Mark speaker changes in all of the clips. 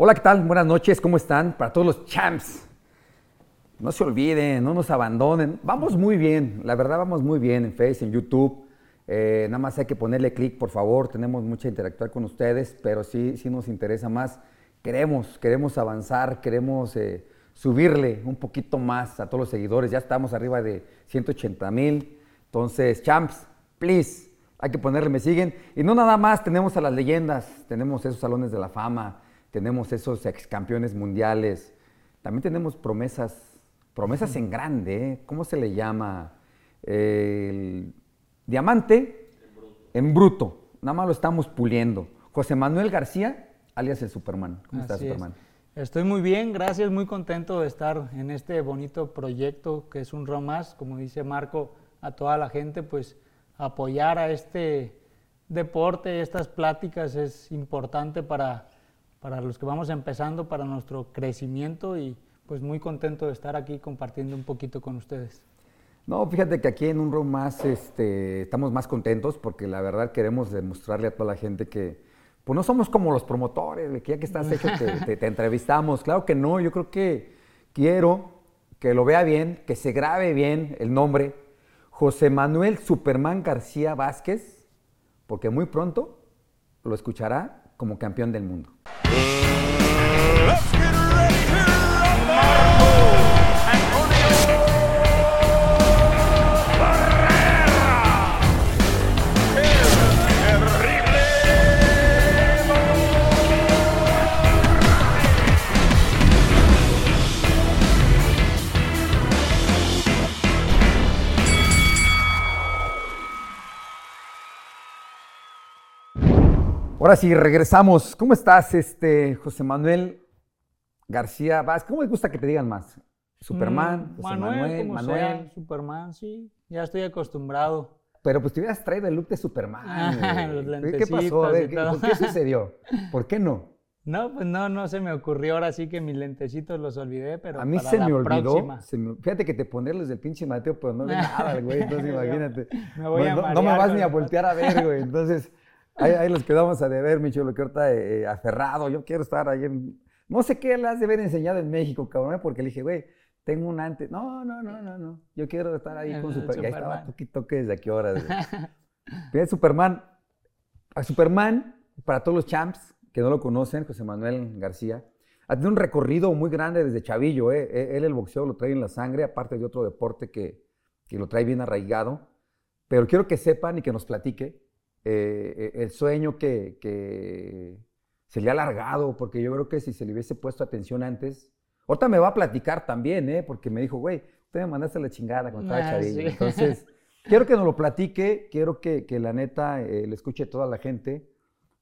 Speaker 1: Hola, ¿qué tal? Buenas noches, ¿cómo están? Para todos los champs. No se olviden, no nos abandonen. Vamos muy bien, la verdad vamos muy bien en Facebook, en YouTube. Eh, nada más hay que ponerle clic, por favor. Tenemos mucha interactuar con ustedes, pero sí, sí nos interesa más. Queremos, queremos avanzar, queremos eh, subirle un poquito más a todos los seguidores. Ya estamos arriba de 180 mil. Entonces, champs, please, hay que ponerle me siguen. Y no nada más, tenemos a las leyendas, tenemos esos salones de la fama, tenemos esos ex campeones mundiales. También tenemos promesas, promesas en grande, ¿eh? ¿cómo se le llama? El diamante en bruto. Nada más lo estamos puliendo. José Manuel García, alias el Superman. ¿Cómo estás,
Speaker 2: es.
Speaker 1: Superman?
Speaker 2: Estoy muy bien, gracias, muy contento de estar en este bonito proyecto que es un ROM más, como dice Marco, a toda la gente, pues apoyar a este deporte, estas pláticas es importante para, para los que vamos empezando, para nuestro crecimiento y pues muy contento de estar aquí compartiendo un poquito con ustedes.
Speaker 1: No, fíjate que aquí en un room más este, estamos más contentos porque la verdad queremos demostrarle a toda la gente que pues no somos como los promotores, que ya que estás hecho te, te- te entrevistamos. Claro que no, yo creo que quiero que lo vea bien, que se grabe bien el nombre, José Manuel Superman García Vázquez, porque muy pronto lo escuchará como campeón del mundo.
Speaker 3: Música
Speaker 1: Ahora sí, regresamos. ¿Cómo estás, este, José Manuel García Vázquez? ¿Cómo me gusta que te digan más? Superman,
Speaker 2: Mm,
Speaker 1: José
Speaker 2: Manuel,
Speaker 1: Manuel,
Speaker 2: como
Speaker 1: Manuel.
Speaker 2: sea, Superman, sí, ya estoy acostumbrado.
Speaker 1: Pero pues te hubieras traído el look de Superman.
Speaker 2: Los
Speaker 1: ¿Qué- ¿Qué pasó? A ver, ¿qué-. ¿Por qué sucedió? ¿Por qué no?
Speaker 2: No, pues no, no se me ocurrió ahora sí que mis lentecitos los olvidé, pero
Speaker 1: A mí
Speaker 2: para
Speaker 1: se
Speaker 2: la
Speaker 1: me olvidó. se me- fíjate que te ponerles del pinche Mateo, pero no ve nada, güey. Entonces imagínate.
Speaker 2: me voy a
Speaker 1: no, no me vas ni a voltear a ver, güey. Entonces, ahí, ahí los quedamos a deber, mi chulo, que ahorita eh, aferrado. Yo quiero estar ahí en. No sé qué le has de haber enseñado en México, cabrón, ¿eh? porque le dije, güey, tengo un antes. No, no, no, no, no. Yo quiero estar ahí
Speaker 2: El-
Speaker 1: con Superman. Ya estaba
Speaker 2: Superman.
Speaker 1: toque y toque desde aquí horas, Superman. A Superman, para todos los champs que no lo conocen, José Manuel García, ha tenido un recorrido muy grande desde chavillo. ¿eh? Eh, Él el boxeo lo trae en la sangre, aparte de otro deporte que, que lo trae bien arraigado. Pero quiero que sepan y que nos platique eh, eh, el sueño que, que se le ha alargado, porque yo creo que si se le hubiese puesto atención antes, ahorita me va a platicar también, ¿eh? porque me dijo, güey, usted me mandaste la chingada cuando estaba
Speaker 2: Ah, sí.
Speaker 1: Entonces, quiero que nos lo platique, quiero que, que la neta eh, le escuche toda la gente.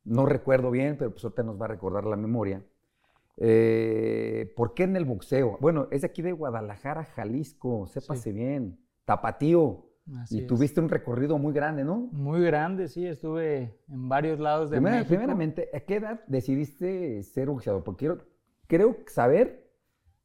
Speaker 1: No recuerdo bien, pero pues ahorita nos va a recordar la memoria. Eh, ¿Por qué en el boxeo? Bueno, es de aquí de Guadalajara, Jalisco, sépase bien, tapatío.
Speaker 2: Así
Speaker 1: y
Speaker 2: es.
Speaker 1: tuviste un recorrido muy grande, ¿no?
Speaker 2: Muy grande, sí, estuve en varios lados de
Speaker 1: Primera-
Speaker 2: México.
Speaker 1: primeramente, ¿a qué edad decidiste ser boxeador? Porque quiero, creo saber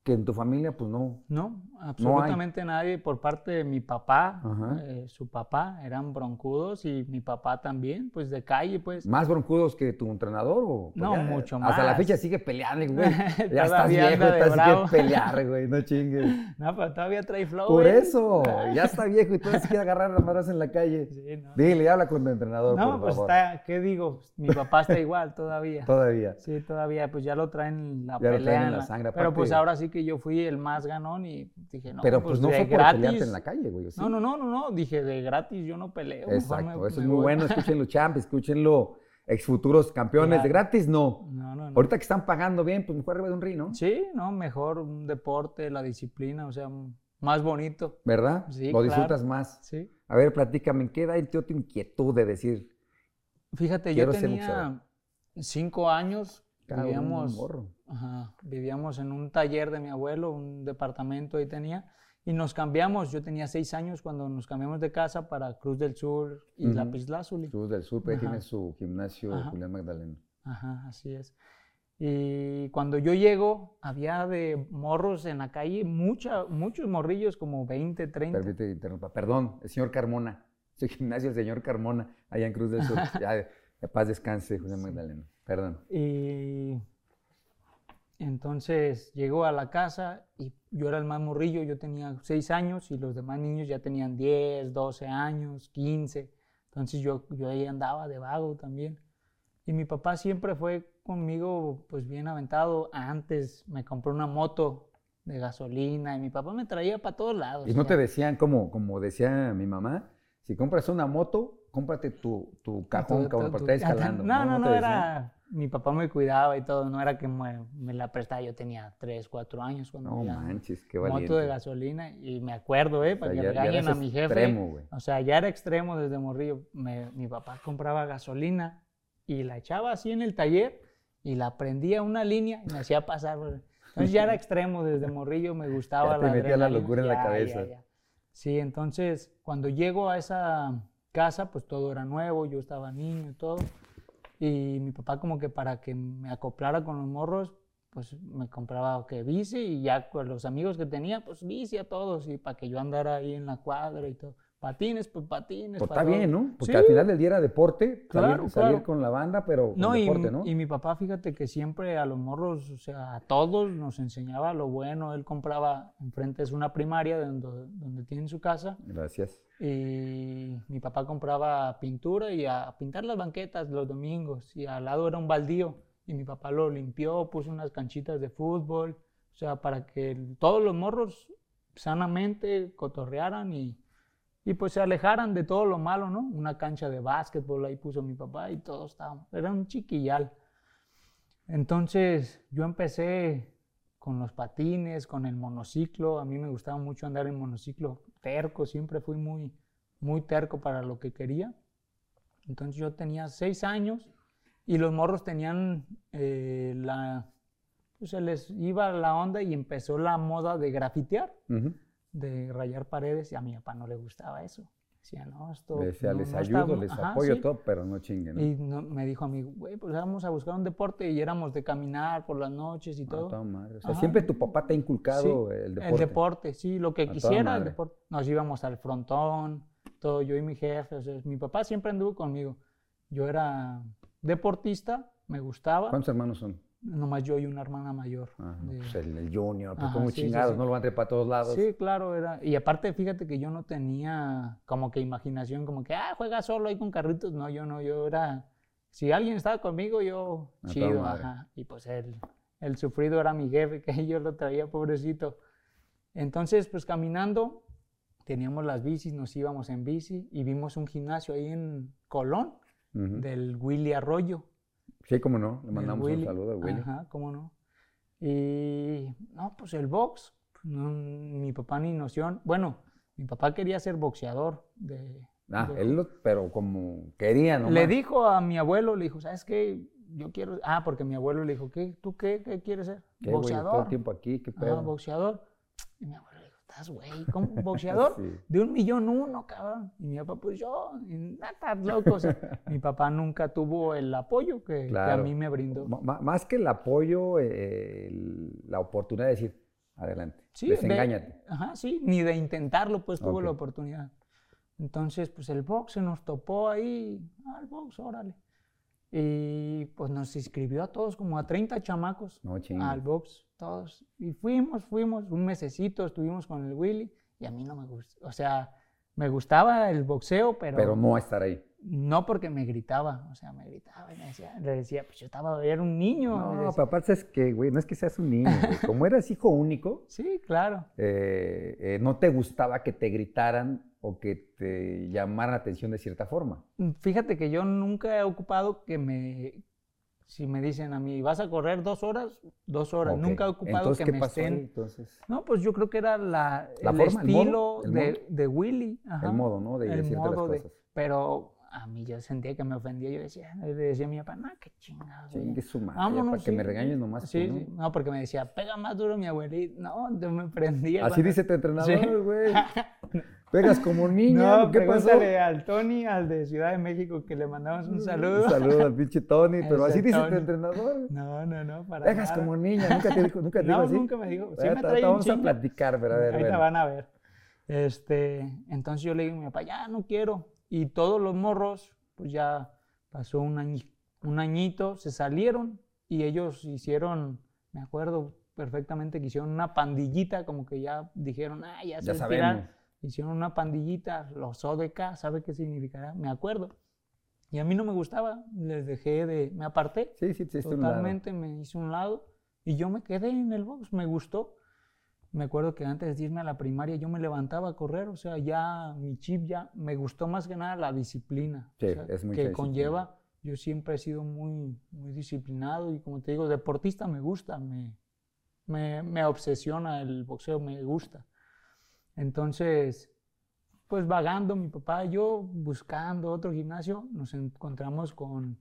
Speaker 1: que en tu familia, pues no.
Speaker 2: No, absolutamente nadie por parte de mi papá, eh, su papá, eran broncudos y mi papá también, pues de calle, pues.
Speaker 1: ¿Más broncudos que tu entrenador? O,
Speaker 2: No, mucho
Speaker 1: Hasta la
Speaker 2: más.
Speaker 1: fecha sigue peleando, güey. Ya estás viejo, estás que pelear, güey. No chingues.
Speaker 2: No, pero todavía trae flow.
Speaker 1: Por
Speaker 2: ¿eh?
Speaker 1: eso, ya está viejo y todavía se quiere agarrar las manos en la calle.
Speaker 2: Sí, no.
Speaker 1: Dile, habla con tu entrenador,
Speaker 2: No,
Speaker 1: por
Speaker 2: pues
Speaker 1: favor.
Speaker 2: está, ¿qué digo? Mi papá está igual todavía.
Speaker 1: Todavía.
Speaker 2: Sí, todavía, pues ya lo traen la
Speaker 1: Ya lo
Speaker 2: pelea.
Speaker 1: traen en
Speaker 2: en
Speaker 1: la
Speaker 2: la-
Speaker 1: sangre,
Speaker 2: Pero pues ahora sí que yo fui el más ganón y dije, no,
Speaker 1: Pero pues, no
Speaker 2: de
Speaker 1: fue por
Speaker 2: gratis.
Speaker 1: pelearte en la calle, güey.
Speaker 2: No, no, no, no, no, dije de gratis yo no peleo.
Speaker 1: Exacto,
Speaker 2: me-
Speaker 1: eso
Speaker 2: me
Speaker 1: es muy
Speaker 2: voy.
Speaker 1: bueno. Escúchenlo, champ, escúchenlo, ex futuros campeones.
Speaker 2: Claro.
Speaker 1: De gratis, no.
Speaker 2: No, no, no.
Speaker 1: Ahorita que están pagando bien, pues mejor arriba de un ring, ¿no?
Speaker 2: Sí, no, mejor un deporte, la disciplina, o sea, más bonito.
Speaker 1: ¿Verdad?
Speaker 2: Sí,
Speaker 1: Lo disfrutas
Speaker 2: claro.
Speaker 1: más.
Speaker 2: Sí.
Speaker 1: A ver, platícame, ¿en qué edad te tu inquietud de decir,
Speaker 2: Fíjate, yo tenía cinco años,
Speaker 1: cabrón,
Speaker 2: vivíamos,
Speaker 1: morro?
Speaker 2: Ajá, vivíamos en un taller de mi abuelo, un departamento ahí tenía, y nos cambiamos, yo tenía seis años cuando nos cambiamos de casa para Cruz del Sur y
Speaker 1: Ujú.
Speaker 2: Lapislázuli.
Speaker 1: Cruz del Sur, pero tiene su gimnasio
Speaker 2: Ajá.
Speaker 1: Julián Magdalena.
Speaker 2: Ajá, así es. Y cuando yo llego, había de morros en la calle, mucha, muchos morrillos, como 20, 30.
Speaker 1: Permite que interrumpa. Perdón, el señor Carmona. Su gimnasio, el señor Carmona, allá en Cruz del Sur. ya, de paz descanse, Julián Magdalena. Perdón.
Speaker 2: Y Entonces llegó a la casa y yo era el más morrillo, yo tenía 6 años y los demás niños ya tenían 10, 12 años, 15. Entonces yo, yo ahí andaba de vago también. Y mi papá siempre fue conmigo pues bien aventado. Antes me compró una moto de gasolina y mi papá me traía para todos lados.
Speaker 1: Y no
Speaker 2: ya.
Speaker 1: te decían, como, como decía mi mamá, si compras una moto, cómprate tu, tu cajón, cabrón,
Speaker 2: tu-
Speaker 1: para estar escalando.
Speaker 2: No, no, no,
Speaker 1: te decían?
Speaker 2: era... Mi papá me cuidaba y todo, no era que me, me la prestaba. Yo tenía 3, 4 años cuando
Speaker 1: No manches, qué
Speaker 2: moto
Speaker 1: valiente.
Speaker 2: de gasolina y me acuerdo, ¿eh? Para
Speaker 1: sea,
Speaker 2: que regañen a mi jefe.
Speaker 1: extremo.
Speaker 2: O sea, ya era extremo desde morrillo. Me- mi papá compraba gasolina y la echaba así en el taller y la prendía una línea y me hacía pasar. Entonces ya era extremo desde morrillo, me gustaba
Speaker 1: Ya te metía la locura en la
Speaker 2: Ya,
Speaker 1: cabeza.
Speaker 2: ya. Sí, entonces cuando llego a esa casa, pues todo era nuevo, yo estaba niño y todo. Y mi papá como que para que me acoplara con los morros, pues me compraba que bici y ya con los amigos que tenía, pues bici a todos y para que yo andara ahí en la cuadra y todo. Patines, pues patines.
Speaker 1: Pues está bien, ¿no? Porque
Speaker 2: Sí.
Speaker 1: al final del día era deporte,
Speaker 2: Claro,
Speaker 1: salir, salir
Speaker 2: claro.
Speaker 1: con la banda, pero
Speaker 2: No, y,
Speaker 1: deporte, ¿no?
Speaker 2: y mi papá, fíjate que siempre a los morros, o sea, a todos nos enseñaba lo bueno. Él compraba, enfrente es una primaria donde, donde tienen su casa,
Speaker 1: Gracias.
Speaker 2: y mi papá compraba pintura y a pintar las banquetas los domingos. Y al lado era un baldío. Y mi papá lo limpió, puso unas canchitas de fútbol. O sea, para que todos los morros sanamente cotorrearan y, y pues se alejaran de todo lo malo, ¿no? Una cancha de básquetbol ahí puso mi papá y todos estábamos. Era un chiquillal. Entonces yo empecé con los patines, con el monociclo. A mí me gustaba mucho andar en monociclo terco, siempre fui muy, muy terco para lo que quería. Entonces yo tenía seis años y los morros tenían eh, la... Pues se les iba la onda y empezó la moda de grafitear,
Speaker 1: Ujú.
Speaker 2: De rayar paredes y a mi papá no le gustaba eso. Decía, no, esto...
Speaker 1: Les decía,
Speaker 2: no-
Speaker 1: les
Speaker 2: no está
Speaker 1: ayudo,
Speaker 2: mu-".
Speaker 1: les
Speaker 2: Ajá,
Speaker 1: apoyo
Speaker 2: sí.
Speaker 1: todo, pero no chinguen. ¿no?
Speaker 2: Y no- me dijo a mí, güey, pues vamos a buscar un deporte y éramos de caminar por las noches y
Speaker 1: A
Speaker 2: todo.
Speaker 1: toda madre. O sea,
Speaker 2: Ajá.
Speaker 1: siempre tu papá te ha inculcado
Speaker 2: Sí,
Speaker 1: el deporte.
Speaker 2: El deporte, sí, lo que
Speaker 1: toda
Speaker 2: quisiera, el deporte. Nos íbamos al frontón, todo, yo y mi jefe. o sea, mi papá siempre anduvo conmigo. Yo era deportista, me gustaba,
Speaker 1: ¿Cuántos hermanos son?
Speaker 2: Nomás yo y una hermana mayor.
Speaker 1: Ah,
Speaker 2: de-
Speaker 1: pues el, el junior, pues
Speaker 2: Ajá,
Speaker 1: como
Speaker 2: sí, sí,
Speaker 1: chingados,
Speaker 2: sí.
Speaker 1: no lo van a para todos lados.
Speaker 2: Sí, claro, era. Y aparte, fíjate que yo no tenía como que imaginación, como que, ah, juega solo ahí con carritos. No, yo no, yo era. Si alguien estaba conmigo, yo
Speaker 1: A toda
Speaker 2: chido, ajá. Y pues el, el sufrido era mi jefe, que yo lo traía, pobrecito. Entonces, pues caminando, teníamos las bicis, nos íbamos en bici y vimos un gimnasio ahí en Colón, del Willy Arroyo.
Speaker 1: Sí, cómo no. Le mandamos un saludo al Willy.
Speaker 2: Ajá, cómo no. Y no, pues el box, no, mi papá ni noción. Bueno, mi papá quería ser boxeador. De,
Speaker 1: Ah,
Speaker 2: de-
Speaker 1: él lo, pero como quería, ¿no?
Speaker 2: le dijo a mi abuelo, le dijo, ¿sabes qué? Yo quiero. Ah, porque mi abuelo le dijo, ¿qué? ¿Tú qué, qué quieres ser?
Speaker 1: ¿Qué, güey? Todo
Speaker 2: Boxeador.
Speaker 1: el tiempo aquí, qué pedo.
Speaker 2: boxeador. Y mi abuelo ¿estás güey? ¿Cómo boxeador?
Speaker 1: Sí.
Speaker 2: De un millón uno, cabrón. Y mi papá, pues yo, nada, estás loco. O sea, mi papá nunca tuvo el apoyo que, a mí me brindó.
Speaker 1: Más que el apoyo, eh, el- la oportunidad de decir, adelante,
Speaker 2: Sí, de-
Speaker 1: desengáñate.
Speaker 2: ajá, sí, ni de intentarlo, pues tuvo la oportunidad. Entonces, pues el box se nos topó ahí, ah, el box, órale. Y pues nos inscribió a todos, como a 30 chamacos
Speaker 1: No
Speaker 2: al box, todos. Y fuimos, fuimos, un mesecito estuvimos con el Willy y a mí no me gustó, o sea, me gustaba el boxeo, pero,
Speaker 1: Pero no estar ahí.
Speaker 2: no porque me gritaba, o sea, me gritaba y me decía, le decía, pues yo estaba, era un niño.
Speaker 1: No,
Speaker 2: decía.
Speaker 1: pero aparte es que, güey, no es que seas un niño, güey. Como eras hijo único,
Speaker 2: Sí, claro.
Speaker 1: eh, eh, no te gustaba que te gritaran o que te llamaran la atención de cierta forma.
Speaker 2: Fíjate que yo nunca he ocupado que me, si me dicen a mí, vas a correr dos horas, dos horas. Nunca he ocupado
Speaker 1: Entonces,
Speaker 2: que
Speaker 1: ¿qué
Speaker 2: me
Speaker 1: pasó ahí,
Speaker 2: estén.
Speaker 1: entonces?
Speaker 2: No, pues yo creo que era la,
Speaker 1: ¿La
Speaker 2: el
Speaker 1: forma, el
Speaker 2: estilo de,
Speaker 1: modo?
Speaker 2: de Willy. ajá.
Speaker 1: El modo, ¿no? De
Speaker 2: El
Speaker 1: decirte las
Speaker 2: modo de-
Speaker 1: cosas.
Speaker 2: pero a mí yo sentía que me ofendía. Yo decía, le decía a mi papá, no, qué chingado.
Speaker 1: Chingue su madre,
Speaker 2: Vámonos,
Speaker 1: para que me
Speaker 2: sí".
Speaker 1: regañes nomás tú,
Speaker 2: Sí,
Speaker 1: ¿no?
Speaker 2: sí. No, porque me decía, pega más duro mi abuelita. No, yo me prendía.
Speaker 1: Así
Speaker 2: cuando-
Speaker 1: dice tu entrenador, güey. Pegas como niña,
Speaker 2: No,
Speaker 1: ¿qué pasó?
Speaker 2: pregúntale al Tony, al de Ciudad de México, que le mandamos un saludo.
Speaker 1: Un saludo al pinche Tony, pero así dice tu entrenador.
Speaker 2: No, no, no, para
Speaker 1: Pegas
Speaker 2: nada.
Speaker 1: como niña, nunca te dijo, nunca te dijo
Speaker 2: No,
Speaker 1: así.
Speaker 2: nunca me dijo. Sí
Speaker 1: Ahorita-
Speaker 2: un
Speaker 1: vamos a platicar, pero a ver,
Speaker 2: Ahorita
Speaker 1: bueno.
Speaker 2: van a ver. Este, entonces yo le digo a mi papá, ya no quiero. Y todos los morros, pues ya pasó un, añi- un añito, se salieron y ellos hicieron Me acuerdo perfectamente que hicieron una pandillita, como que ya dijeron, ah, ya se
Speaker 1: Ya
Speaker 2: retiraron".
Speaker 1: sabemos.
Speaker 2: Hicieron una pandillita, los ODK, ¿sabe qué significará? Me acuerdo. Y a mí no me gustaba, les dejé de, me aparté.
Speaker 1: Sí, sí, sí.
Speaker 2: Totalmente me hice un lado y yo me quedé en el box, me gustó. Me acuerdo que antes de irme a la primaria yo me levantaba a correr, o sea, ya mi chip ya me gustó más que nada la disciplina
Speaker 1: Sí,
Speaker 2: o sea,
Speaker 1: es
Speaker 2: que conlleva. Yo siempre he sido muy, muy disciplinado y como te digo, deportista me gusta, me, me, me obsesiona el boxeo, me gusta. Entonces, pues vagando mi papá y yo, buscando otro gimnasio, nos encontramos con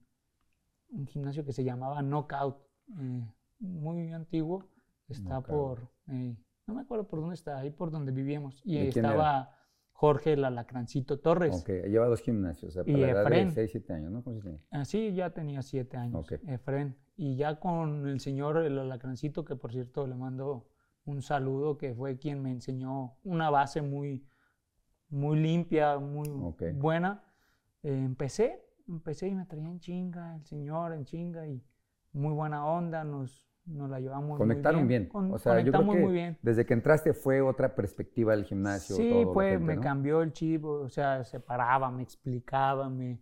Speaker 2: un gimnasio que se llamaba Knockout, eh, muy antiguo, está
Speaker 1: Knockout.
Speaker 2: por, eh, no me acuerdo por dónde está, ahí por donde vivíamos, y estaba Jorge el Alacrancito Torres.
Speaker 1: Ok, lleva dos gimnasios. O sea,
Speaker 2: Y
Speaker 1: para la edad de
Speaker 2: Efren.
Speaker 1: 6, 7 años, ¿no? ¿Cómo se llama?
Speaker 2: Así ya tenía siete años,
Speaker 1: Ok.
Speaker 2: Efren. Y ya con el señor el Alacrancito, que por cierto le mando un saludo, que fue quien me enseñó una base muy, muy limpia, muy buena. eh, empecé, empecé y me traía en chinga el señor, en chinga, y muy buena onda, nos, nos la llevamos
Speaker 1: Conectaron
Speaker 2: muy
Speaker 1: bien.
Speaker 2: bien. Con-
Speaker 1: o sea, yo creo
Speaker 2: conectamos
Speaker 1: que
Speaker 2: muy bien.
Speaker 1: desde que entraste fue otra perspectiva del gimnasio.
Speaker 2: Sí,
Speaker 1: todo,
Speaker 2: pues
Speaker 1: gente,
Speaker 2: me
Speaker 1: ¿no?
Speaker 2: cambió el chip, o sea, se paraba, me explicaba, me,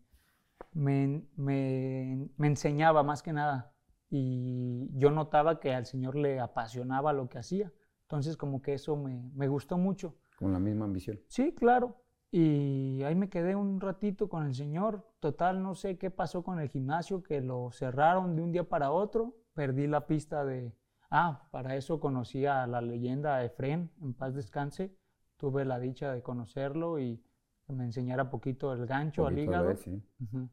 Speaker 2: me, me- me enseñaba más que nada. Y yo notaba que al señor le apasionaba lo que hacía. Entonces, como que eso me, me gustó mucho.
Speaker 1: Con la misma ambición.
Speaker 2: Sí, claro. Y ahí me quedé un ratito con el señor. Total, no sé qué pasó con el gimnasio, que lo cerraron de un día para otro. Perdí la pista de... Ah, para eso conocí a la leyenda Efren, en paz descanse. Tuve la dicha de conocerlo y que me enseñara poquito el gancho al
Speaker 1: Poquito de
Speaker 2: hígado.
Speaker 1: ver, sí.
Speaker 2: Ujú.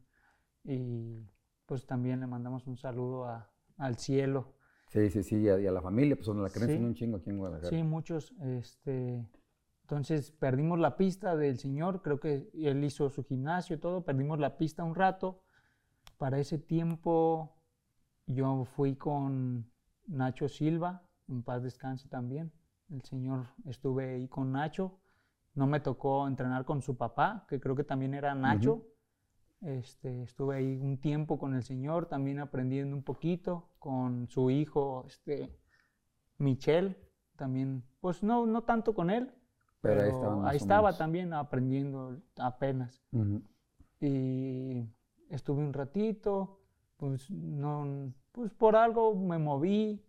Speaker 2: Y pues también le mandamos un saludo a- al cielo.
Speaker 1: Sí, sí, sí, y a, y a la familia, pues son la creencia
Speaker 2: Sí.
Speaker 1: un chingo aquí en Guadalajara.
Speaker 2: Sí, muchos. Este, entonces perdimos la pista del señor, creo que él hizo su gimnasio y todo, perdimos la pista un rato. Para ese tiempo yo fui con Nacho Silva, en paz descanse también. El señor estuve ahí con Nacho. No me tocó entrenar con su papá, que creo que también era Nacho. Este, estuve ahí un tiempo con el señor, también aprendiendo un poquito, con su hijo, este, Michelle, también, pues no, no tanto con él,
Speaker 1: Pero
Speaker 2: pero,
Speaker 1: ahí
Speaker 2: estaba
Speaker 1: menos.
Speaker 2: también aprendiendo apenas. Y estuve un ratito, pues no, pues por algo me moví,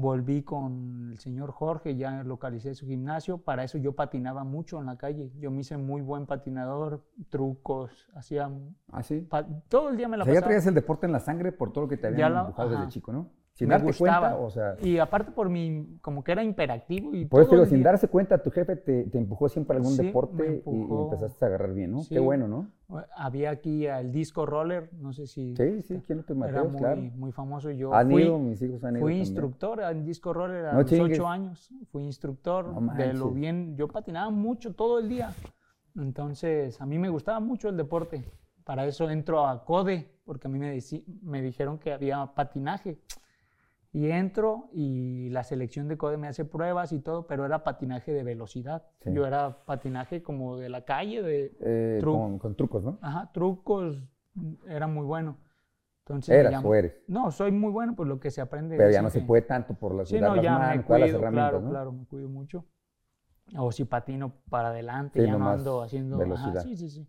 Speaker 2: volví con el señor Jorge, ya localicé su gimnasio, para eso yo patinaba mucho en la calle, yo me hice muy buen patinador, trucos, hacía,
Speaker 1: Ah, sí.
Speaker 2: todo el día me
Speaker 1: O
Speaker 2: la
Speaker 1: sea, ya
Speaker 2: pasaba.
Speaker 1: traías el deporte en la sangre por todo lo que te habían
Speaker 2: la-
Speaker 1: empujado desde
Speaker 2: ajá.
Speaker 1: chico, ¿no? Sin
Speaker 2: me
Speaker 1: darte
Speaker 2: gustaba.
Speaker 1: cuenta, o sea,
Speaker 2: Y aparte por mi, como que era imperactivo y
Speaker 1: por eso digo, sin
Speaker 2: día-
Speaker 1: darse cuenta, tu jefe te, te empujó siempre a algún
Speaker 2: Sí,
Speaker 1: deporte y- empezaste a agarrar bien, ¿no?
Speaker 2: Sí.
Speaker 1: Qué bueno, ¿no?
Speaker 2: Había aquí el disco roller, no sé si
Speaker 1: Sí, sí, ¿quién no te
Speaker 2: era muy,
Speaker 1: Claro.
Speaker 2: muy famoso. Yo
Speaker 1: Han
Speaker 2: fui,
Speaker 1: ido, mis hijos han ido
Speaker 2: fui
Speaker 1: también.
Speaker 2: instructor en disco roller a
Speaker 1: No
Speaker 2: los
Speaker 1: chingues.
Speaker 2: ocho años. Fui instructor
Speaker 1: No
Speaker 2: de lo bien. Yo patinaba mucho todo el día. Entonces, a mí me gustaba mucho el deporte. Para eso entro a CODE, porque a mí me, me dijeron que había patinaje. Y entro y la selección de CODE me hace pruebas y todo, pero era patinaje de velocidad.
Speaker 1: Sí.
Speaker 2: Yo era patinaje como de la calle, de
Speaker 1: Eh,
Speaker 2: Tru-
Speaker 1: con, con trucos, ¿no?
Speaker 2: ajá, trucos, era muy bueno. Entonces
Speaker 1: Eras
Speaker 2: llamó-
Speaker 1: o eres.
Speaker 2: No, soy muy bueno, pues lo que se aprende.
Speaker 1: Pero ya no se
Speaker 2: que-
Speaker 1: puede tanto por las,
Speaker 2: Sí,
Speaker 1: dar
Speaker 2: no,
Speaker 1: las
Speaker 2: ya
Speaker 1: manos,
Speaker 2: me
Speaker 1: todas las
Speaker 2: cuido,
Speaker 1: herramientas,
Speaker 2: claro,
Speaker 1: ¿no?
Speaker 2: claro, me cuido mucho. O si patino para adelante,
Speaker 1: Sí,
Speaker 2: ya no ando haciendo... ajá,
Speaker 1: velocidad.
Speaker 2: sí, sí, sí.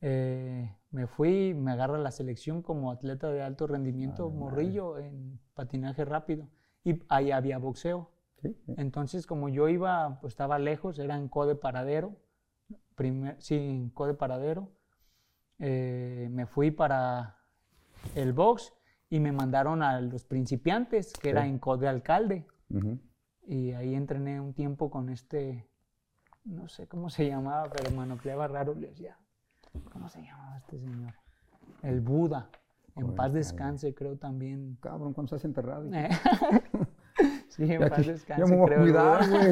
Speaker 2: Eh, me fui, me agarra la selección como atleta de alto rendimiento,
Speaker 1: Ah, madre.
Speaker 2: morrillo, en patinaje rápido. Y ahí había boxeo.
Speaker 1: Sí, sí.
Speaker 2: Entonces, como yo iba, pues estaba lejos, era en Code Paradero, primer, sí, en Code Paradero, eh, me fui para el box y me mandaron a los principiantes, que era en Code Alcalde. Y ahí entrené un tiempo con este, no sé cómo se llamaba, pero manopleaba raro, le decía, ¿cómo se llamaba este señor? El Buda. En
Speaker 1: Joder,
Speaker 2: paz descanse, creo también.
Speaker 1: Cabrón, ¿cuándo estás enterrado?
Speaker 2: Eh, sí, en
Speaker 1: Ya,
Speaker 2: paz
Speaker 1: que-
Speaker 2: descanse,
Speaker 1: ya me voy a cuidar, güey.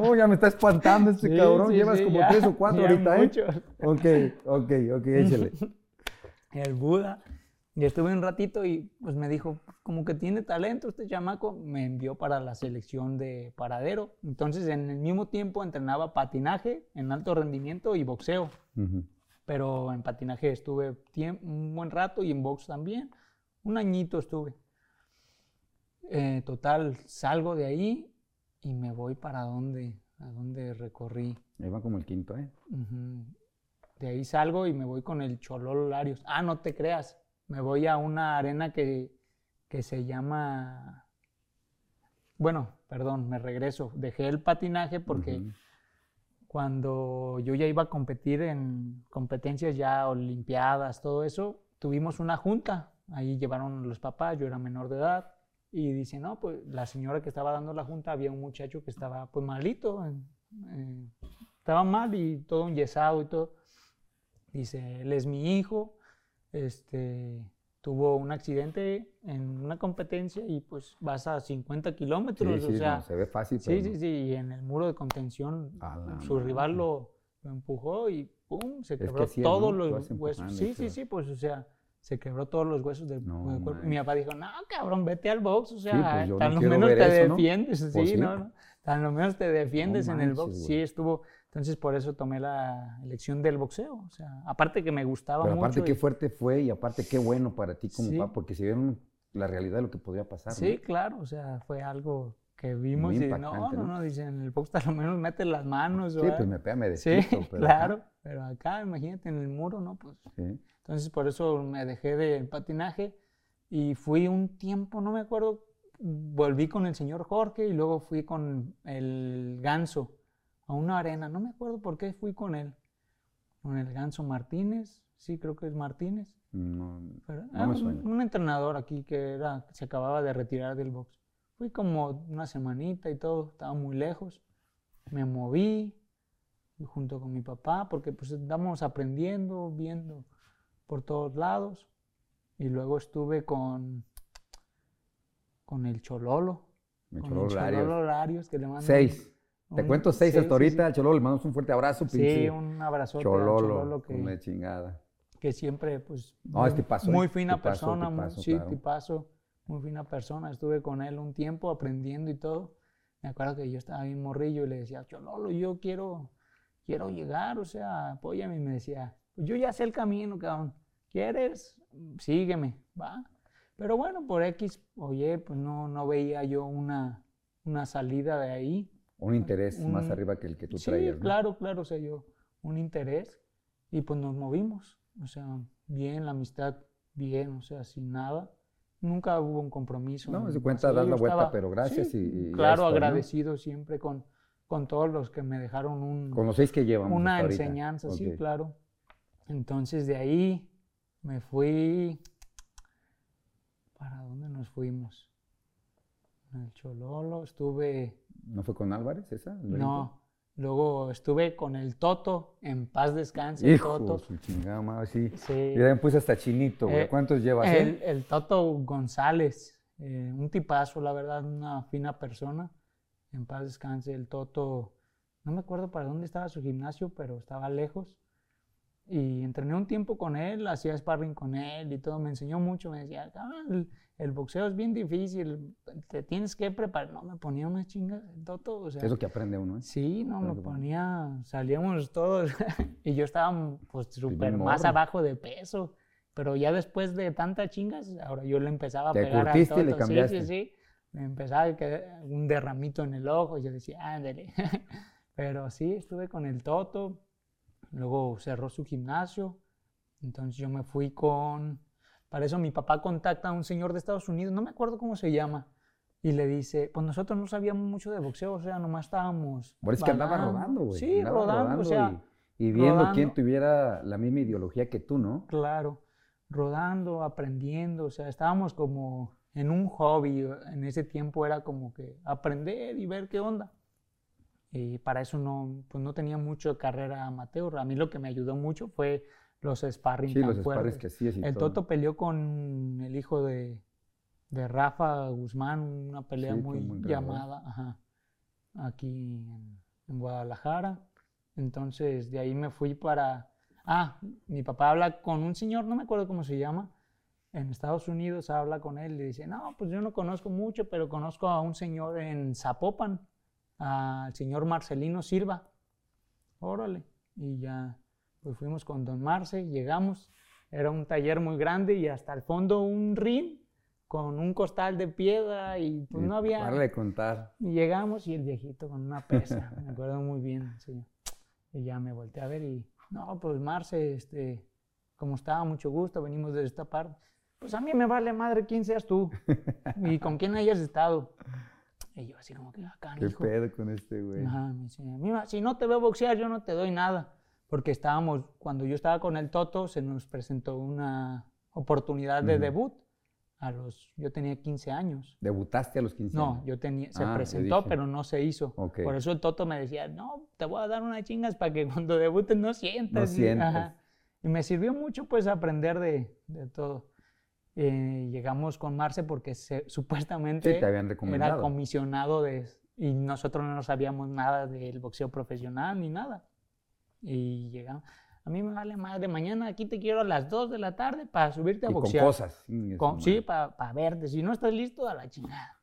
Speaker 1: No ya me está espantando este
Speaker 2: Sí,
Speaker 1: cabrón.
Speaker 2: sí,
Speaker 1: Llevas
Speaker 2: sí,
Speaker 1: como
Speaker 2: ya,
Speaker 1: tres o cuatro ahorita, ¿eh? Ok, ok, ok, échale.
Speaker 2: el Buda. Y estuve un ratito y pues me dijo, como que tiene talento este chamaco, me envió para la selección de paradero. Entonces en el mismo tiempo entrenaba patinaje en alto rendimiento y boxeo.
Speaker 1: Ujú.
Speaker 2: Pero en patinaje estuve un buen rato y en box también. Un añito estuve. Eh, total, salgo de ahí y me voy para donde, a donde recorrí.
Speaker 1: Ahí va como el quinto, ¿eh?
Speaker 2: De ahí salgo y me voy con el Chololo Larios. Ah, no te creas. Me voy a una arena que, que se llama. Bueno, perdón, me regreso. Dejé el patinaje porque cuando yo ya iba a competir en competencias ya olimpiadas, todo eso, tuvimos una junta. Ahí llevaron los papás, yo era menor de edad. Y dice, no, pues la señora que estaba dando la junta, había un muchacho que estaba pues malito, eh, estaba mal y todo enyesado y todo. Dice, él es mi hijo, este, tuvo un accidente en una competencia y pues vas a 50
Speaker 1: Sí,
Speaker 2: kilómetros,
Speaker 1: sí,
Speaker 2: o sea,
Speaker 1: no, se ve fácil,
Speaker 2: sí,
Speaker 1: pero
Speaker 2: sí,
Speaker 1: no.
Speaker 2: sí, y en el muro de contención su
Speaker 1: madre.
Speaker 2: rival lo, lo empujó y pum, se
Speaker 1: que
Speaker 2: quebró
Speaker 1: es,
Speaker 2: todos los huesos. Sí, sí, sí, pues o sea, se quebró todos los huesos del, cuerpo. Mi papá dijo, no, cabrón, vete al box, o sea,
Speaker 1: pues,
Speaker 2: tan lo menos te defiendes, sí,
Speaker 1: Pues, sí.
Speaker 2: no, no, tan lo menos te defiendes en el box. Sí, estuvo, entonces por eso tomé la elección del boxeo, o sea, aparte que me gustaba
Speaker 1: Pero
Speaker 2: mucho.
Speaker 1: aparte qué
Speaker 2: y-
Speaker 1: fuerte fue y aparte qué bueno para ti como
Speaker 2: Sí.
Speaker 1: papá, porque se vieron la realidad de lo que podría pasar.
Speaker 2: Sí,
Speaker 1: ¿no?
Speaker 2: claro, o sea, fue algo que vimos
Speaker 1: Muy
Speaker 2: y no, no,
Speaker 1: ¿no?
Speaker 2: no, dicen, en el box lo menos metes las manos.
Speaker 1: Sí,
Speaker 2: ¿verdad?
Speaker 1: pues me pega, me
Speaker 2: Sí,
Speaker 1: desquito. pero acá-
Speaker 2: claro, pero acá, imagínate, en el muro, ¿no? Pues,
Speaker 1: sí.
Speaker 2: entonces por eso me dejé del patinaje y fui un tiempo, no me acuerdo, volví con el señor Jorge y luego fui con el ganso a una arena, no me acuerdo por qué fui con él, con el ganso Martínez, sí, creo que es Martínez.
Speaker 1: No,
Speaker 2: Pero,
Speaker 1: no
Speaker 2: ah,
Speaker 1: me
Speaker 2: un-
Speaker 1: suena.
Speaker 2: Un, entrenador aquí que era, se acababa de retirar del box. Fui como una semanita y todo, estaba muy lejos. Me moví junto con mi papá porque pues andamos aprendiendo, viendo por todos lados. Y luego estuve con, con el Chololo. Con el. Chololo Larios, que le mando
Speaker 1: Seis. Te
Speaker 2: un-
Speaker 1: cuento seis
Speaker 2: sí,
Speaker 1: hasta
Speaker 2: sí,
Speaker 1: ahorita.
Speaker 2: sí.
Speaker 1: Chololo le mandamos un fuerte abrazo,
Speaker 2: Sí,
Speaker 1: pinche
Speaker 2: un abrazote al
Speaker 1: Chololo.
Speaker 2: Chololo que,
Speaker 1: Una chingada.
Speaker 2: que siempre, pues,
Speaker 1: No, es tipazo,
Speaker 2: muy
Speaker 1: ¿eh?
Speaker 2: fina
Speaker 1: Tipazo,
Speaker 2: persona, muy-
Speaker 1: tipazo,
Speaker 2: sí,
Speaker 1: claro.
Speaker 2: tipazo, muy fina persona. Estuve con él un tiempo aprendiendo y todo. Me acuerdo que yo estaba bien morrillo y le decía, Chololo, yo quiero, quiero llegar, o sea, apóyame. Y me decía, pues yo ya sé el camino, cabrón. ¿Quieres? Sígueme, va. Pero bueno, por X, oye, pues no, no veía yo una, una salida de ahí.
Speaker 1: Un interés más arriba que el que tú
Speaker 2: sí,
Speaker 1: traías. ¿no?
Speaker 2: claro, claro, o sea, yo, un interés y pues nos movimos, o sea, bien, la amistad, bien, o sea, sin nada. Nunca hubo un compromiso.
Speaker 1: No, se cuenta,
Speaker 2: yo
Speaker 1: la vuelta,
Speaker 2: estaba-
Speaker 1: pero gracias
Speaker 2: sí,
Speaker 1: y-
Speaker 2: claro, agradecido siempre con, con todos los que me dejaron un,
Speaker 1: Con los seis que llevamos.
Speaker 2: una enseñanza, sí, claro. Entonces de ahí me fui. ¿Para dónde nos fuimos? El Chololo, estuve.
Speaker 1: ¿No fue con Álvarez esa?
Speaker 2: No, luego estuve con el Toto, en paz descanse.
Speaker 1: Hijo,
Speaker 2: Toto.
Speaker 1: su chingada madre, sí.
Speaker 2: Sí.
Speaker 1: Ya me puse hasta chinito, güey.
Speaker 2: Eh,
Speaker 1: ¿Cuántos llevas? eh?
Speaker 2: El, el Toto González, eh, un tipazo, la verdad, una fina persona. En paz descanse, el Toto, no me acuerdo para dónde estaba su gimnasio, pero estaba lejos. Y entrené un tiempo con él, hacía sparring con él y todo, me enseñó mucho, me decía, "Ah, el, el boxeo es bien difícil, te tienes que preparar. No, me ponía una chinga el Toto, o sea,
Speaker 1: Es lo que aprende uno, ¿eh?
Speaker 2: Sí, no, me ponía, salíamos todos y yo estaba pues súper más abajo de peso, pero ya después de tantas chingas, ahora yo le empezaba a
Speaker 1: Te
Speaker 2: pegar al
Speaker 1: curtiste y le
Speaker 2: Toto, sí, sí, sí, me empezaba a quedar un derramito en el ojo y yo decía, ándale, pero sí, estuve con el Toto, luego cerró su gimnasio, entonces yo me fui con, para eso mi papá contacta a un señor de Estados Unidos, no me acuerdo cómo se llama, y le dice, pues nosotros no sabíamos mucho de boxeo, o sea, nomás estábamos...
Speaker 1: Por eso es que andaba
Speaker 2: balando".
Speaker 1: rodando, güey.
Speaker 2: Sí,
Speaker 1: andaba
Speaker 2: rodando, o sea,
Speaker 1: y, y viendo quién
Speaker 2: rodando.
Speaker 1: tuviera la misma ideología que tú, ¿no?
Speaker 2: claro, rodando, aprendiendo, o sea, estábamos como en un hobby, en ese tiempo era como que aprender y ver qué onda. Y para eso no, pues no tenía mucho carrera amateur. A mí lo que me ayudó mucho fue los sparring
Speaker 1: Sí,
Speaker 2: tan
Speaker 1: los y
Speaker 2: El
Speaker 1: todo.
Speaker 2: Toto peleó con el hijo de, de Rafa Guzmán, una pelea
Speaker 1: Sí,
Speaker 2: muy llamada ajá, aquí en, en Guadalajara. Entonces de ahí me fui para... Ah, mi papá habla con un señor, no me acuerdo cómo se llama, en Estados Unidos habla con él y dice, no, pues yo no conozco mucho, pero conozco a un señor en Zapopan, al señor Marcelino Silva. Órale. Y ya, pues fuimos con don Marce, llegamos, era un taller muy grande y hasta el fondo un ring con un costal de piedra y pues no había...
Speaker 1: Para de contar.
Speaker 2: Y llegamos y el viejito con una pesa, me acuerdo muy bien, sí. Y ya me volteé a ver y, no, pues Marce, este, como estaba, mucho gusto, venimos de esta parte. Pues a mí me vale madre quién seas tú y con quién hayas estado. Y yo así como que acá,
Speaker 1: ¿Qué pedo con este güey?
Speaker 2: Ajá, me decía, "Mira, si no te veo boxear, yo no te doy nada. Porque estábamos, cuando yo estaba con el Toto, se nos presentó una oportunidad de
Speaker 1: Ujú.
Speaker 2: debut. A los, yo tenía 15 años.
Speaker 1: ¿Debutaste a los 15
Speaker 2: No,
Speaker 1: años?
Speaker 2: yo tenía, se
Speaker 1: Ah,
Speaker 2: presentó, pero no se hizo.
Speaker 1: Ok.
Speaker 2: Por eso el Toto me decía, no, te voy a dar unas chingas para que cuando debutes no sientas. Y-
Speaker 1: sientas.
Speaker 2: Y me sirvió mucho pues aprender de, de todo. Eh, llegamos con Marce porque se- supuestamente
Speaker 1: Sí, te habían
Speaker 2: era
Speaker 1: recomendado.
Speaker 2: comisionado de, y nosotros no sabíamos nada del boxeo profesional ni nada. Y llegamos, a mí me vale madre, mañana aquí te quiero a las 2 de la tarde para subirte a
Speaker 1: Y con
Speaker 2: boxear.
Speaker 1: cosas.
Speaker 2: Con-
Speaker 1: madre.
Speaker 2: sí, para verte. Si no estás listo, a la chingada.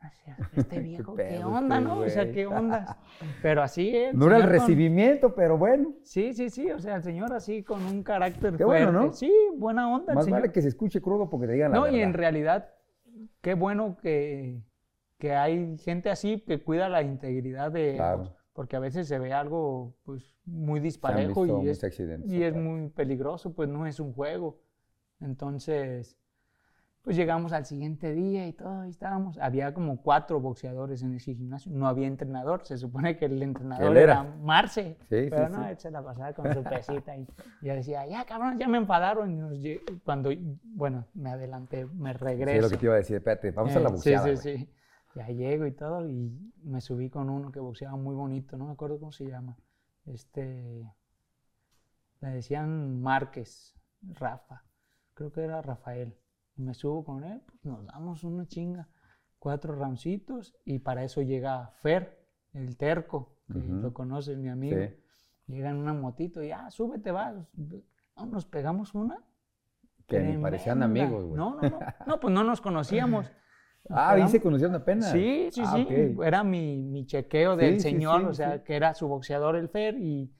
Speaker 2: Este viejo, ¿qué,
Speaker 1: pedo
Speaker 2: onda,
Speaker 1: este
Speaker 2: no? O sea? ¿qué onda? Pero así es.
Speaker 1: No era el
Speaker 2: con-
Speaker 1: recibimiento, pero bueno.
Speaker 2: Sí, sí, sí. O sea, el señor así con un carácter
Speaker 1: Qué bueno. ¿no?
Speaker 2: Sí, buena onda. el
Speaker 1: Más
Speaker 2: señor.
Speaker 1: vale que se escuche crudo porque te digan la
Speaker 2: No, y en realidad, qué bueno que, que hay gente así que cuida la integridad de...
Speaker 1: Claro.
Speaker 2: Porque a veces se ve algo pues muy disparejo y es,
Speaker 1: accidentes.
Speaker 2: y es muy peligroso, pues no es un juego. Entonces, pues llegamos al siguiente día y todo, y estábamos. Había como cuatro boxeadores en ese gimnasio, no había entrenador, se supone que el entrenador era?
Speaker 1: era.
Speaker 2: Marce,
Speaker 1: Sí,
Speaker 2: pero
Speaker 1: sí,
Speaker 2: no,
Speaker 1: sí.
Speaker 2: él se la pasaba con su pesita y yo decía, ya cabrón, ya me enfadaron. Y nos cuando, bueno, me adelanté, me
Speaker 1: Sí,
Speaker 2: regreso.
Speaker 1: es lo que te iba a decir. Espérate, vamos a la
Speaker 2: Eh,
Speaker 1: boxeada.
Speaker 2: Sí, sí, sí. Ya llego y todo y me subí con uno que boxeaba muy bonito, no me acuerdo cómo se llama. Este, le decían Márquez, Rafa, creo que era Rafael. Y me subo con él, pues nos damos una chinga, cuatro ramcitos y para eso llega Fer, el terco, que
Speaker 1: Ujú.
Speaker 2: lo conoces, mi amigo.
Speaker 1: Sí.
Speaker 2: Llega en una motito y ah, súbete, va. No, nos pegamos una.
Speaker 1: Que ni parecían amigos, güey.
Speaker 2: No, no, no. No, pues no nos conocíamos.
Speaker 1: Ah, ¿y se conocieron apenas?
Speaker 2: Sí, sí,
Speaker 1: Ah,
Speaker 2: sí.
Speaker 1: ok.
Speaker 2: Era mi, mi chequeo
Speaker 1: Sí,
Speaker 2: del
Speaker 1: sí,
Speaker 2: señor,
Speaker 1: sí,
Speaker 2: o sea,
Speaker 1: sí.
Speaker 2: que era su boxeador el Fer y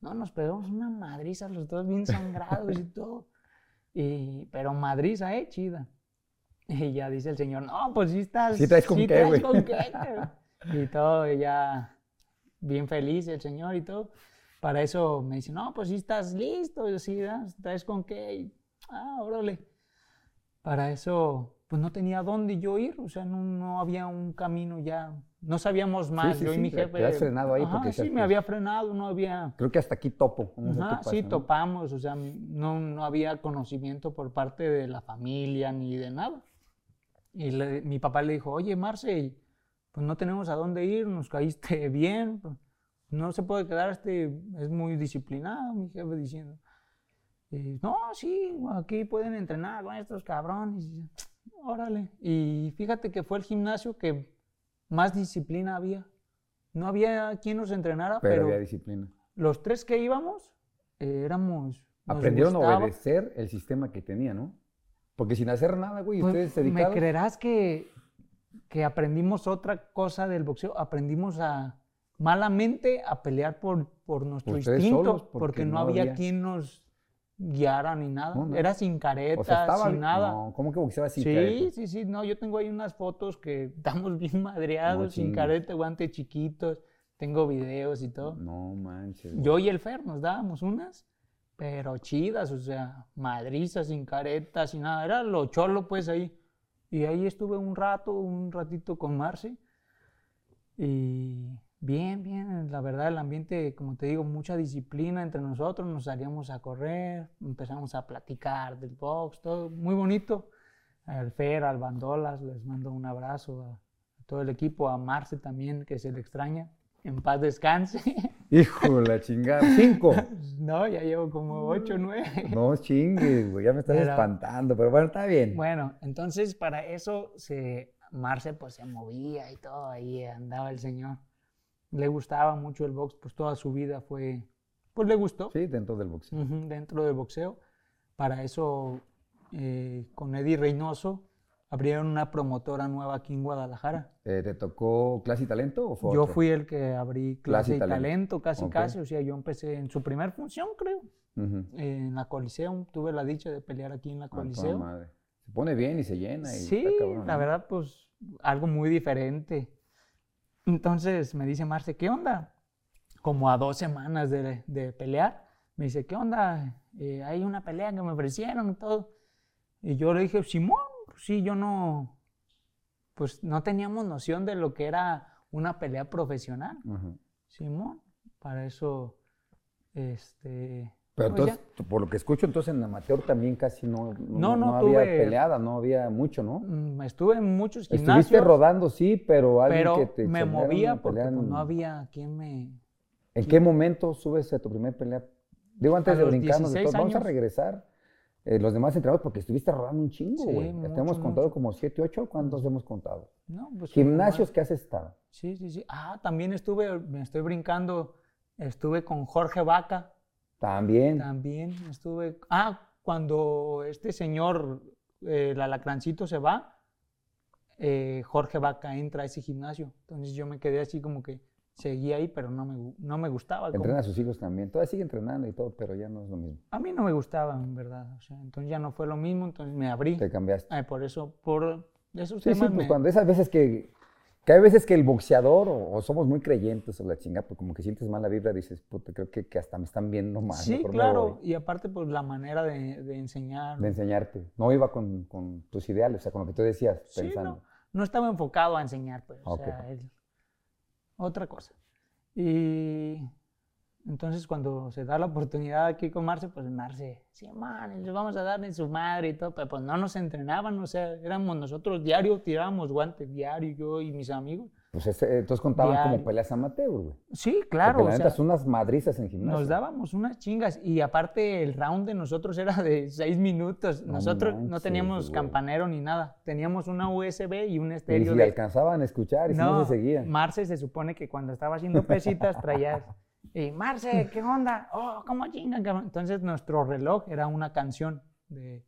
Speaker 2: no, nos pegamos una madriza los dos bien sangrados y todo. Y, pero madriza, eh, chida. Y ya dice el señor, no, pues sí estás.
Speaker 1: Sí traes con qué, güey".
Speaker 2: con qué, cabrón". Y todo, y ya bien feliz el señor y todo. Para eso me dice, no, pues sí estás listo, sí, traes con qué. Y, ah, órale. Para eso, pues no tenía dónde yo ir, o sea, no, no había un camino ya. No sabíamos más,
Speaker 1: sí,
Speaker 2: yo y
Speaker 1: sí,
Speaker 2: mi jefe.
Speaker 1: te has frenado ahí
Speaker 2: Ajá,
Speaker 1: porque
Speaker 2: sí, me
Speaker 1: pues,
Speaker 2: había frenado, no había.
Speaker 1: Creo que hasta aquí topo.
Speaker 2: Ajá,
Speaker 1: pasa,
Speaker 2: sí,
Speaker 1: ¿no?
Speaker 2: topamos, o sea, no, no había conocimiento por parte de la familia ni de nada. Y le- mi papá le dijo, oye, Marce, pues no tenemos a dónde ir, nos caíste bien, no se puede quedar, este es muy disciplinado, mi jefe diciendo. Y, no, sí, aquí pueden entrenar con estos cabrones. Órale. Y fíjate que fue el gimnasio que más disciplina había. No había quien nos entrenara,
Speaker 1: Pero,
Speaker 2: pero,
Speaker 1: había disciplina.
Speaker 2: los tres que íbamos eh, éramos.
Speaker 1: Aprendieron a obedecer el sistema que tenía, ¿no? Porque sin hacer nada, güey,
Speaker 2: Pues,
Speaker 1: ustedes
Speaker 2: ¿Me
Speaker 1: dedicados.
Speaker 2: creerás que, que aprendimos otra cosa del boxeo? Aprendimos a malamente a pelear por, por nuestro instinto, porque, no había,
Speaker 1: había.
Speaker 2: quien nos guiara ni nada.
Speaker 1: No, no.
Speaker 2: Era sin careta,
Speaker 1: O sea, estaba
Speaker 2: sin nada.
Speaker 1: No, ¿cómo que boxeaba sin
Speaker 2: sí,
Speaker 1: careta?
Speaker 2: sí, sí, no, yo tengo ahí unas fotos que estamos bien madreados,
Speaker 1: No
Speaker 2: sin careta, guantes chiquitos, tengo videos y todo.
Speaker 1: No manches. güey.
Speaker 2: Yo y el Fer nos dábamos unas, pero chidas, o sea, madrizas, sin caretas, sin nada. Era lo cholo, pues ahí. Y ahí estuve un rato, un ratito con Marce. Y bien, bien, la verdad, el ambiente, como te digo, mucha disciplina entre nosotros. Nos salíamos a correr, empezamos a platicar del box, todo muy bonito. Al Fer, al Bandolas, les mando un abrazo a, a todo el equipo, a Marce también, que se le extraña. En paz descanse.
Speaker 1: Hijo la chingada. Cinco.
Speaker 2: No, ya llevo como 8 o 9.
Speaker 1: No chingues, güey. Ya me estás
Speaker 2: Pero-
Speaker 1: espantando. Pero bueno, está bien.
Speaker 2: Bueno, entonces para eso se, Marce pues se movía y todo, ahí andaba el señor. Le gustaba mucho el box, pues toda su vida fue, pues le gustó
Speaker 1: Sí, dentro del boxeo.
Speaker 2: dentro del boxeo. Para eso eh, con Eddie Reynoso abrieron una promotora nueva aquí en Guadalajara.
Speaker 1: Eh, ¿Te tocó clase y talento o fue
Speaker 2: Yo
Speaker 1: otro?
Speaker 2: fui el que abrí
Speaker 1: Clase
Speaker 2: clase
Speaker 1: y talento.
Speaker 2: talento, casi casi, o sea, yo empecé en su primer función, creo. En la Coliseum. Tuve la dicha de pelear aquí en la
Speaker 1: A toda
Speaker 2: Coliseum.
Speaker 1: madre. Se pone bien y se llena. Y
Speaker 2: Sí,
Speaker 1: está cabrón,
Speaker 2: la
Speaker 1: ¿no?
Speaker 2: verdad, pues algo muy diferente. Entonces me dice Marce, ¿qué onda? Como a dos semanas de, de pelear, me dice, ¿qué onda? Eh, hay una pelea que me ofrecieron y todo. Y yo le dije, Simón, pues sí, yo no, pues no teníamos noción de lo que era una pelea profesional. Simón, para eso, este...
Speaker 1: Pero
Speaker 2: pues
Speaker 1: entonces, por lo que escucho, entonces en amateur también casi no,
Speaker 2: No, no
Speaker 1: había
Speaker 2: tuve-
Speaker 1: peleada, no había mucho, ¿no?
Speaker 2: Mm, Estuve en muchos gimnasios.
Speaker 1: Estuviste rodando, sí, pero alguien
Speaker 2: pero
Speaker 1: que te
Speaker 2: me movía porque pues,
Speaker 1: en-
Speaker 2: no había quien me...
Speaker 1: ¿En qué momento subes a tu primer pelea? Digo, antes
Speaker 2: A
Speaker 1: de brincarnos de
Speaker 2: 16
Speaker 1: todo, vamos a regresar. eh, los demás entrenadores, porque estuviste rodando un chingo,
Speaker 2: Sí,
Speaker 1: güey. Te
Speaker 2: mucho,
Speaker 1: hemos contado
Speaker 2: mucho.
Speaker 1: como 7, 8, ¿cuántos hemos contado?
Speaker 2: No, pues,
Speaker 1: Gimnasios que has estado.
Speaker 2: Sí, sí, sí. Ah, también estuve, me estoy brincando, estuve con Jorge Vaca,
Speaker 1: También.
Speaker 2: también estuve... Ah, cuando este señor, eh, el alacrancito se va, eh, Jorge Vaca entra a ese gimnasio. Entonces yo me quedé así como que seguí ahí, pero no me, no me gustaba.
Speaker 1: Entrena a sus hijos también. Todavía sigue entrenando y todo, pero ya no es lo mismo.
Speaker 2: A mí no me gustaba, en verdad. O sea, entonces ya no fue lo mismo, entonces me abrí.
Speaker 1: Te cambiaste.
Speaker 2: Ay, por eso, por esos
Speaker 1: Sí, pues
Speaker 2: me-
Speaker 1: cuando esas veces que, que hay veces que el boxeador o, o somos muy creyentes o la chinga, pues como que sientes mala vibra, dices, puta, creo que, que hasta me están viendo mal.
Speaker 2: Sí,
Speaker 1: mejor
Speaker 2: claro.
Speaker 1: voy",
Speaker 2: Y aparte, pues la manera de, de enseñar.
Speaker 1: De enseñarte. No iba con, con tus ideales, o sea, con lo que tú decías,
Speaker 2: Sí,
Speaker 1: pensando.
Speaker 2: no, no estaba enfocado a enseñar, pues. O sea, es otra cosa. Y entonces cuando se da la oportunidad aquí con Marce, pues Marce, sí, man, les vamos a dar en su madre y todo, pero pues no nos entrenaban, o sea, éramos nosotros diario, tirábamos guantes diario, yo y mis amigos.
Speaker 1: Pues ese- entonces contaban como
Speaker 2: Diario.
Speaker 1: peleas amateur, güey.
Speaker 2: Sí, claro,
Speaker 1: Porque
Speaker 2: o
Speaker 1: la
Speaker 2: sea,
Speaker 1: neta son unas madrizas en gimnasio.
Speaker 2: nos dábamos unas chingas y aparte el round de nosotros era de seis minutos.
Speaker 1: No
Speaker 2: Nosotros no
Speaker 1: manches,
Speaker 2: teníamos
Speaker 1: güey.
Speaker 2: campanero ni nada, teníamos una USB y un
Speaker 1: Y
Speaker 2: estéreo
Speaker 1: si
Speaker 2: de
Speaker 1: alcanzaban a escuchar y si no se seguían.
Speaker 2: Marce se supone que cuando estaba haciendo pesitas traía. Y Marce, ¿qué onda? Oh, ¿cómo chingan, cabrón? Entonces nuestro reloj era una canción de.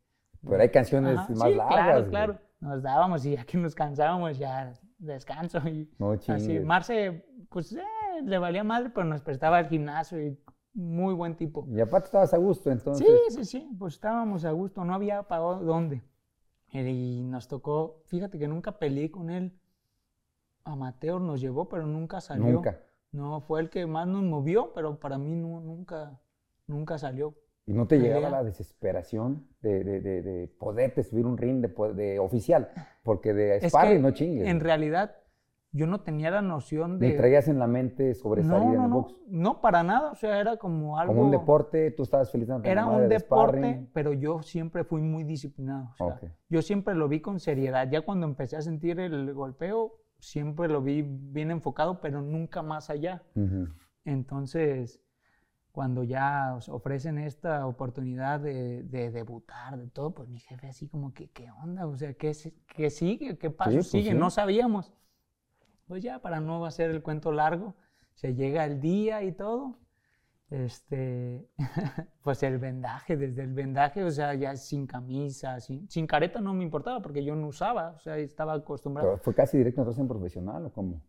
Speaker 1: Pero hay canciones
Speaker 2: Ajá,
Speaker 1: más
Speaker 2: sí,
Speaker 1: largas.
Speaker 2: Claro,
Speaker 1: güey.
Speaker 2: claro. Nos dábamos y ya que nos cansábamos, ya descanso. Y
Speaker 1: No
Speaker 2: así. Marce, pues eh, le valía madre, pero nos prestaba el gimnasio y muy buen tipo.
Speaker 1: Y aparte estabas a gusto, entonces.
Speaker 2: Sí, sí, sí, pues estábamos a gusto, no había para dónde. Y nos tocó, fíjate que nunca peleé con él. Amateur nos llevó, pero nunca salió.
Speaker 1: Nunca.
Speaker 2: No, fue el que más nos movió, pero para mí no, nunca, nunca salió.
Speaker 1: Y no te llegaba la desesperación de, de, de, de poderte subir un ring de, oficial, porque de
Speaker 2: Es
Speaker 1: sparring
Speaker 2: que,
Speaker 1: no chingues.
Speaker 2: En realidad, yo no tenía la noción de...
Speaker 1: Ni traías en la mente sobresalir
Speaker 2: no,
Speaker 1: en
Speaker 2: no,
Speaker 1: el
Speaker 2: no,
Speaker 1: box.
Speaker 2: no, para nada, o sea, era como algo...
Speaker 1: Como un deporte, tú estabas feliz
Speaker 2: Era un
Speaker 1: de
Speaker 2: deporte,
Speaker 1: sparring.
Speaker 2: pero yo siempre fui muy disciplinado. o sea,
Speaker 1: Ok.
Speaker 2: Yo siempre lo vi con seriedad. Ya cuando empecé a sentir el golpeo, siempre lo vi bien enfocado, pero nunca más allá. Entonces, cuando ya os ofrecen esta oportunidad de, de debutar, de todo, pues mi jefe así como que, ¿qué onda? O sea, ¿qué, qué sigue? ¿Qué paso
Speaker 1: pues
Speaker 2: sigue?
Speaker 1: sí.
Speaker 2: No sabíamos. Pues ya, para no hacer el cuento largo, se llega el día y todo. Este, pues el vendaje, desde el vendaje, o sea, ya sin camisa, sin, sin careta no me importaba porque yo no usaba, o sea, estaba acostumbrado.
Speaker 1: Pero fue casi directo entonces en profesional, ¿o cómo?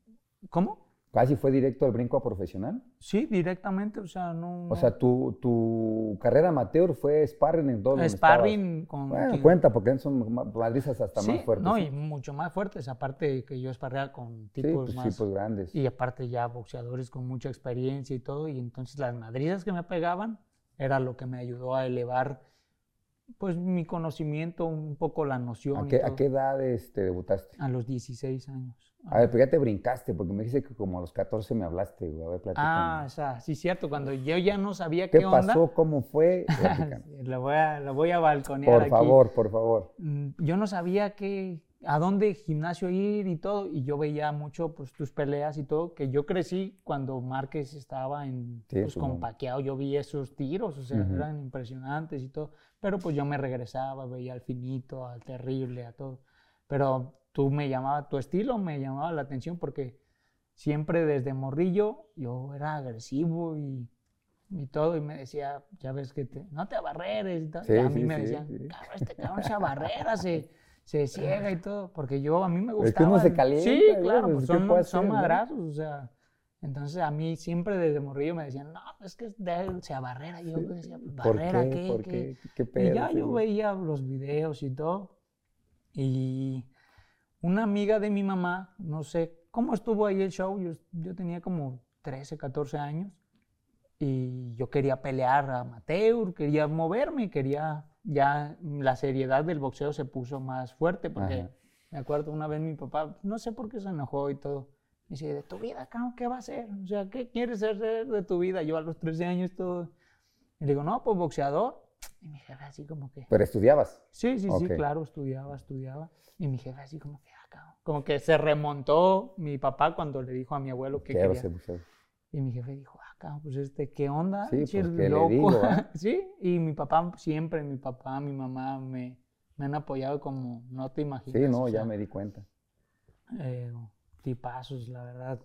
Speaker 2: ¿Cómo?
Speaker 1: ¿Casi fue directo el brinco a profesional?
Speaker 2: Sí, directamente, o sea, no...
Speaker 1: O sea, tu, tu carrera amateur fue sparring en todo
Speaker 2: Sparring con...
Speaker 1: Bueno,
Speaker 2: quien-
Speaker 1: cuenta, porque son ma- madrizas hasta
Speaker 2: sí,
Speaker 1: más fuertes.
Speaker 2: No,
Speaker 1: ¿sí?
Speaker 2: y mucho más fuertes, aparte que yo esparreaba con
Speaker 1: Sí,
Speaker 2: tipos
Speaker 1: pues,
Speaker 2: más...
Speaker 1: tipos grandes.
Speaker 2: Y aparte ya boxeadores con mucha experiencia y todo, y entonces las madrizas que me pegaban era lo que me ayudó a elevar pues mi conocimiento, un poco la noción.
Speaker 1: ¿A
Speaker 2: y
Speaker 1: qué, a qué edad este, debutaste?
Speaker 2: A los 16 años.
Speaker 1: A ver, pero ya te brincaste, porque me dijiste que como a los 14 me hablaste, güey. A ver.
Speaker 2: Ah, o sea, sí, cierto, cuando yo ya no sabía
Speaker 1: ¿Qué
Speaker 2: qué, onda.
Speaker 1: pasó? ¿Cómo fue?
Speaker 2: Lo, voy a, lo voy a balconear
Speaker 1: por
Speaker 2: aquí.
Speaker 1: favor, por favor.
Speaker 2: Mm, Yo no sabía qué, a dónde gimnasio ir y todo, y yo veía mucho pues tus peleas y todo, que yo crecí cuando Márquez estaba en,
Speaker 1: Sí,
Speaker 2: pues, con. Pacquiao, yo vi esos tiros, o sea, eran impresionantes y todo, pero pues yo me regresaba, veía al finito, al terrible, a todo, pero tú me llamaba, tu estilo me llamaba la atención porque siempre desde morrillo yo era agresivo y, y todo, y me decía, ya ves que te, no te abarreres y tal,
Speaker 1: Sí,
Speaker 2: y a
Speaker 1: sí,
Speaker 2: mí me
Speaker 1: sí,
Speaker 2: decían,
Speaker 1: sí.
Speaker 2: cabrón, este cabrón se abarrera, se, se ciega y todo, porque yo, a mí me
Speaker 1: Es
Speaker 2: gustaba.
Speaker 1: que uno se calienta,
Speaker 2: Sí,
Speaker 1: güey,
Speaker 2: claro,
Speaker 1: pues,
Speaker 2: pues
Speaker 1: ¿qué
Speaker 2: son, son
Speaker 1: hacer, no?
Speaker 2: madrazos, o sea, entonces a mí siempre desde morrillo me decían, no, es que de él se abarrera, y yo decía,
Speaker 1: ¿Por
Speaker 2: ¿barrera
Speaker 1: qué?
Speaker 2: qué?
Speaker 1: ¿Por
Speaker 2: qué?".
Speaker 1: qué? ¿Qué
Speaker 2: Y
Speaker 1: pedo?
Speaker 2: ya
Speaker 1: Sí,
Speaker 2: yo
Speaker 1: güey.
Speaker 2: veía los videos y todo, Y una amiga de mi mamá, no sé cómo estuvo ahí el show, yo, yo tenía como 13, 14 años y yo quería pelear a amateur, quería moverme, quería ya la seriedad del boxeo se puso más fuerte porque
Speaker 1: Ajá.
Speaker 2: me acuerdo una vez mi papá, no sé por qué se enojó y todo. Me dice, ¿de tu vida, qué va a hacer? O sea, ¿qué quieres hacer de tu vida? Yo a los 13 años todo. Y le digo, no, pues boxeador. Y mi jefe así como que,
Speaker 1: Pero estudiabas.
Speaker 2: sí, sí, sí,
Speaker 1: Ok.
Speaker 2: claro, estudiaba, estudiaba. Y mi jefe así como que, ah, cabrón. Como que se remontó mi papá cuando le dijo a mi abuelo que
Speaker 1: Quiero
Speaker 2: quería.
Speaker 1: ser boxeador.
Speaker 2: Y mi jefe dijo, pues este, ¿qué onda?
Speaker 1: Sí, pues, ¿qué le
Speaker 2: loco".
Speaker 1: digo, ah?
Speaker 2: sí, y mi papá siempre, mi papá, mi mamá me, me han apoyado como no te imaginas.
Speaker 1: Sí, no, ya
Speaker 2: sea,
Speaker 1: me di cuenta.
Speaker 2: eh, tipazos, la verdad.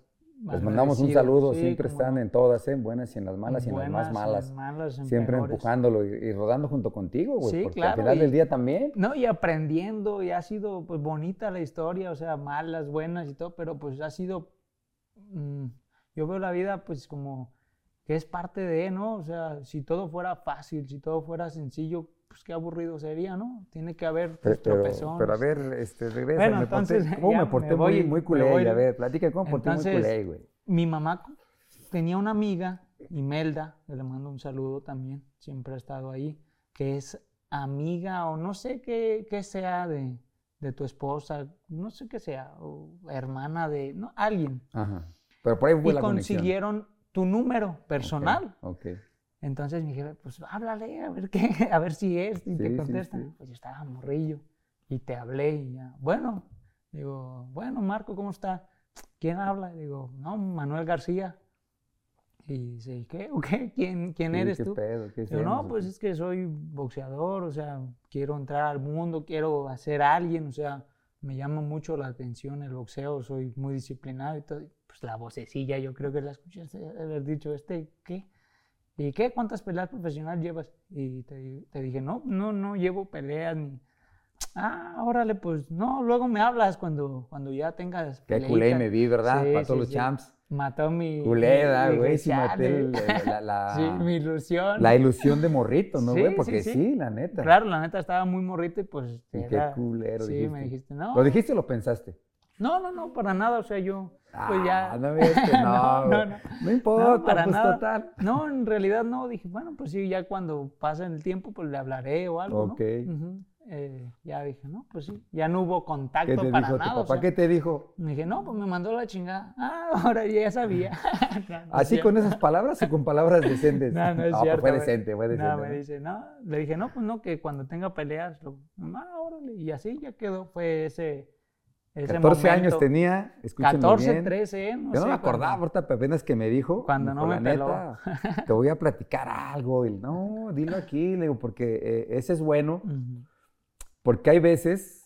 Speaker 1: Les mandamos un saludo,
Speaker 2: Sí,
Speaker 1: siempre están
Speaker 2: no.
Speaker 1: en todas, en buenas y en las malas y en las más malas.
Speaker 2: en malas, en
Speaker 1: Siempre
Speaker 2: peores.
Speaker 1: empujándolo y, y rodando junto contigo, güey.
Speaker 2: Sí,
Speaker 1: porque
Speaker 2: claro,
Speaker 1: al final del día también.
Speaker 2: No, y aprendiendo, y ha sido pues bonita la historia, o sea, malas, buenas y todo, pero pues ha sido, mm, yo veo la vida pues como que es parte de, ¿no? O sea, si todo fuera fácil, si todo fuera sencillo, pues qué aburrido sería, ¿no? Tiene que haber pues,
Speaker 1: pero,
Speaker 2: tropezones.
Speaker 1: pero a ver, este, regresa.
Speaker 2: Bueno,
Speaker 1: me porté-
Speaker 2: entonces,
Speaker 1: ¿Cómo me porté
Speaker 2: me voy-
Speaker 1: muy, muy culé?
Speaker 2: voy.
Speaker 1: A ver, platica cómo me porté muy culé, güey.
Speaker 2: Mi mamá tenía una amiga, Imelda, que le mando un saludo también, siempre ha estado ahí, que es amiga o no sé qué, qué sea de, de tu esposa, no sé qué sea, o hermana de no, alguien.
Speaker 1: Ajá. Pero por ahí fue
Speaker 2: Y
Speaker 1: la conexión.
Speaker 2: Tu número personal.
Speaker 1: Ok.
Speaker 2: Entonces mi jefe, pues háblale, a ver qué, a ver si es, y
Speaker 1: Sí,
Speaker 2: te
Speaker 1: sí,
Speaker 2: contesta.
Speaker 1: sí.
Speaker 2: Pues yo estaba morrillo y te hablé y ya, bueno, digo, bueno, Marco, ¿cómo está? ¿Quién habla? Digo, no, Manuel García. Y dice, ¿y qué? ¿O qué? ¿Quién, quién
Speaker 1: Sí,
Speaker 2: eres
Speaker 1: ¿qué
Speaker 2: tú?
Speaker 1: pedo? ¿Qué
Speaker 2: Digo, no, pues es que soy boxeador, o sea, quiero entrar al mundo, quiero hacer alguien, o sea, me llama mucho la atención el boxeo, soy muy disciplinado y todo. Pues la vocecilla, yo creo que la escuchaste haber dicho, ¿este qué? ¿Y qué? ¿Cuántas peleas profesionales llevas? Y te, te dije, no, no, no llevo peleas ni... Ah, órale, pues no, luego me hablas cuando, cuando ya tengas
Speaker 1: Qué
Speaker 2: peleita".
Speaker 1: culé me vi, ¿verdad?
Speaker 2: Sí,
Speaker 1: Para
Speaker 2: sí,
Speaker 1: todos los
Speaker 2: sí.
Speaker 1: champs.
Speaker 2: Mató mi...
Speaker 1: Culeda, güey, sí maté el-
Speaker 2: "Chale".
Speaker 1: la, la-
Speaker 2: Sí, mi ilusión.
Speaker 1: la ilusión de morrito, ¿no, güey?
Speaker 2: sí,
Speaker 1: Porque sí,
Speaker 2: sí.
Speaker 1: la neta.
Speaker 2: Claro, la neta estaba muy morrito y pues.
Speaker 1: Y
Speaker 2: era-
Speaker 1: qué culero
Speaker 2: Sí,
Speaker 1: dijiste.
Speaker 2: me dijiste, no.
Speaker 1: ¿Lo dijiste o lo pensaste?
Speaker 2: No, no, no, para nada. O sea, yo. Pues ya.
Speaker 1: Ah, no, no,
Speaker 2: no, no, no.
Speaker 1: No importa,
Speaker 2: No, para
Speaker 1: pues
Speaker 2: nada.
Speaker 1: total.
Speaker 2: No, en realidad no. Dije, bueno, pues sí, ya cuando pase el tiempo, pues le hablaré o algo. ¿no?
Speaker 1: Ok.
Speaker 2: Ujú. Eh, ya dije, no, pues sí. Ya no hubo
Speaker 1: ¿Qué
Speaker 2: contacto
Speaker 1: te
Speaker 2: para
Speaker 1: dijo tu
Speaker 2: nada. o
Speaker 1: papá?
Speaker 2: sea,
Speaker 1: ¿Qué te dijo?
Speaker 2: Me dije, no, pues me mandó la chingada. Ah, ahora ya sabía. No, no es
Speaker 1: ¿Así con esas palabras o con palabras decentes?
Speaker 2: No, no es
Speaker 1: pues
Speaker 2: cierto.
Speaker 1: fue
Speaker 2: güey.
Speaker 1: decente, fue decente.
Speaker 2: No, me dice, no. Le dije, no, pues no, que cuando tenga peleas, lo, ah, órale. Y así ya quedó, fue ese, ese
Speaker 1: 14 años
Speaker 2: momento.
Speaker 1: tenía, escúchenlo
Speaker 2: 14,
Speaker 1: bien.
Speaker 2: 13, ¿eh? No
Speaker 1: Yo no
Speaker 2: sé
Speaker 1: me acordaba, ahorita apenas que me dijo.
Speaker 2: Cuando no me
Speaker 1: "La
Speaker 2: peló".
Speaker 1: neta, te voy a platicar algo. Y, no, dilo aquí, le digo, porque eh, ese es bueno. Porque hay veces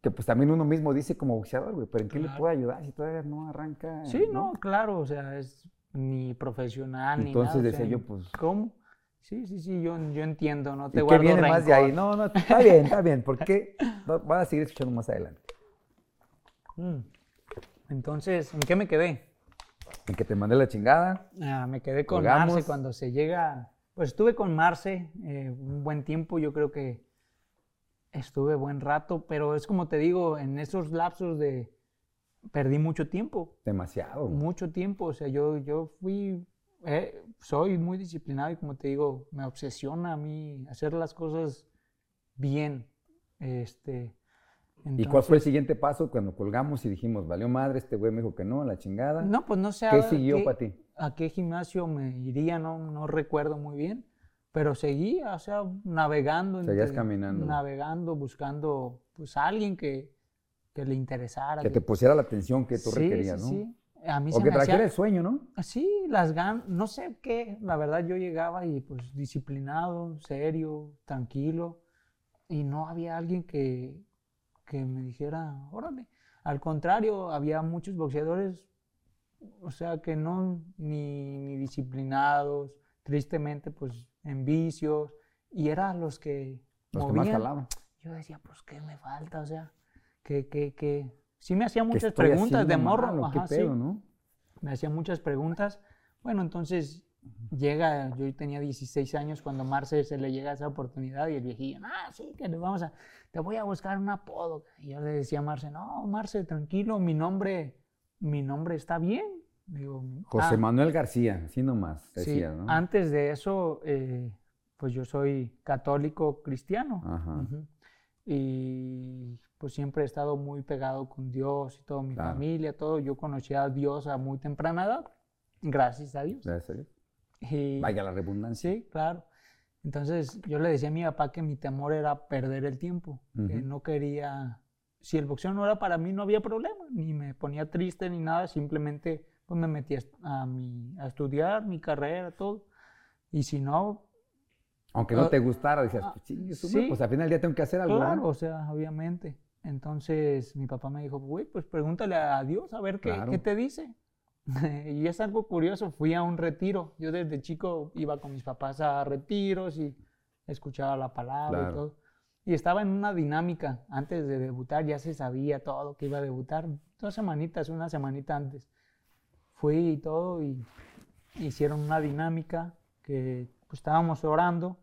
Speaker 1: que pues también uno mismo dice como boxeador, güey, pero ¿en qué le
Speaker 2: Claro.
Speaker 1: puedo ayudar si todavía no arranca?
Speaker 2: Sí, no, claro, o sea, es ni profesional ni
Speaker 1: Entonces
Speaker 2: nada. o
Speaker 1: decía
Speaker 2: sea,
Speaker 1: yo, pues-
Speaker 2: ¿Cómo? Sí, sí, sí, yo, yo entiendo, no te
Speaker 1: ¿Y qué
Speaker 2: guardo
Speaker 1: viene más de ahí?
Speaker 2: rencor.
Speaker 1: No, no, está bien, está bien, porque no, van a seguir escuchando más adelante.
Speaker 2: Mm. Entonces, ¿en qué me quedé?
Speaker 1: En que te mandé la chingada.
Speaker 2: Ah, me quedé con. Marce cuando se llega. Pues estuve con Marce eh, un buen tiempo, yo creo que estuve buen rato, pero es como te digo, en esos lapsos de. Perdí mucho tiempo,
Speaker 1: Demasiado.
Speaker 2: mucho tiempo. O sea, yo, yo fui. eh, soy muy disciplinado y como te digo, me obsesiona a mí hacer las cosas bien. Este.
Speaker 1: ¿Y cuál fue el siguiente paso cuando colgamos y dijimos, valió madre, este güey me dijo que no, la chingada?
Speaker 2: No, pues no sé.
Speaker 1: ¿Qué siguió para ti?
Speaker 2: a qué gimnasio me iría, no, no recuerdo muy bien, pero seguí, o sea, navegando.
Speaker 1: Seguías caminando.
Speaker 2: Navegando, buscando, pues, a alguien que, que le interesara.
Speaker 1: Que te pusiera la atención que tú
Speaker 2: Sí,
Speaker 1: requerías,
Speaker 2: sí,
Speaker 1: ¿no?
Speaker 2: sí. A mí
Speaker 1: O
Speaker 2: se
Speaker 1: que
Speaker 2: me hacía-
Speaker 1: el sueño, ¿no?
Speaker 2: Sí, las ganas, no sé qué, la verdad yo llegaba y pues disciplinado, serio, tranquilo, y no había alguien que, que me dijera, órale. Al contrario, había muchos boxeadores, o sea, que no, ni, ni disciplinados, tristemente pues en vicios, y eran los que
Speaker 1: Los que más
Speaker 2: movían.
Speaker 1: jalaban.
Speaker 2: Yo decía, pues, ¿qué me falta? O sea, que, que, que... Sí me hacía
Speaker 1: ¿Qué
Speaker 2: muchas preguntas de morro.
Speaker 1: mal o ¿Qué
Speaker 2: ajá, sí
Speaker 1: pedo, no?
Speaker 2: me hacía muchas preguntas. Bueno, entonces llega, yo tenía 16 años cuando Marce se le llega esa oportunidad y el viejillo, ah, sí, que le vamos a, te voy a buscar un apodo. Y yo le decía a Marce, no, Marce, tranquilo, mi nombre, mi nombre está bien. Digo,
Speaker 1: José
Speaker 2: "Ah,
Speaker 1: Manuel García, así nomás,
Speaker 2: Sí,
Speaker 1: decía, ¿no?
Speaker 2: antes de eso, eh, pues yo soy católico cristiano.
Speaker 1: Ajá.
Speaker 2: Ujú. Y pues siempre he estado muy pegado con Dios y toda mi
Speaker 1: Claro.
Speaker 2: familia, todo. Yo conocí a Dios a muy temprana edad, gracias a Dios.
Speaker 1: Gracias a Dios.
Speaker 2: Y-
Speaker 1: Vaya la redundancia.
Speaker 2: Sí, claro. Entonces yo le decía a mi papá que mi temor era perder el tiempo, que
Speaker 1: Ujú.
Speaker 2: no quería, si el boxeo no era para mí no había problema, ni me ponía triste ni nada, simplemente pues me metí a, a, mi, a estudiar mi carrera, todo. Y si no,
Speaker 1: Aunque no
Speaker 2: Ah,
Speaker 1: te gustara, decías,
Speaker 2: ah,
Speaker 1: pues,
Speaker 2: sí.
Speaker 1: pues al final del día tengo que hacer algo.
Speaker 2: claro, o sea, obviamente. Entonces mi papá me dijo, güey, pues pregúntale a Dios a ver qué,
Speaker 1: Claro.
Speaker 2: qué te dice. y es algo curioso, fui a un retiro. Yo desde chico iba con mis papás a retiros y escuchaba la palabra
Speaker 1: Claro.
Speaker 2: y todo. Y estaba en una dinámica. Antes de debutar ya se sabía todo que iba a debutar. Dos semanitas, una semanita antes. Fui y todo y hicieron una dinámica que pues, estábamos orando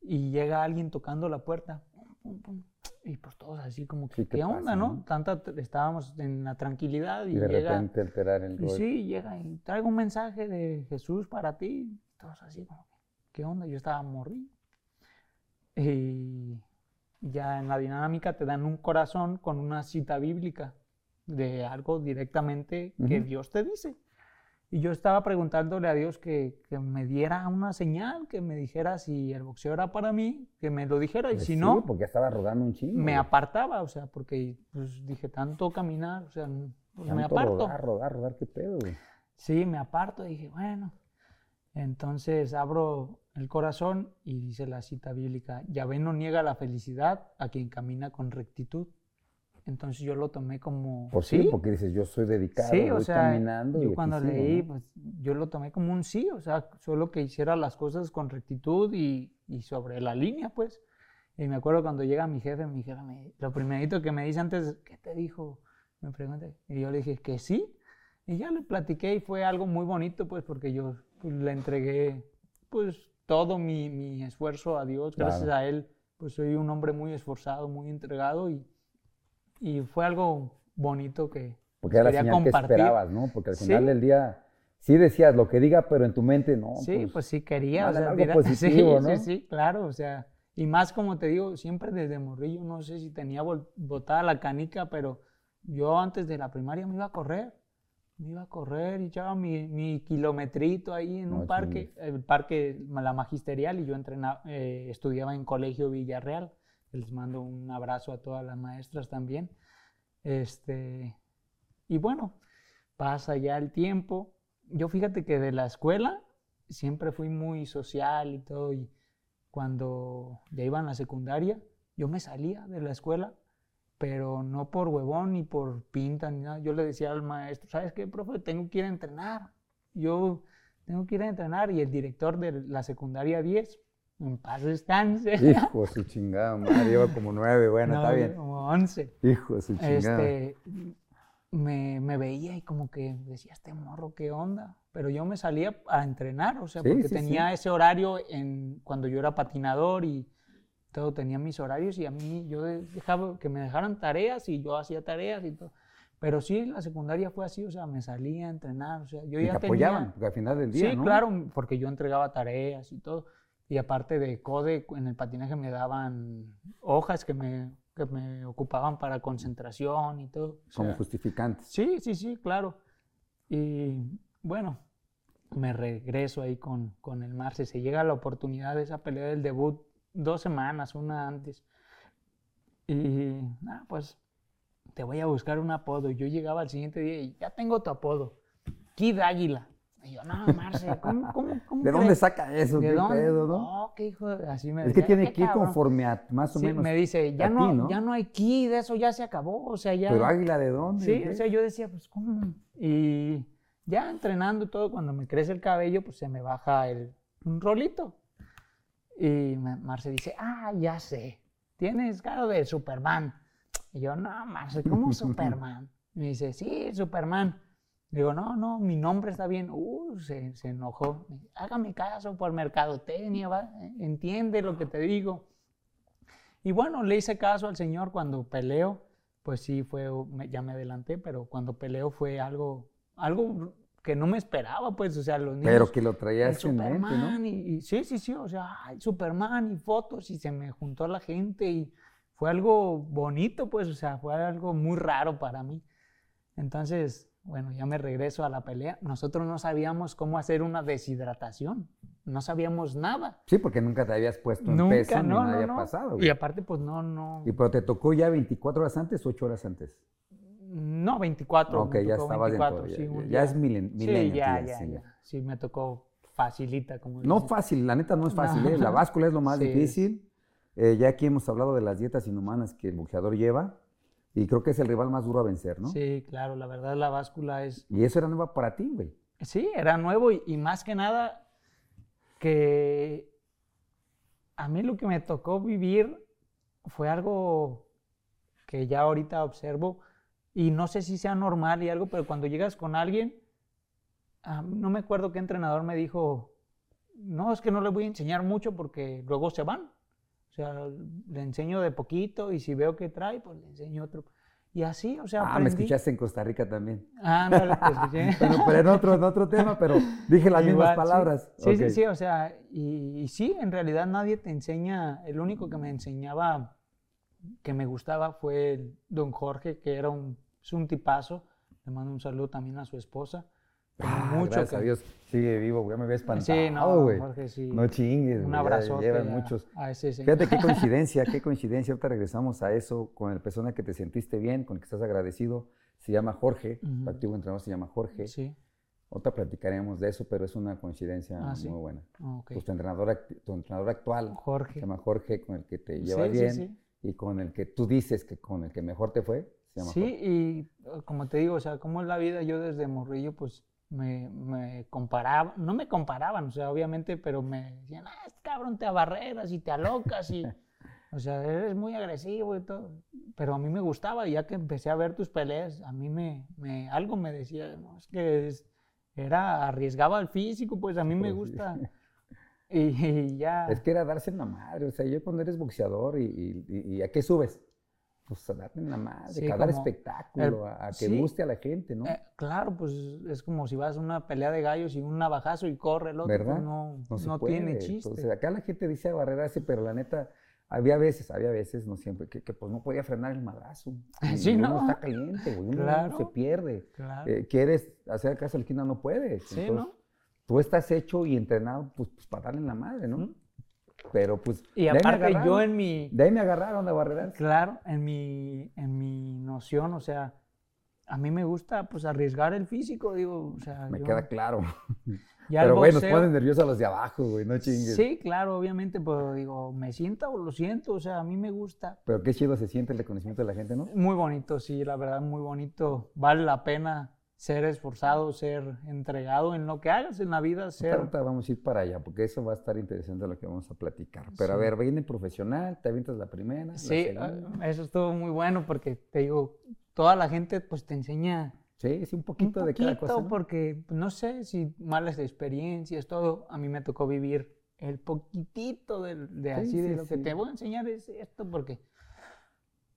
Speaker 2: y llega alguien tocando la puerta. Y pues todos así como que,
Speaker 1: Sí, ¿qué
Speaker 2: ¿qué, onda,
Speaker 1: pasa,
Speaker 2: no?
Speaker 1: no?
Speaker 2: Tanta, estábamos en la tranquilidad y,
Speaker 1: Y de
Speaker 2: llega...
Speaker 1: repente alterar el
Speaker 2: Y sí, llega y traigo un mensaje de Jesús para ti. Todos así como, que, ¿qué onda? Yo estaba morrido. Y ya en la dinámica te dan un corazón con una cita bíblica de algo directamente que. Dios te dice. Y yo estaba preguntándole a Dios que, que me diera una señal, que me dijera si el boxeo era para mí, que me lo dijera, y
Speaker 1: Pues
Speaker 2: si
Speaker 1: sí,
Speaker 2: no,
Speaker 1: porque estaba rodando un chingo.
Speaker 2: me apartaba, o sea, porque pues dije, tanto caminar, o sea, pues me aparto.
Speaker 1: Rodar, rodar, rodar, qué pedo, güey.
Speaker 2: Sí, me aparto y dije, bueno. Entonces abro el corazón y dice la cita bíblica, Yahvé no niega la felicidad a quien camina con rectitud. Entonces yo lo tomé como...
Speaker 1: Por sí, porque dices, yo soy dedicado,
Speaker 2: Sí, o
Speaker 1: voy
Speaker 2: sea,
Speaker 1: caminando. y
Speaker 2: yo
Speaker 1: aquí
Speaker 2: cuando
Speaker 1: sigo,
Speaker 2: leí,
Speaker 1: ¿no?
Speaker 2: pues yo lo tomé como un sí, o sea, solo que hiciera las cosas con rectitud y, y sobre la línea, pues. Y me acuerdo cuando llega mi jefe, mi jefe, me, lo primerito que me dice antes, ¿qué te dijo? Me pregunta, y yo le dije que sí, y ya le platiqué y fue algo muy bonito, pues, porque yo pues, le entregué, pues, todo mi, mi esfuerzo a Dios, gracias
Speaker 1: Claro.
Speaker 2: a Él, pues soy un hombre muy esforzado, muy entregado y, y fue algo bonito que
Speaker 1: Porque era la
Speaker 2: quería
Speaker 1: señal que
Speaker 2: compartir.
Speaker 1: esperabas, ¿no? Porque al
Speaker 2: Sí.
Speaker 1: final del día sí decías lo que diga, pero en tu mente no.
Speaker 2: Sí, pues, sí quería. O sea,
Speaker 1: algo
Speaker 2: mira,
Speaker 1: positivo,
Speaker 2: sí,
Speaker 1: ¿no?
Speaker 2: sí, sí, claro, o sea, y más como te digo, siempre desde morrillo, no sé si tenía botada la canica, pero yo antes de la primaria me iba a correr, me iba a correr y echaba mi, mi kilometrito ahí en
Speaker 1: No
Speaker 2: un parque, el parque, la magisterial, y yo entrenaba, eh, estudiaba en Colegio Villarreal, les mando un abrazo a todas las maestras también, este, y bueno, pasa ya el tiempo. Yo fíjate que de la escuela siempre fui muy social y todo. Y cuando ya iba en la secundaria, yo me salía de la escuela, pero no por huevón ni por pinta ni nada. Yo le decía al maestro, ¿sabes qué, profe? Tengo que ir a entrenar. Yo tengo que ir a entrenar. Y el director de la secundaria 10, en paz descanse.
Speaker 1: Hijo de su chingada madre, lleva como nueve, bueno,
Speaker 2: No,
Speaker 1: está bien.
Speaker 2: Como 11
Speaker 1: Hijo de su chingada.
Speaker 2: este, me, me veía y como que decía, este morro, ¿qué onda? Pero yo me salía a entrenar, o sea,
Speaker 1: Sí,
Speaker 2: porque
Speaker 1: sí,
Speaker 2: tenía
Speaker 1: sí.
Speaker 2: ese horario en, cuando yo era patinador y todo, tenía mis horarios y a mí yo de- dejaba que me dejaran tareas y yo hacía tareas y todo. Pero sí, la secundaria fue así, o sea, me salía a entrenar, o sea, yo
Speaker 1: Y
Speaker 2: ya
Speaker 1: te
Speaker 2: tenía...
Speaker 1: apoyaban, porque al final del día,
Speaker 2: Sí,
Speaker 1: ¿no?
Speaker 2: claro, porque yo entregaba tareas y todo. Y aparte de CODE, en el patinaje me daban hojas que me, que me ocupaban para concentración y todo. o
Speaker 1: Como
Speaker 2: sea,
Speaker 1: justificantes.
Speaker 2: Sí, sí, sí, claro. Y bueno, me regreso ahí con, con el Marce. Se llega la oportunidad de esa pelea del debut dos semanas, una antes. Y nada, pues te voy a buscar un apodo. Y yo llegaba al siguiente día y ya tengo tu apodo. Kid Águila. Y yo, no, Marce, ¿cómo, cómo, cómo
Speaker 1: ¿De dónde saca eso?
Speaker 2: ¿De
Speaker 1: ¿Qué
Speaker 2: dónde?
Speaker 1: pedo, no?
Speaker 2: No, qué hijo, de- así me
Speaker 1: Es que tiene
Speaker 2: "Qué
Speaker 1: que ir
Speaker 2: cabrón".
Speaker 1: conforme a más o
Speaker 2: Sí,
Speaker 1: menos.
Speaker 2: me dice, ya no,
Speaker 1: ti, ¿no?
Speaker 2: ya no hay kid, eso ya se acabó, o sea, ya...
Speaker 1: Pero águila de dónde?
Speaker 2: Sí,
Speaker 1: ¿Qué?
Speaker 2: o sea, yo decía, pues, ¿cómo? Y ya entrenando y todo, cuando me crece el cabello, pues se me baja el, un rolito. Y Marce dice, ah, ya sé, tienes cara de Superman. Y yo, no, Marce, ¿cómo Superman? Y me dice, sí, Superman. Digo, no, no, mi nombre está bien. Uh, se, se enojó. Hágame caso por mercadotecnia, ¿va? entiende lo que te digo. Y bueno, le hice caso al señor cuando peleo, pues sí fue, me- ya me adelanté, pero cuando peleo fue algo, algo que no me esperaba, pues, o sea, los niños...
Speaker 1: Pero que lo traías en mente, ¿no?
Speaker 2: Superman y, y- sí, sí, sí, o sea, ay, Superman y fotos y se me juntó la gente y fue algo bonito, pues, o sea, fue algo muy raro para mí. Entonces, bueno, ya me regreso a la pelea. Nosotros no sabíamos cómo hacer una deshidratación, no sabíamos nada.
Speaker 1: Sí, porque nunca te habías puesto
Speaker 2: Nunca,
Speaker 1: peso ni
Speaker 2: no,
Speaker 1: nada
Speaker 2: no,
Speaker 1: había
Speaker 2: no.
Speaker 1: pasado.
Speaker 2: Y aparte, pues no, no,
Speaker 1: ¿Y pero te tocó ya 24 horas antes o 8 horas antes?
Speaker 2: no, 24.
Speaker 1: ok, ya estabas
Speaker 2: 24,
Speaker 1: dentro.
Speaker 2: sí,
Speaker 1: ya,
Speaker 2: un
Speaker 1: es milen,
Speaker 2: Sí,
Speaker 1: millennial,
Speaker 2: ya,
Speaker 1: sí,
Speaker 2: ya,
Speaker 1: sí,
Speaker 2: ya. Sí, me tocó facilita, como
Speaker 1: No
Speaker 2: dicen.
Speaker 1: fácil, la neta no es fácil. ¿eh? La báscula es lo más
Speaker 2: Sí.
Speaker 1: difícil. Eh, ya aquí hemos hablado de las dietas inhumanas que el boxeador lleva y creo que es el rival más duro a vencer, ¿no?
Speaker 2: Sí, claro, la verdad la báscula es...
Speaker 1: Y eso era nueva para ti, güey.
Speaker 2: Sí, era nuevo y, y más que nada que a mí lo que me tocó vivir fue algo que ya ahorita observo y no sé si sea normal y algo, pero cuando llegas con alguien, ah, no me acuerdo qué entrenador me dijo, no, es que no le voy a enseñar mucho porque luego se van. O sea, le enseño de poquito y si veo que trae, pues le enseño otro. Y así, o sea,
Speaker 1: Ah, me escuchaste en Costa Rica también.
Speaker 2: Ah, no, lo escuché.
Speaker 1: Pero, pero en, otro, en otro tema, pero dije las mismas
Speaker 2: Igual,
Speaker 1: palabras.
Speaker 2: Sí, sí, sí, o sea, y, y sí, en realidad nadie te enseña, el único que me enseñaba que me gustaba fue el don Jorge, que era un, es un tipazo, le mando un saludo también a su esposa.
Speaker 1: Ah,
Speaker 2: mucho
Speaker 1: gracias a Dios sigue vivo, ya me había espantado,
Speaker 2: Sí, no,
Speaker 1: güey.
Speaker 2: Jorge, sí.
Speaker 1: No chingues,
Speaker 2: Un
Speaker 1: güey,
Speaker 2: abrazote
Speaker 1: llevan muchos.
Speaker 2: a ese señor.
Speaker 1: Fíjate qué coincidencia, qué coincidencia. Ahorita regresamos a eso con el persona que te sentiste bien, con el que estás agradecido. Se llama Jorge, tu activo entrenador se llama Jorge.
Speaker 2: Sí,
Speaker 1: Ahorita platicaremos de eso, pero es una coincidencia
Speaker 2: Ah, sí.
Speaker 1: muy buena.
Speaker 2: ok.
Speaker 1: Pues tu entrenador, tu entrenador actual se
Speaker 2: Jorge.
Speaker 1: llama Jorge, con el que te llevas
Speaker 2: Sí,
Speaker 1: bien
Speaker 2: sí.
Speaker 1: y con el que tú dices que con el que mejor te fue, se llama
Speaker 2: Sí,
Speaker 1: Jorge.
Speaker 2: y como te digo, o sea, como es la vida, yo desde morrillo, pues me, me comparaba, no me comparaban, o sea, obviamente, pero me decían, ah, este cabrón te abarreras y te alocas y, o sea, eres muy agresivo y todo. Pero a mí me gustaba, ya que empecé a ver tus peleas, a mí me, me algo me decía, no, es que es- era, arriesgaba al físico, pues a mí me
Speaker 1: Pues
Speaker 2: gusta. Y, y ya.
Speaker 1: Es que era darse en la madre. O sea, yo cuando eres boxeador y- y ¿a qué subes? Pues a darte en la madre,
Speaker 2: Sí,
Speaker 1: a dar espectáculo,
Speaker 2: el-
Speaker 1: a, a que
Speaker 2: sí.
Speaker 1: guste a la gente, ¿no?
Speaker 2: Eh, claro, pues es como si vas a una pelea de gallos y un navajazo y corre el otro, pues,
Speaker 1: ¿Verdad?
Speaker 2: no,
Speaker 1: No se
Speaker 2: no
Speaker 1: puede.
Speaker 2: tiene chiste.
Speaker 1: Entonces, acá la gente dice barrerarse, pero la neta, había veces, había veces, no siempre, que, que, pues no podía frenar el madrazo.
Speaker 2: Sí,
Speaker 1: uno
Speaker 2: ¿no?
Speaker 1: está caliente, güey, uno
Speaker 2: Claro.
Speaker 1: se pierde.
Speaker 2: Claro.
Speaker 1: Eh, quieres hacer caso al quina, no puedes.
Speaker 2: Sí,
Speaker 1: Entonces,
Speaker 2: ¿no?
Speaker 1: Tú estás hecho y entrenado, pues, pues, para darle en la madre, ¿no? Pero pues.
Speaker 2: Y aparte yo en mi,
Speaker 1: De ahí me agarraron de barrerarse.
Speaker 2: claro, en mi, en mi noción, o sea, a mí me gusta pues arriesgar el físico, digo, o sea,
Speaker 1: Me
Speaker 2: yo-
Speaker 1: queda claro. Pero bueno, nos ponen nerviosos a los de abajo, güey, no chingues.
Speaker 2: Sí, claro, obviamente, pero digo, me sienta o lo siento, o sea, a mí me gusta.
Speaker 1: Pero qué chido se siente el reconocimiento de la gente, ¿no?
Speaker 2: Muy bonito, sí, la verdad, muy bonito. Vale la pena ser esforzado, ser entregado en lo que hagas en la vida, ser...
Speaker 1: Ahorita vamos a ir para allá, porque eso va a estar interesante lo que vamos a platicar. Pero a
Speaker 2: Sí.
Speaker 1: ver, viene profesional, te avientas la primera, la
Speaker 2: Sí,
Speaker 1: segunda.
Speaker 2: eh, eso estuvo muy bueno porque te digo, toda la gente pues te enseña
Speaker 1: Sí, sí, un
Speaker 2: un
Speaker 1: poquito, de cada cosa. ¿no?
Speaker 2: porque no sé si malas experiencias, todo, a mí me tocó vivir el poquitito de, de
Speaker 1: Sí,
Speaker 2: así de
Speaker 1: sí,
Speaker 2: lo que te voy a enseñar es esto porque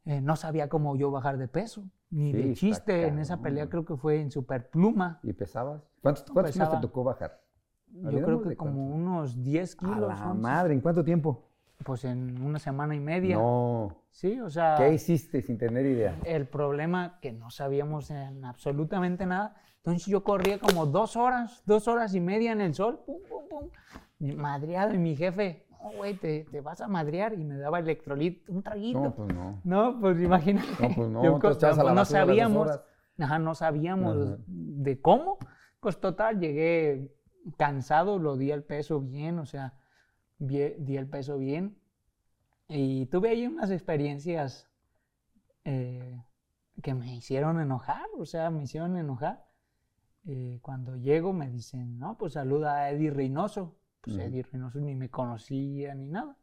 Speaker 2: eh, no sabía cómo yo bajar de peso, ni
Speaker 1: Sí,
Speaker 2: de chiste en esa pelea creo que fue en Superpluma.
Speaker 1: ¿Y pesabas? ¿Cuántos, cuántos kilos te tocó bajar?
Speaker 2: Yo creo que como
Speaker 1: cuánto.
Speaker 2: unos 10
Speaker 1: A
Speaker 2: kilos,
Speaker 1: la
Speaker 2: 11,
Speaker 1: madre, ¿en cuánto tiempo?
Speaker 2: pues en una semana y media.
Speaker 1: No.
Speaker 2: Sí, o sea...
Speaker 1: ¿Qué hiciste sin tener idea?
Speaker 2: el problema que no sabíamos en absolutamente nada. Entonces yo corría como dos horas, dos horas y media en el sol, pum, pum, pum, madreado. Y mi jefe, no, güey, te, te vas a madrear. Y me daba electrolit, un traguito.
Speaker 1: No, pues no.
Speaker 2: No, pues imagínate.
Speaker 1: No, pues no,
Speaker 2: Yo
Speaker 1: a la
Speaker 2: no sabíamos, ajá, no sabíamos
Speaker 1: Ajá.
Speaker 2: de cómo. Pues total, llegué cansado, lo di el peso bien, o sea, di el peso bien. Y tuve ahí unas experiencias eh, que me hicieron enojar, o sea, me hicieron enojar. Eh, cuando llego me dicen, no, pues saluda a Eddie Reynoso. Pues
Speaker 1: Ujú.
Speaker 2: Eddie Reynoso ni me conocía ni nada.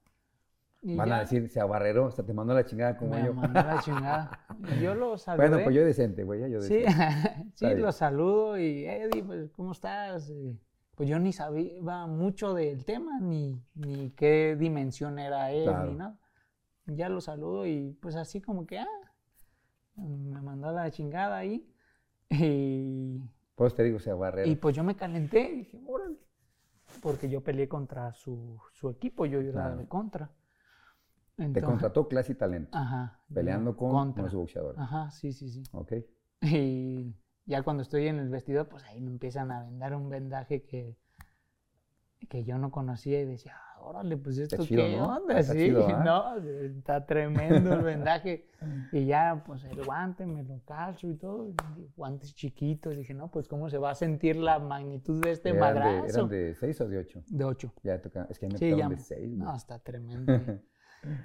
Speaker 2: Y
Speaker 1: Van a decir, se abarreró, hasta te mandó la chingada como
Speaker 2: me
Speaker 1: yo.
Speaker 2: mandó la chingada. Y yo lo saludé.
Speaker 1: Bueno, pues yo decente, güey, ya yo
Speaker 2: Sí,
Speaker 1: decente.
Speaker 2: sí,
Speaker 1: bien.
Speaker 2: lo saludo y Eddie, pues, ¿cómo estás? Eh, Pues yo ni sabía mucho del tema, ni, ni qué dimensión era él,
Speaker 1: Claro.
Speaker 2: ni nada. Ya lo saludo y pues así como que, ah, me mandó la chingada ahí. Y,
Speaker 1: Pues te digo, se abarreró.
Speaker 2: y pues yo me calenté dije, órale. Porque yo peleé contra su, su equipo, yo era
Speaker 1: Claro.
Speaker 2: de contra.
Speaker 1: Te contrató clase y talento.
Speaker 2: Ajá.
Speaker 1: peleando con
Speaker 2: contra.
Speaker 1: nuestro boxeador.
Speaker 2: Ajá, sí, sí, sí.
Speaker 1: Ok.
Speaker 2: Y ya cuando estoy en el vestidor, pues ahí me empiezan a vendar un vendaje que, que yo no conocía y decía, "Ah, órale, pues esto
Speaker 1: chido,
Speaker 2: qué
Speaker 1: ¿no?
Speaker 2: onda,
Speaker 1: Está
Speaker 2: sí,
Speaker 1: chido, ¿ah?
Speaker 2: no, está tremendo el vendaje. y ya, pues el guante me lo calzo y todo, guantes chiquitos, dije, no, pues cómo se va a sentir la magnitud de este
Speaker 1: ¿Eran de,
Speaker 2: madrazo.
Speaker 1: ¿Eran de 6 o de 8?
Speaker 2: De ocho.
Speaker 1: Ya toca. Es que me
Speaker 2: Sí, ya.
Speaker 1: de 6.
Speaker 2: No, está tremendo.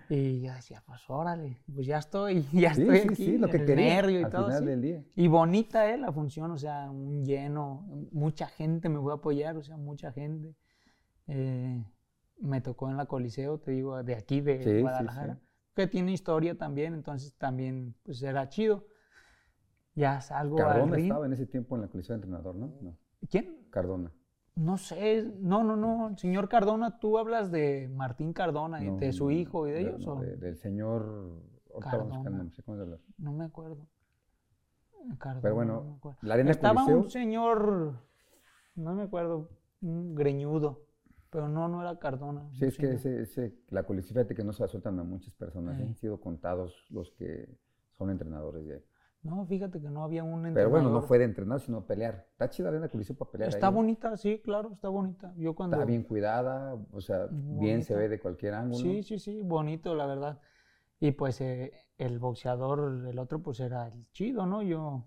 Speaker 2: y yo decía, pues órale, pues ya estoy, ya
Speaker 1: Sí,
Speaker 2: estoy
Speaker 1: sí,
Speaker 2: aquí,
Speaker 1: sí, lo que
Speaker 2: el nervio y
Speaker 1: al
Speaker 2: todo.
Speaker 1: final del día.
Speaker 2: Y bonita eh, la función, o sea, un lleno, mucha gente me fue a apoyar, o sea, mucha gente. Eh, me tocó en la Coliseo, te digo, de aquí, de
Speaker 1: Sí,
Speaker 2: Guadalajara,
Speaker 1: sí.
Speaker 2: que tiene historia también, entonces también, pues era chido. Ya salgo al
Speaker 1: Cardona
Speaker 2: ring.
Speaker 1: estaba en ese tiempo en la comisión de entrenador, ¿no? No.
Speaker 2: ¿Quién?
Speaker 1: Cardona.
Speaker 2: No sé, no, no, no, señor Cardona, tú hablas de Martín Cardona, y
Speaker 1: No,
Speaker 2: de su hijo y de ellos,
Speaker 1: no,
Speaker 2: o?
Speaker 1: de- del señor.
Speaker 2: Cardona. No me acuerdo. Cardona,
Speaker 1: Pero
Speaker 2: no me
Speaker 1: bueno,
Speaker 2: acuerdo.
Speaker 1: la arena
Speaker 2: Estaba
Speaker 1: Coliseo.
Speaker 2: un señor, no me acuerdo, un greñudo, pero no, no era Cardona.
Speaker 1: Sí, es que ese, ese- la coliseo, fíjate que no se la sueltan a muchas personas. Han sido contados los que son entrenadores de ahí.
Speaker 2: No, fíjate que no había un entrenador.
Speaker 1: Pero bueno, no fue de entrenar, sino pelear. Está chida la coliseo para pelear.
Speaker 2: Está
Speaker 1: ahí,
Speaker 2: bonita, sí, claro, está bonita. Yo cuando...
Speaker 1: Está bien cuidada, o sea,
Speaker 2: Muy
Speaker 1: bien se ve de cualquier ángulo.
Speaker 2: Sí, sí, sí, bonito, la verdad. Y pues eh, el boxeador, el otro, pues era el chido, ¿no? Yo,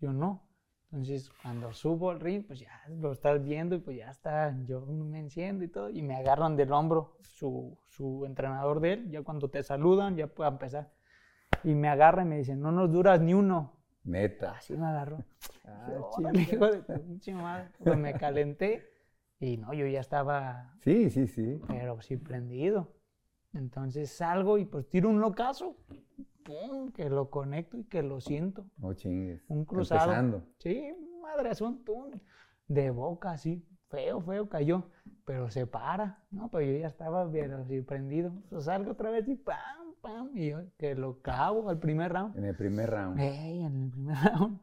Speaker 2: yo no. Entonces, cuando subo al ring, pues ya lo estás viendo y pues ya está, yo me enciendo y todo, y me agarran del hombro su, su entrenador de él, ya cuando te saludan, ya puede empezar. Y me agarra y me dice, no nos duras ni uno.
Speaker 1: Neta.
Speaker 2: Así me agarró.
Speaker 1: Ah.
Speaker 2: Pues me calenté y no, yo ya estaba
Speaker 1: Sí, sí, sí.
Speaker 2: pero sí prendido. Entonces salgo y pues tiro un locazo, pum, que lo conecto y que lo siento.
Speaker 1: No chingues.
Speaker 2: Un cruzado.
Speaker 1: Empezando.
Speaker 2: Sí, madre, es un túnel. De boca, así, feo, feo cayó, pero se para, ¿no? Pero yo ya estaba pero así prendido. Pues salgo otra vez y pam, pam, y yo que lo clavo al primer round.
Speaker 1: En el primer round.
Speaker 2: Ey, en el primer round.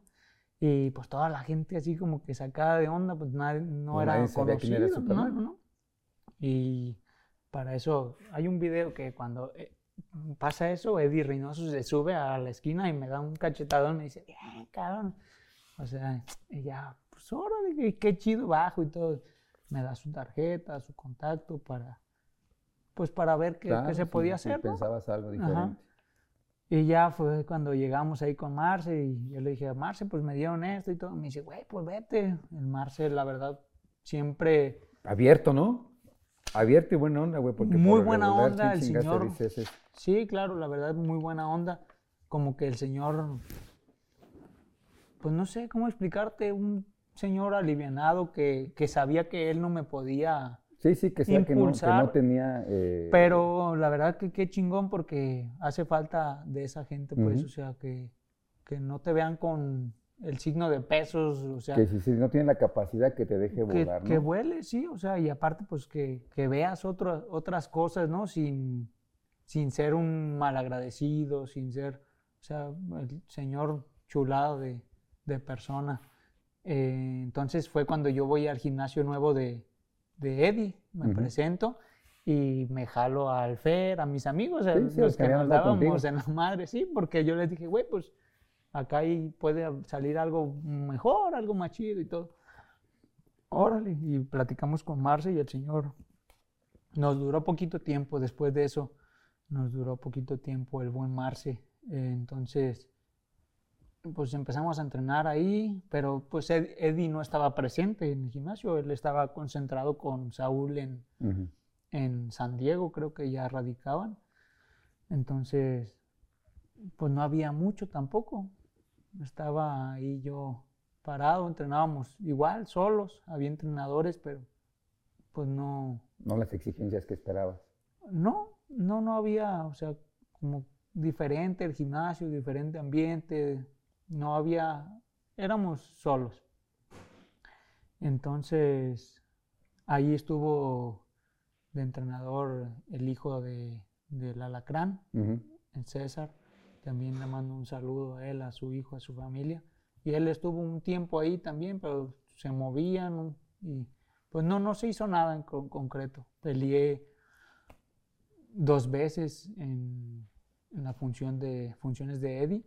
Speaker 2: Y pues toda la gente así como que sacada de onda, pues nadie, no
Speaker 1: Pues
Speaker 2: era
Speaker 1: nadie sabía quién era
Speaker 2: conocido, no, no. Y para eso hay un video que cuando eh, pasa eso, Eddie Reynoso se sube a la esquina y me da un cachetadón y me dice, bien, cabrón. O sea, ya, pues órale, qué, qué chido bajo y todo. Me da su tarjeta, su contacto para, pues para ver qué, qué
Speaker 1: Claro,
Speaker 2: se
Speaker 1: sí,
Speaker 2: podía
Speaker 1: sí,
Speaker 2: hacer, ¿no?
Speaker 1: Pensabas algo
Speaker 2: Ajá.
Speaker 1: diferente.
Speaker 2: Y ya fue cuando llegamos ahí con Marce y yo le dije a Marce, pues me dieron esto y todo. Me dice, güey, pues vete. El Marce, la verdad, siempre
Speaker 1: Abierto, ¿no? Abierto y buena onda, güey. Porque por
Speaker 2: Muy buena
Speaker 1: regular,
Speaker 2: onda, el señor.
Speaker 1: dices,
Speaker 2: Sí, claro, la verdad, muy buena onda. Como que el señor, pues no sé cómo explicarte, un señor alivianado que, que sabía que él no me podía,
Speaker 1: Sí, sí, que sea que no, que no tenía. eh,
Speaker 2: pero la verdad que qué chingón porque hace falta de esa gente, pues,
Speaker 1: Ujú.
Speaker 2: o sea, que, que no te vean con el signo de pesos, o sea,
Speaker 1: Que si, si no tiene la capacidad que te deje
Speaker 2: que,
Speaker 1: volar,
Speaker 2: que
Speaker 1: ¿no?
Speaker 2: vuele, sí, o sea, y aparte, pues que, que veas otro- otras cosas, ¿no? Sin, sin ser un malagradecido, sin ser, o sea, el señor chulado de, de persona. Eh, entonces fue cuando yo voy al gimnasio nuevo de, de Eddie, me
Speaker 1: Ujú.
Speaker 2: presento y me jalo al Fer, a mis amigos, a
Speaker 1: Sí, sí,
Speaker 2: los
Speaker 1: que
Speaker 2: que nos dábamos en la madre, sí, porque yo les dije, güey, pues acá ahí puede salir algo mejor, algo más chido y todo. Órale, y platicamos con Marce y el señor. Nos duró poquito tiempo después de eso, nos duró poquito tiempo el buen Marce. Entonces, pues empezamos a entrenar ahí, pero pues Ed- Eddie no estaba presente en el gimnasio, él estaba concentrado con Saúl en, en San Diego, creo que ya radicaban. Entonces, pues no había mucho tampoco. Estaba ahí yo parado, entrenábamos igual, solos, había entrenadores, pero pues no,
Speaker 1: No las exigencias que esperabas.
Speaker 2: no, no, no había, o sea, como diferente el gimnasio, diferente ambiente, no había, éramos solos. Entonces, ahí estuvo de entrenador el hijo de, del alacrán, el César. También le mando un saludo a él, a su hijo, a su familia. Y él estuvo un tiempo ahí también, pero se movían y pues no, no se hizo nada en con- concreto. Peleé dos veces en, en la función de funciones de Eddie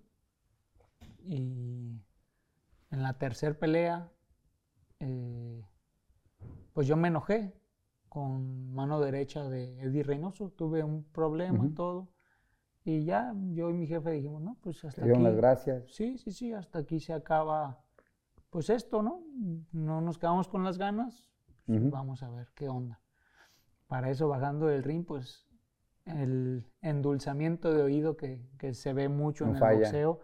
Speaker 2: y en la tercera pelea eh, pues yo me enojé con mano derecha de Eddie Reynoso, tuve un problema,
Speaker 1: Ujú.
Speaker 2: todo. Y ya yo y mi jefe dijimos, no, pues hasta
Speaker 1: dieron las
Speaker 2: aquí.
Speaker 1: gracias.
Speaker 2: Sí, sí, sí, hasta aquí se acaba, pues esto, ¿no? No nos quedamos con las ganas, pues,
Speaker 1: Ujú.
Speaker 2: vamos a ver qué onda. Para eso, bajando del ring, pues el endulzamiento de oído que, que se ve mucho
Speaker 1: No
Speaker 2: en el
Speaker 1: falla.
Speaker 2: boxeo,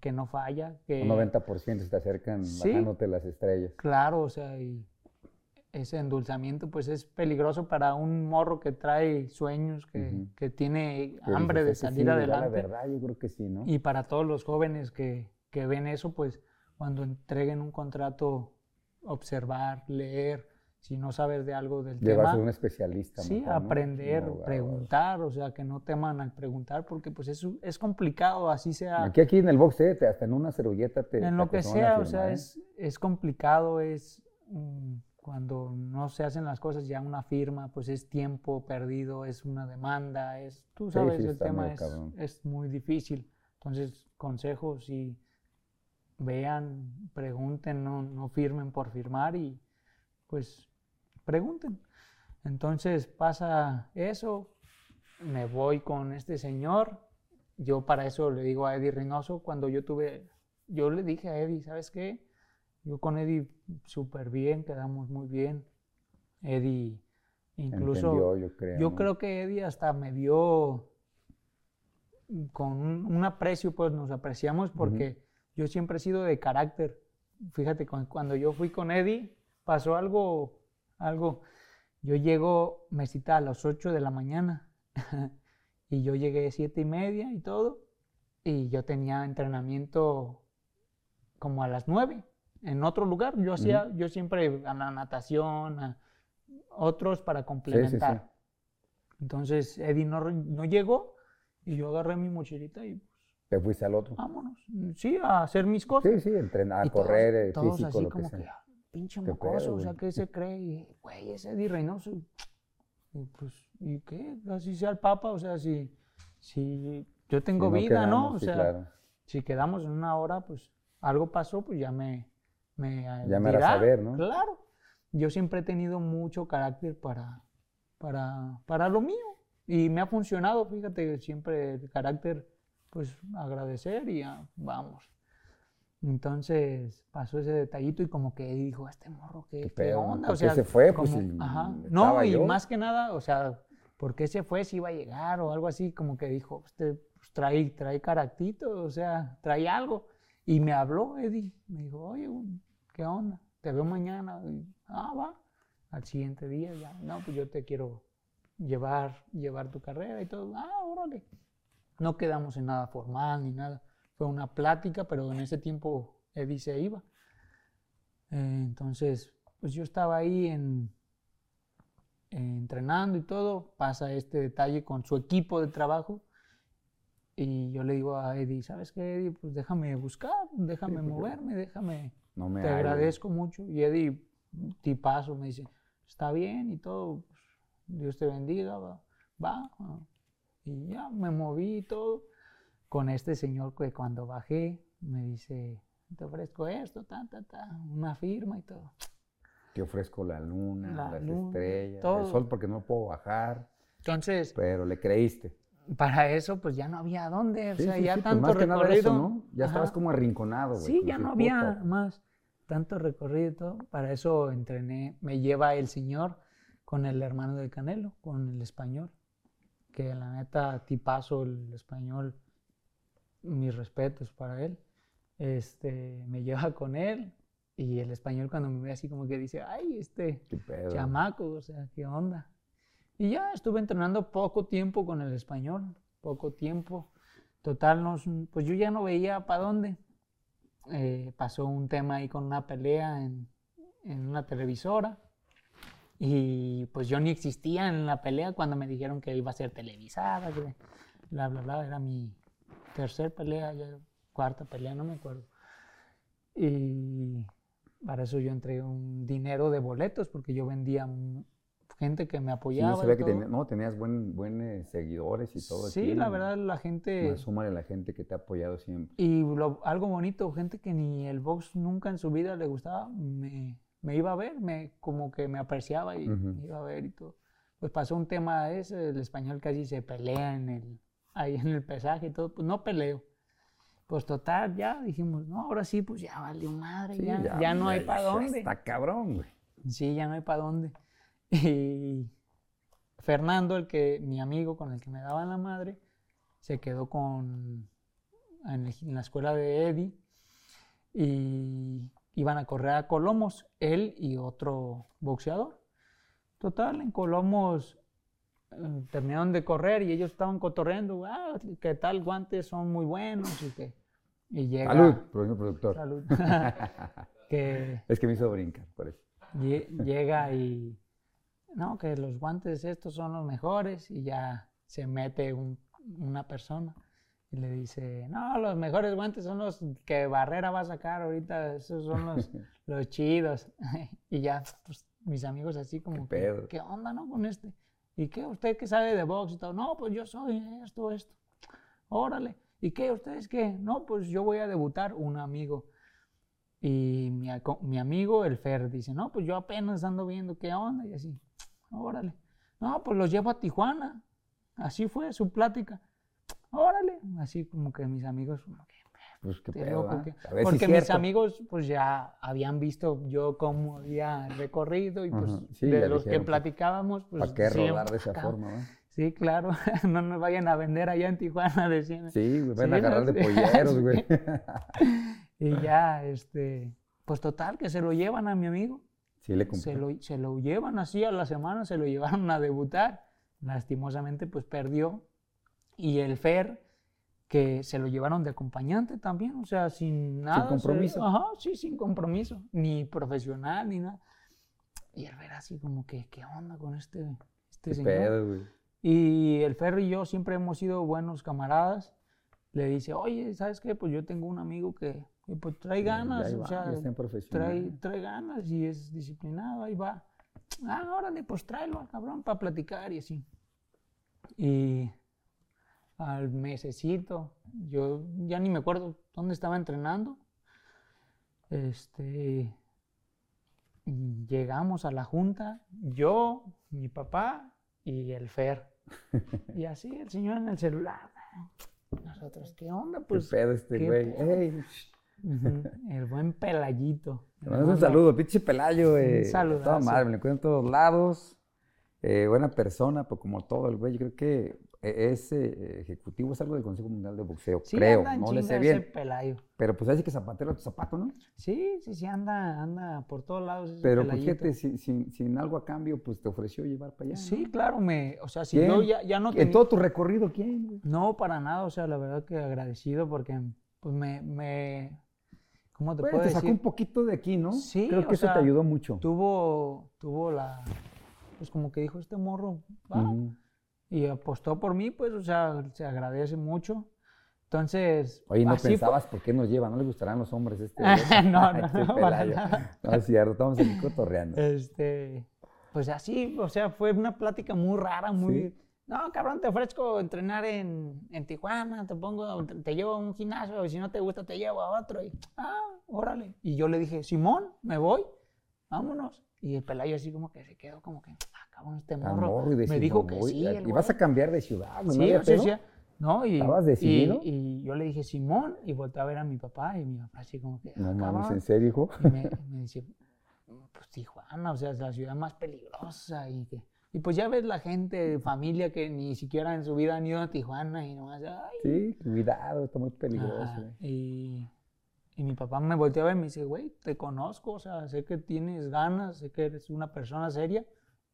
Speaker 2: que no falla, que
Speaker 1: Un 90% se te acercan
Speaker 2: Sí.
Speaker 1: bajándote las estrellas.
Speaker 2: Claro, o sea, y ese endulzamiento pues es peligroso para un morro que trae sueños, que, que tiene hambre de
Speaker 1: "Este sí
Speaker 2: salir
Speaker 1: da
Speaker 2: adelante.
Speaker 1: La verdad, yo creo que sí, ¿no?
Speaker 2: Y para todos los jóvenes que, que ven eso, pues cuando entreguen un contrato, observar, leer, si no sabes de algo del
Speaker 1: Llevarse a
Speaker 2: tema,
Speaker 1: un especialista.
Speaker 2: sí,
Speaker 1: mejor, ¿no?
Speaker 2: aprender,
Speaker 1: abogado.
Speaker 2: preguntar, o sea, que no teman al preguntar, porque pues es, es complicado, así sea
Speaker 1: Aquí, aquí en el box, eh, te- hasta en una servilleta te.
Speaker 2: en lo que sea, o sea,
Speaker 1: ¿eh?
Speaker 2: es, es complicado, es cuando no se hacen las cosas ya una firma, pues es tiempo perdido, es una demanda, es, tú
Speaker 1: Sí,
Speaker 2: sabes,
Speaker 1: sí,
Speaker 2: el
Speaker 1: está
Speaker 2: tema es, es muy difícil. Entonces, consejos y vean, pregunten, no, no firmen por firmar y pues pregunten. Entonces pasa eso, me voy con este señor. Yo para eso le digo a Eddie Reynoso, cuando yo tuve, yo le dije a Eddie, ¿sabes qué? Yo con Eddie súper bien, quedamos muy bien. Eddie incluso...
Speaker 1: Entendió, yo creo.
Speaker 2: Yo
Speaker 1: ¿no?
Speaker 2: creo que Eddie hasta me vio con un, un aprecio, pues nos apreciamos porque yo siempre he sido de carácter. Fíjate, cu- cuando yo fui con Eddie, pasó algo, algo. Yo llego, me cita a las 8 de la mañana y yo llegué siete y media y todo y yo tenía entrenamiento como a las 9 en otro lugar. Yo hacía, yo siempre a la natación, a otros para complementar. Entonces Eddie no, no llegó y yo agarré mi mochilita y pues,
Speaker 1: Te fuiste al otro.
Speaker 2: vámonos. Sí, a hacer mis cosas.
Speaker 1: Sí, sí, entrenar,
Speaker 2: Y
Speaker 1: correr, eh,
Speaker 2: todos
Speaker 1: físico,
Speaker 2: así
Speaker 1: lo que
Speaker 2: como
Speaker 1: sea.
Speaker 2: que, "Ah, pinche
Speaker 1: ¿Qué
Speaker 2: mocoso, o sea,
Speaker 1: güey?"
Speaker 2: ¿qué se cree? Y, güey, ese Eddie Reynoso. Y pues, ¿y qué? Así sea el Papa, o sea, si, si yo tengo
Speaker 1: Si no
Speaker 2: vida, ¿no?
Speaker 1: quedamos,
Speaker 2: O
Speaker 1: sí,
Speaker 2: sea,
Speaker 1: claro.
Speaker 2: si quedamos en una hora, pues algo pasó, pues ya me, me
Speaker 1: Ya me
Speaker 2: dirá.
Speaker 1: saber, ¿no?
Speaker 2: Claro. Yo siempre he tenido mucho carácter para, para, para lo mío. Y me ha funcionado, fíjate, siempre el carácter, pues agradecer y ya, vamos. Entonces pasó ese detallito y como que dijo, este morro, ¿qué,
Speaker 1: ¿Qué
Speaker 2: qué
Speaker 1: pedo, no?
Speaker 2: onda?
Speaker 1: ¿Por qué se fue? Pues, si
Speaker 2: ajá.
Speaker 1: estaba
Speaker 2: No, y
Speaker 1: yo.
Speaker 2: más que nada, o sea, ¿por qué se fue? Si iba a llegar o algo así, como que dijo, este pues, trae, trae caractito, o sea, trae algo. Y me habló Eddie, me dijo, oye, ¿qué onda? Te veo mañana. Y, ah, va. Al siguiente día ya, no, pues yo te quiero llevar, llevar tu carrera y todo. Ah, órale. No quedamos en nada formal ni nada. Fue una plática, pero en ese tiempo Eddie se iba. Eh, entonces, pues yo estaba ahí en, eh, entrenando y todo. Pasa este detalle con su equipo de trabajo. Y yo le digo a Eddie, ¿sabes qué, Eddie? Pues déjame buscar, déjame
Speaker 1: pues,
Speaker 2: moverme, déjame
Speaker 1: No me
Speaker 2: te
Speaker 1: hallo.
Speaker 2: agradezco mucho. Y Eddie, tipazo, me dice, está bien y todo, pues, Dios te bendiga, va, va. ah". Y ya me moví y todo. Con este señor que cuando bajé me dice, te ofrezco esto, ta, ta, ta, una firma y todo.
Speaker 1: Te ofrezco la luna,
Speaker 2: La
Speaker 1: las
Speaker 2: luna,
Speaker 1: estrellas,
Speaker 2: todo.
Speaker 1: el sol porque no puedo bajar,
Speaker 2: Entonces,
Speaker 1: pero le creíste.
Speaker 2: para eso, pues ya no había dónde, o
Speaker 1: Sí,
Speaker 2: sea,
Speaker 1: sí,
Speaker 2: ya
Speaker 1: sí, pues,
Speaker 2: tanto
Speaker 1: más que nada eso, ¿no? Ya
Speaker 2: Ajá.
Speaker 1: estabas como arrinconado, güey.
Speaker 2: Sí, ya no había
Speaker 1: puta,
Speaker 2: más tanto recorrido y todo. Para eso entrené, me lleva el señor con el hermano del Canelo, con el español, que la neta, tipazo el español, mis respetos para él. Este, me lleva con él y el español cuando me ve así como que dice, ay, este chamaco, o sea, ¿qué onda? Y ya estuve entrenando poco tiempo con el español, poco tiempo. Total, nos, pues yo ya no veía para dónde. Eh, pasó un tema ahí con una pelea en, en una televisora. Y pues yo ni existía en la pelea cuando me dijeron que iba a ser televisada, que bla, bla, bla. Era mi tercer pelea, ya cuarta pelea, no me acuerdo. Y para eso yo entregué un dinero de boletos porque yo vendía mm, gente que me
Speaker 1: Sí,
Speaker 2: apoyaba.
Speaker 1: yo
Speaker 2: y
Speaker 1: sabía que
Speaker 2: todo.
Speaker 1: tenía- no, tenías buen, buen seguidores y todo.
Speaker 2: Sí, la verdad la gente...
Speaker 1: Más súmale a la gente que te ha apoyado siempre.
Speaker 2: Y lo- algo bonito, gente que ni el box nunca en su vida le gustaba, me, me iba a ver, me, como que me apreciaba y
Speaker 1: Ujú.
Speaker 2: me iba a ver y todo. Pues pasó un tema ese, el español casi se pelea en el, ahí en el pesaje y todo, pues no peleo. Pues total, ya dijimos, no, ahora sí, pues ya valió madre,
Speaker 1: Sí,
Speaker 2: ya, ya no hay
Speaker 1: ya-
Speaker 2: para
Speaker 1: ya
Speaker 2: dónde.
Speaker 1: Está cabrón, güey.
Speaker 2: Sí, ya no hay para dónde. Y Fernando, el que, mi amigo con el que me daban la madre, se quedó con, en, la escuela de Eddie y iban a correr a Colomos, él y otro boxeador. Total, en Colomos eh, terminaron de correr y ellos estaban cotorreando, ah, qué tal, guantes son muy buenos y que... Y llega...
Speaker 1: Salud, pro- productor.
Speaker 2: Salud. que
Speaker 1: Es que me hizo brincar, por eso.
Speaker 2: Lle- llega y no, que los guantes estos son los mejores y ya se mete un- una persona y le dice, no, los mejores guantes son los que Barrera va a sacar ahorita, esos son los, los chidos. y ya, pues mis amigos así como,
Speaker 1: ¿Qué
Speaker 2: que? ¿qué onda, no? Con este. ¿Y qué? ¿Usted qué sabe de box y todo? No, pues yo soy esto, esto. Órale. ¿Y qué? ¿Ustedes qué? No, pues yo voy a debutar, un amigo. Y mi, mi amigo, el Fer, dice, no, pues yo apenas ando viendo qué onda y así. Órale. No, pues los llevo a Tijuana. Así fue su plática. Órale. Así como que mis amigos,
Speaker 1: Pues qué
Speaker 2: "Qué
Speaker 1: pedo,
Speaker 2: loco
Speaker 1: ¿ah?
Speaker 2: que-".
Speaker 1: A ver si
Speaker 2: Porque mis
Speaker 1: cierto.
Speaker 2: amigos pues ya habían visto yo cómo había recorrido y pues.
Speaker 1: Sí,
Speaker 2: de los que
Speaker 1: dijeron,
Speaker 2: platicábamos, pues
Speaker 1: ¿Para qué rodar de esa
Speaker 2: acá.
Speaker 1: forma, va?
Speaker 2: Sí, claro. no nos vayan a vender allá en Tijuana, decían.
Speaker 1: Sí, güey, van
Speaker 2: Sí,
Speaker 1: a agarrar
Speaker 2: ¿no?
Speaker 1: de polleros, güey.
Speaker 2: Y ya, este, pues total, que se lo llevan a mi amigo.
Speaker 1: Sí, le
Speaker 2: Se lo, se lo llevan así a la semana, se lo llevaron a debutar. Lastimosamente, pues perdió. Y el Fer, que se lo llevaron de acompañante también, o sea, sin nada. sea,
Speaker 1: compromiso.
Speaker 2: ajá, sí, sin compromiso, ni profesional, ni nada. Y el Fer así como que, ¿qué onda con este, este
Speaker 1: Qué
Speaker 2: señor?
Speaker 1: pedo.
Speaker 2: Y el Fer y yo siempre hemos sido buenos camaradas. Le dice, oye, ¿sabes qué? Pues yo tengo un amigo que, que, pues trae ganas, o sea, trae, trae ganas y es disciplinado, ahí va. Ah, órale, pues tráelo al cabrón para platicar y así. Y al mesecito, yo ya ni me acuerdo dónde estaba entrenando. Este, y llegamos a la junta, yo, mi papá y el Fer. Y así el señor en el celular. Nosotros, ¿qué onda? Pues
Speaker 1: qué pedo este
Speaker 2: ¿qué
Speaker 1: güey.
Speaker 2: El buen pelayito.
Speaker 1: un saludo, pinche Pelayo, eh.
Speaker 2: saludazo.
Speaker 1: Toda madre, me lo encuentro en todos lados. Eh, buena persona, pues como todo el güey. Yo creo que eh, ese ejecutivo es algo del Consejo Mundial de Boxeo,
Speaker 2: Sí,
Speaker 1: creo.
Speaker 2: anda en
Speaker 1: No le sé
Speaker 2: ese
Speaker 1: bien.
Speaker 2: pelayo.
Speaker 1: Pero pues así que zapatero a tu zapato, ¿no?
Speaker 2: Sí, sí, sí, anda, anda por todos lados ese
Speaker 1: Pero pues
Speaker 2: pelayito.
Speaker 1: fíjate, sin, sin, sin algo a cambio, pues te ofreció llevar para allá. ¿no?
Speaker 2: Sí, claro, me, o sea, si
Speaker 1: ¿Quién?
Speaker 2: yo ya, ya no
Speaker 1: En
Speaker 2: tenía...
Speaker 1: todo tu recorrido, ¿quién? güey?
Speaker 2: No, para nada, o sea, la verdad que agradecido porque, pues, me, me ¿cómo te
Speaker 1: Bueno,
Speaker 2: puedo
Speaker 1: te
Speaker 2: decir?
Speaker 1: sacó un poquito de aquí, ¿no?
Speaker 2: Sí,
Speaker 1: Creo
Speaker 2: o
Speaker 1: que eso te ayudó mucho.
Speaker 2: Tuvo, tuvo la, pues, como que dijo este morro, va, y apostó por mí, pues, o sea, se agradece mucho. Entonces,
Speaker 1: Oye, ¿no pensabas por qué nos lleva? ¿No le gustarán los hombres este?
Speaker 2: No, no,
Speaker 1: este
Speaker 2: no, para nada.
Speaker 1: No, es cierto, estamos aquí cotorreando.
Speaker 2: Este, pues así, o sea, fue una plática muy rara, muy...
Speaker 1: Sí.
Speaker 2: No, cabrón, te ofrezco entrenar en, en Tijuana, te pongo, te, te llevo a un gimnasio, y si no te gusta te llevo a otro. Y, ah, órale. Y yo le dije, Simón, me voy, vámonos. Y el pelayo así como que se quedó como que, ah, cabrón, este morro. me dijo
Speaker 1: no
Speaker 2: que
Speaker 1: voy.
Speaker 2: sí. el
Speaker 1: Y vas a cambiar de ciudad, ¿no?
Speaker 2: Sí, sí, ¿no? Y,
Speaker 1: ¿Estabas
Speaker 2: y-
Speaker 1: decidido?
Speaker 2: Y, yo le dije, Simón, y volteé a ver a mi papá, y mi papá así como que,
Speaker 1: No
Speaker 2: ah,
Speaker 1: mames,
Speaker 2: cabrón.
Speaker 1: ¿en serio, hijo?
Speaker 2: Y me, me dice, pues Tijuana, o sea, es la ciudad más peligrosa y que... Y pues ya ves la gente, familia que ni siquiera en su vida han ido a Tijuana y nomás, ay.
Speaker 1: Sí, cuidado, está muy peligroso. Güey.
Speaker 2: y, y mi papá me volteó a ver y me dice, güey, te conozco, o sea, sé que tienes ganas, sé que eres una persona seria.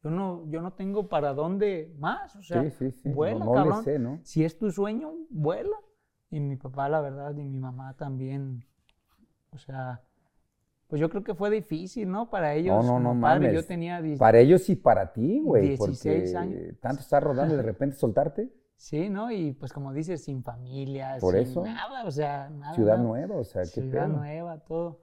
Speaker 2: yo no, yo no tengo para dónde más, o sea,
Speaker 1: Sí, sí, sí.
Speaker 2: vuela,
Speaker 1: no, no le
Speaker 2: cabrón.
Speaker 1: sé, ¿no?
Speaker 2: Si es tu sueño, vuela. Y mi papá, la verdad, y mi mamá también, o sea, pues yo creo que fue difícil, ¿no? Para ellos,
Speaker 1: no, no, no
Speaker 2: padre,
Speaker 1: mames.
Speaker 2: yo tenía... diez-
Speaker 1: Para ellos y para ti, güey.
Speaker 2: 16
Speaker 1: porque
Speaker 2: años.
Speaker 1: tanto estar rodando y de repente soltarte.
Speaker 2: Sí, ¿no? Y pues como dices, sin familia,
Speaker 1: Por
Speaker 2: sin
Speaker 1: eso.
Speaker 2: nada, o sea, nada.
Speaker 1: Ciudad
Speaker 2: nada.
Speaker 1: nueva, o sea, qué
Speaker 2: Ciudad
Speaker 1: pedo.
Speaker 2: nueva, todo.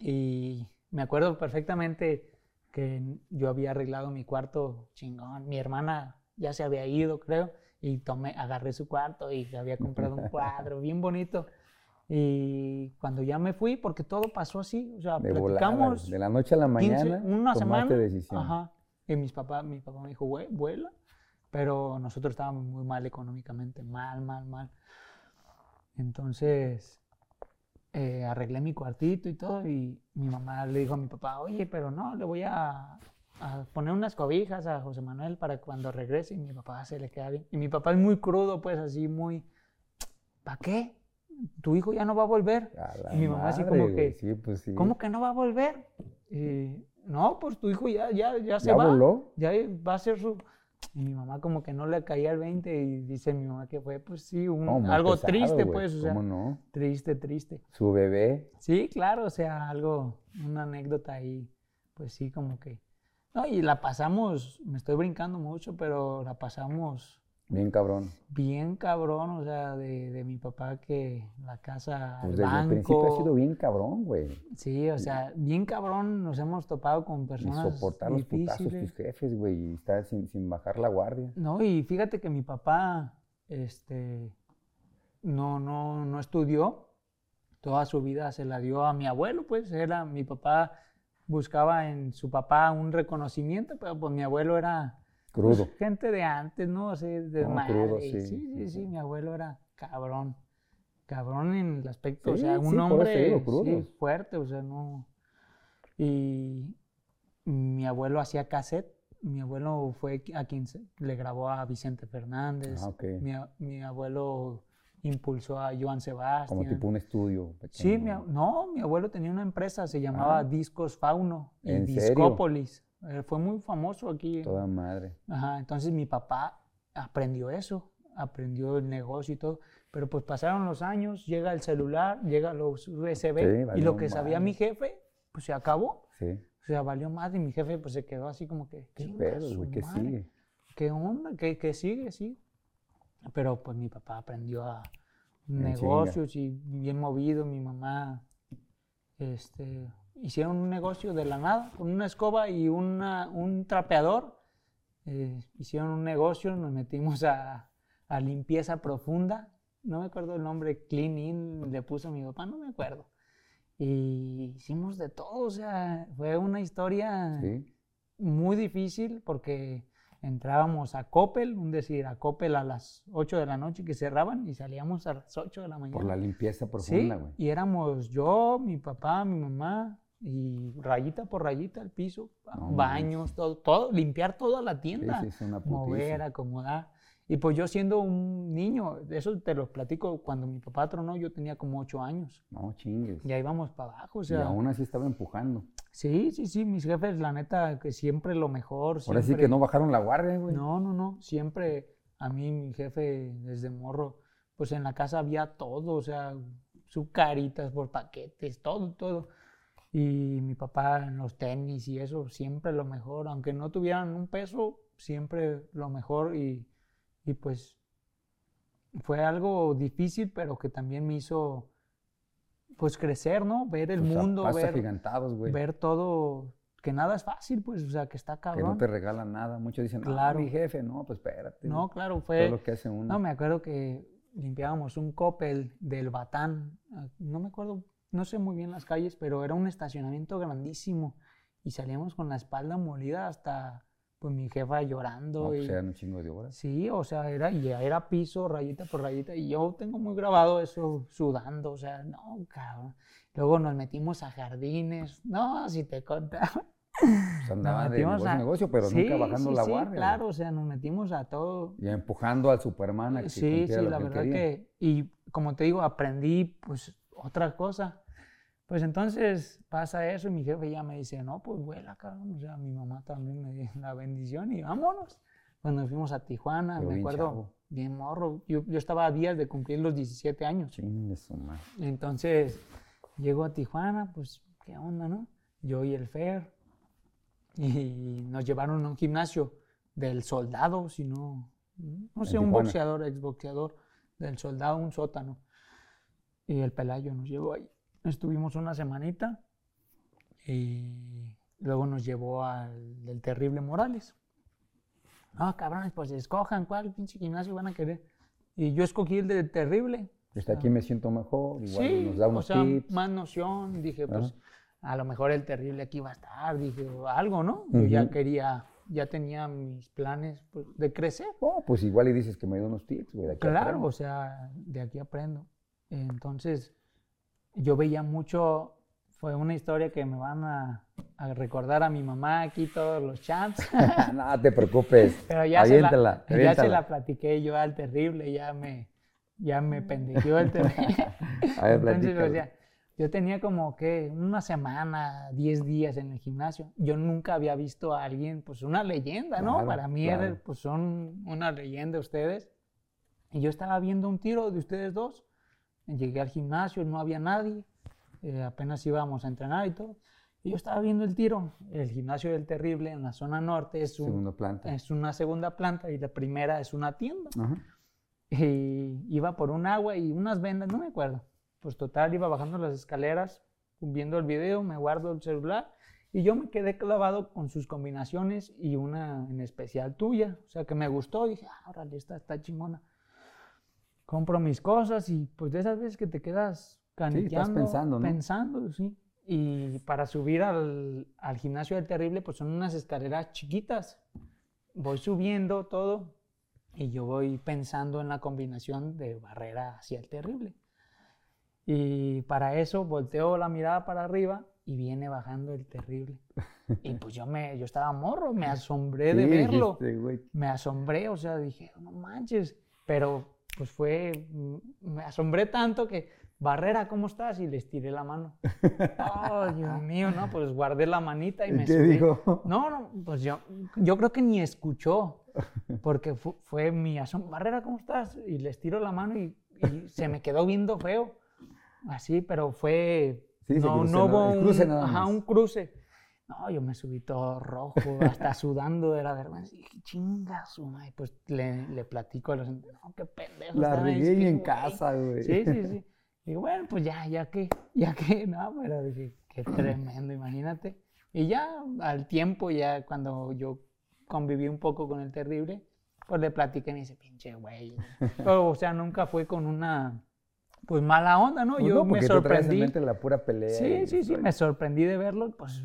Speaker 2: Y me acuerdo perfectamente que yo había arreglado mi cuarto chingón. Mi hermana ya se había ido, creo, y tomé, agarré su cuarto y había comprado un cuadro bien bonito. Y cuando ya me fui, porque todo pasó así, o sea,
Speaker 1: De volada,
Speaker 2: platicamos
Speaker 1: de la noche a la
Speaker 2: 15,
Speaker 1: mañana.
Speaker 2: una
Speaker 1: tomaste
Speaker 2: semana.
Speaker 1: decisión.
Speaker 2: Ajá. Y mis papás, mi papá me dijo, "Vue- vuela. Pero nosotros estábamos muy mal económicamente, mal, mal, mal. Entonces, eh, arreglé mi cuartito y todo. Y mi mamá le dijo a mi papá, oye, pero no, le voy a, a poner unas cobijas a José Manuel para cuando regrese. Y mi papá se le queda bien. Y mi papá es muy crudo, pues así, muy, ¿para qué? Tu hijo ya no va a volver.
Speaker 1: A
Speaker 2: Y mi mamá así
Speaker 1: madre,
Speaker 2: como
Speaker 1: güey,
Speaker 2: que,
Speaker 1: Sí, pues sí.
Speaker 2: ¿Cómo que no va a volver? Y, no, pues tu hijo ya, ya, ya se
Speaker 1: ¿Ya
Speaker 2: va.
Speaker 1: voló?
Speaker 2: Ya va a ser su... Y mi mamá como que no le caía el 20 y dice mi mamá que fue, pues sí, un-
Speaker 1: No,
Speaker 2: algo
Speaker 1: pesado,
Speaker 2: triste,
Speaker 1: güey,
Speaker 2: pues, o sea,
Speaker 1: ¿Cómo no?
Speaker 2: triste, triste.
Speaker 1: Su bebé.
Speaker 2: Sí, claro, o sea, algo, una anécdota ahí, pues sí, como que... No, y la pasamos, me estoy brincando mucho, pero la pasamos
Speaker 1: Bien cabrón.
Speaker 2: bien cabrón, o sea, de, de mi papá que la casa,
Speaker 1: Pues desde el principio ha sido bien cabrón, güey.
Speaker 2: Sí, o sea, bien cabrón nos hemos topado con
Speaker 1: Y
Speaker 2: personas
Speaker 1: soportar los putazos tus jefes, güey, y estar sin, sin bajar la guardia.
Speaker 2: No, y fíjate que mi papá, este, no, no, no estudió. Toda su vida se la dio a mi abuelo, pues era, mi papá buscaba en su papá un reconocimiento, pero pues mi abuelo era pues,
Speaker 1: Crudo.
Speaker 2: gente de antes, ¿no? Así, de
Speaker 1: No,
Speaker 2: madre,
Speaker 1: crudo, sí,
Speaker 2: sí, sí,
Speaker 1: sí,
Speaker 2: sí,
Speaker 1: sí.
Speaker 2: mi abuelo era cabrón. Cabrón en el aspecto, o sea, un hombre
Speaker 1: digo,
Speaker 2: fuerte, o sea, no. Y mi abuelo hacía cassette. Mi abuelo fue a quien le grabó a Vicente Fernández.
Speaker 1: Ah, ok.
Speaker 2: mi, abuelo impulsó a Joan Sebastián.
Speaker 1: Como tipo un estudio.
Speaker 2: Sí, mi no, mi abuelo tenía una empresa, se llamaba
Speaker 1: Ah.
Speaker 2: Discos Fauno y. Discópolis. Eh, fue muy famoso aquí.
Speaker 1: Toda madre.
Speaker 2: Ajá, entonces mi papá aprendió eso, aprendió el negocio y todo, pero pues pasaron los años, llega el celular, llega los USB
Speaker 1: Sí,
Speaker 2: y lo que sabía
Speaker 1: madre.
Speaker 2: mi jefe, pues se acabó,
Speaker 1: Sí.
Speaker 2: o sea, valió más y mi jefe pues se quedó así como que,
Speaker 1: ¿Qué
Speaker 2: "Chinga
Speaker 1: pedo? ¿Qué
Speaker 2: madre,
Speaker 1: sigue?
Speaker 2: ¿Qué onda? ¿Qué, qué sigue? Sí. Pero pues mi papá aprendió a negocios y bien movido, mi mamá, este, hicieron un negocio de la nada, con una escoba y una, un trapeador, eh, hicieron un negocio, nos metimos a, a limpieza profunda, no me acuerdo el nombre, Clean In, le puso mi papá, no me acuerdo. Y hicimos de todo, o sea, fue una historia
Speaker 1: Sí.
Speaker 2: muy difícil porque entrábamos a Coppel, un decir, a Coppel a las 8 de la noche que cerraban y salíamos a las 8 de la mañana.
Speaker 1: Por la limpieza
Speaker 2: Sí,
Speaker 1: profunda, güey.
Speaker 2: y éramos yo, mi papá, mi mamá, y rayita por rayita el piso,
Speaker 1: No
Speaker 2: baños, todo, todo, limpiar toda la tienda,
Speaker 1: sí, es una
Speaker 2: mover, acomodar. Y pues yo siendo un niño, eso te lo platico, cuando mi papá tronó yo tenía como 8 años,
Speaker 1: No, chingues.
Speaker 2: y ahí vamos para abajo, o
Speaker 1: y
Speaker 2: sea,
Speaker 1: aún así estaba empujando.
Speaker 2: sí, sí, sí, mis jefes, la neta, que siempre lo mejor.
Speaker 1: Ahora sí
Speaker 2: siempre-
Speaker 1: que no bajaron la guardia, güey.
Speaker 2: no, no, no. Siempre a mí, mi jefe, desde morro, pues en la casa había todo, o sea, caritas por paquetes, todo, todo. Y mi papá en los tenis y eso, siempre lo mejor. Aunque no tuvieran un peso, siempre lo mejor. Y, y pues fue algo difícil, pero que también me hizo, pues crecer, ¿no? Ver el
Speaker 1: Tus
Speaker 2: mundo, ver, ver todo, que nada es fácil, pues, o sea, que está
Speaker 1: Que
Speaker 2: cabrón.
Speaker 1: no te regalan nada. Muchos dicen,
Speaker 2: Claro.
Speaker 1: claro. mi jefe, no, pues espérate.
Speaker 2: No, claro,
Speaker 1: Todo
Speaker 2: fue...
Speaker 1: lo que hace uno.
Speaker 2: No, me acuerdo que limpiábamos un copel del Batán. ah, No me acuerdo, no sé muy bien las calles, pero era un estacionamiento grandísimo. Y salíamos con la espalda molida hasta, pues, mi jefa llorando.
Speaker 1: No, pues
Speaker 2: y-
Speaker 1: eran un chingo de horas.
Speaker 2: Sí, o sea, era, era piso, rayita por rayita. Y yo tengo muy grabado eso sudando, o sea, no, cabrón. Luego nos metimos a jardines. No, si te contaba.
Speaker 1: Pues andaban de
Speaker 2: metimos
Speaker 1: negocio
Speaker 2: a-
Speaker 1: negocio, pero
Speaker 2: Sí,
Speaker 1: nunca bajando
Speaker 2: sí,
Speaker 1: la
Speaker 2: sí,
Speaker 1: guardia.
Speaker 2: Claro, o sea, nos metimos a todo.
Speaker 1: Y empujando al Superman a que
Speaker 2: Sí, sí, la
Speaker 1: que
Speaker 2: verdad
Speaker 1: quería.
Speaker 2: que, y como te digo, aprendí pues otra cosa. Pues entonces pasa eso y mi jefe ya me dice, no, pues vuela, cabrón. O sea, mi mamá también me dio la bendición y vámonos. Cuando fuimos a Tijuana,
Speaker 1: Pero
Speaker 2: me
Speaker 1: bien
Speaker 2: acuerdo,
Speaker 1: chavo.
Speaker 2: bien morro. Yo, yo estaba a días de cumplir los 17 años. Entonces, llego a Tijuana, pues, ¿qué onda, no? Yo y el Fer. Y nos llevaron a un gimnasio del soldado, si no, no sé, un boxeador, exboxeador del soldado, un sótano. Y el Pelayo nos llevó ahí. Estuvimos una semanita y luego nos llevó al del Terrible Morales. Ah, cabrones, pues escojan cuál pinche gimnasio van a querer. Y yo escogí el del Terrible.
Speaker 1: Está aquí me siento mejor, igual
Speaker 2: Sí,
Speaker 1: nos da
Speaker 2: o
Speaker 1: unos
Speaker 2: sea,
Speaker 1: tips.
Speaker 2: más noción. Dije, pues, a lo mejor el terrible aquí va a estar, dije, o algo, ¿no? Yo ya
Speaker 1: Ujú.
Speaker 2: quería, ya tenía mis planes pues, de crecer.
Speaker 1: Oh, pues igual y dices que me dio unos tips, güey. de aquí
Speaker 2: Claro,
Speaker 1: aprendo.
Speaker 2: o sea, de aquí aprendo. Entonces, yo veía mucho, fue una historia que me van a, a recordar a mi mamá aquí, todos los champs.
Speaker 1: no te preocupes.
Speaker 2: Pero ya, se la,
Speaker 1: aviéntala,
Speaker 2: ya se la platiqué yo al terrible, ya me, ya me pendejeó el terrible.
Speaker 1: A ver,
Speaker 2: Entonces,
Speaker 1: platícalo.
Speaker 2: o sea, yo tenía como que una semana, 10 días en el gimnasio. Yo nunca había visto a alguien, pues una leyenda, ¿no?
Speaker 1: Claro,
Speaker 2: Para mí
Speaker 1: claro.
Speaker 2: era, pues son una leyenda ustedes. Y yo estaba viendo un tiro de ustedes dos. Llegué al gimnasio, no había nadie. eh, apenas íbamos a entrenar y todo. Y yo estaba viendo el tiro. El gimnasio del Terrible en la zona norte es, un-
Speaker 1: planta.
Speaker 2: es una segunda planta y la primera es una tienda
Speaker 1: Ajá.
Speaker 2: y iba por un agua y unas vendas, no me acuerdo. Pues total, iba bajando las escaleras, viendo el video, me guardo el celular y yo me quedé clavado con sus combinaciones y una en especial tuya. O sea, que me gustó, dije, ah, órale, esta está chingona. Compro mis cosas y pues de esas veces que te quedas caniqueando,
Speaker 1: pensando, ¿no?
Speaker 2: pensando, sí. Y para subir al, al gimnasio del terrible, pues son unas escaleras chiquitas. Voy subiendo todo y yo voy pensando en la combinación de barrera hacia el terrible. Y para eso volteo la mirada para arriba y viene bajando el terrible. Y pues yo me, yo estaba morro, me asombré de
Speaker 1: Sí,
Speaker 2: verlo. Me asombré, o sea, dije, no manches. Pero pues fue, mm, me asombré tanto que, Barrera, ¿cómo estás? Y les tiré la mano. Oh, Dios mío, no, pues guardé la manita y
Speaker 1: ¿Y
Speaker 2: me
Speaker 1: qué dijo?
Speaker 2: No, no, pues yo, yo creo que ni escuchó, porque fu- fue, mi asombro. Barrera, ¿cómo estás? Y les tiro la mano y, y se me quedó viendo feo. Así, pero fue.
Speaker 1: Sí, se
Speaker 2: no,
Speaker 1: cruce,
Speaker 2: no hubo un,
Speaker 1: cruce nada
Speaker 2: ajá,
Speaker 1: más.
Speaker 2: un cruce. No, yo me subí todo rojo, hasta sudando de la vergüenza. Y dije, chinga su madre. Pues le, le platico a los. No, qué pendejo.
Speaker 1: La regué en
Speaker 2: güey".
Speaker 1: casa, güey.
Speaker 2: Sí, sí, sí. Digo, bueno, pues ya, ya que, ya que, no, pero dije, qué tremendo, imagínate. Y ya al tiempo, ya cuando yo conviví un poco con el terrible, pues le platiqué y me dice, pinche güey. Pero, o sea, nunca fue con una, pues mala onda, ¿no?
Speaker 1: Pues
Speaker 2: yo
Speaker 1: no,
Speaker 2: me
Speaker 1: tú traes en
Speaker 2: sorprendí.
Speaker 1: mente la pura pelea.
Speaker 2: Sí, sí, sí, me sorprendí de verlo, pues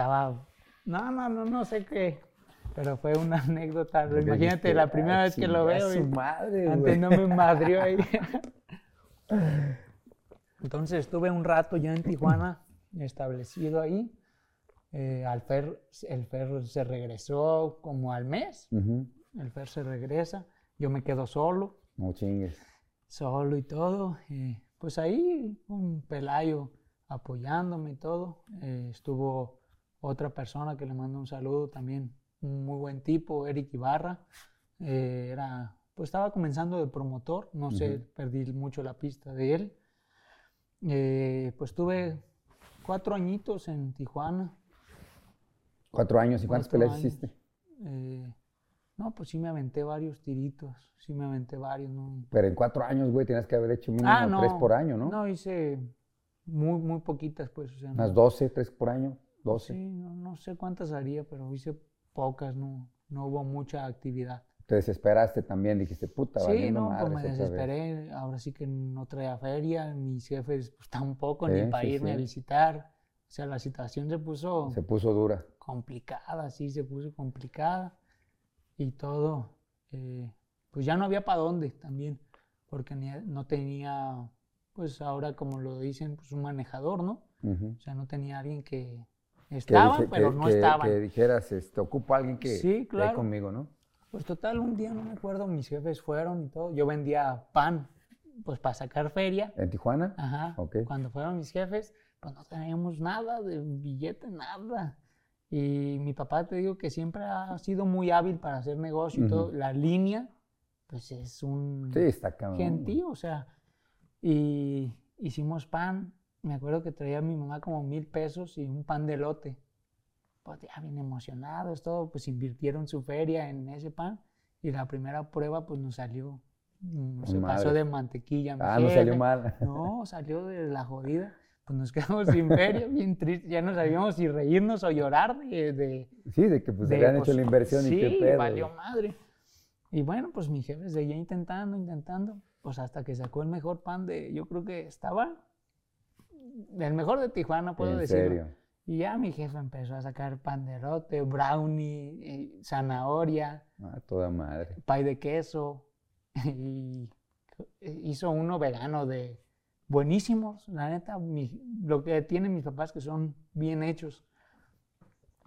Speaker 2: estaba, no, no, no, no sé qué, pero fue una anécdota.
Speaker 1: Porque
Speaker 2: Imagínate, la primera
Speaker 1: "Ah,
Speaker 2: vez que lo veo.
Speaker 1: su
Speaker 2: y-
Speaker 1: madre,
Speaker 2: antes no me madrió ahí. Entonces estuve un rato ya en Tijuana, establecido ahí. Eh, al Fer, el Fer se regresó como al mes. El Fer se regresa. Yo me quedo solo,
Speaker 1: No chingues.
Speaker 2: solo y todo. eh, pues ahí un Pelayo apoyándome y todo. Eh, estuvo otra persona que le mando un saludo también, un muy buen tipo, Eric Ibarra. Eh, era, pues estaba comenzando de promotor, no sé, perdí mucho la pista de él. Eh, pues tuve cuatro añitos en Tijuana.
Speaker 1: Cuatro años. ¿Y cuántas peleas hiciste?
Speaker 2: Eh, no, pues sí me aventé varios tiritos, sí me aventé varios. No,
Speaker 1: Pero en cuatro años, güey, tenías que haber hecho mínimo
Speaker 2: Ah, no.
Speaker 1: tres por año, ¿no?
Speaker 2: No, hice muy, muy poquitas, pues. O sea,
Speaker 1: Unas
Speaker 2: no-
Speaker 1: doce, tres por año. Doce.
Speaker 2: Sí, no, no sé cuántas haría, pero hice pocas, no, no hubo mucha actividad.
Speaker 1: Te desesperaste también, dijiste, puta,
Speaker 2: Sí, no, pues me desesperé, ahora sí que no traía feria, mis jefes pues tampoco,
Speaker 1: Sí,
Speaker 2: ni para
Speaker 1: sí,
Speaker 2: irme a visitar. O sea, la situación se puso
Speaker 1: Se puso dura.
Speaker 2: complicada, sí, se puso complicada y todo. eh, pues ya no había para dónde también, porque ni- no tenía, pues ahora como lo dicen, pues un manejador, ¿no? O sea, no tenía alguien Que estaban,
Speaker 1: dije-
Speaker 2: pero
Speaker 1: que-
Speaker 2: no
Speaker 1: que-
Speaker 2: estaban.
Speaker 1: Que dijeras, este, ocupo a alguien que
Speaker 2: Sí,
Speaker 1: esté
Speaker 2: claro.
Speaker 1: conmigo, ¿no?
Speaker 2: Pues total, un día no me acuerdo, mis jefes fueron y todo. Yo vendía pan, pues para sacar feria.
Speaker 1: ¿En Tijuana?
Speaker 2: Ajá.
Speaker 1: Ok.
Speaker 2: Cuando fueron mis jefes, pues no teníamos nada de billete, nada. Y mi papá te digo que siempre ha sido muy hábil para hacer negocio y todo. La línea, pues es un
Speaker 1: Sí, está
Speaker 2: gentío, o sea. Y hicimos pan. Me acuerdo que traía mi mamá como mil pesos y un pan de lote. Pues ya bien emocionados, todo, pues invirtieron su feria en ese pan. Y la primera prueba, pues nos salió, mm, se pasó de mantequilla.
Speaker 1: Ah, no salió mal.
Speaker 2: No, salió de la jodida. Pues nos quedamos sin feria, bien tristes. Ya no sabíamos si reírnos o llorar de, de,
Speaker 1: Sí, de que pues
Speaker 2: de,
Speaker 1: habían
Speaker 2: pues,
Speaker 1: hecho la inversión
Speaker 2: sí,
Speaker 1: y qué pedo.
Speaker 2: valió
Speaker 1: güey.
Speaker 2: madre. Y bueno, pues mi jefe seguía intentando, intentando, pues hasta que sacó el mejor pan de, yo creo que estaba, el mejor de Tijuana, puedo
Speaker 1: En
Speaker 2: decirlo.
Speaker 1: serio.
Speaker 2: Y ya mi jefe empezó a sacar pan de elote, brownie, zanahoria,
Speaker 1: Ah, toda madre.
Speaker 2: pay de queso y hizo uno vegano de buenísimos, la neta, mi- lo que tienen mis papás que son bien hechos.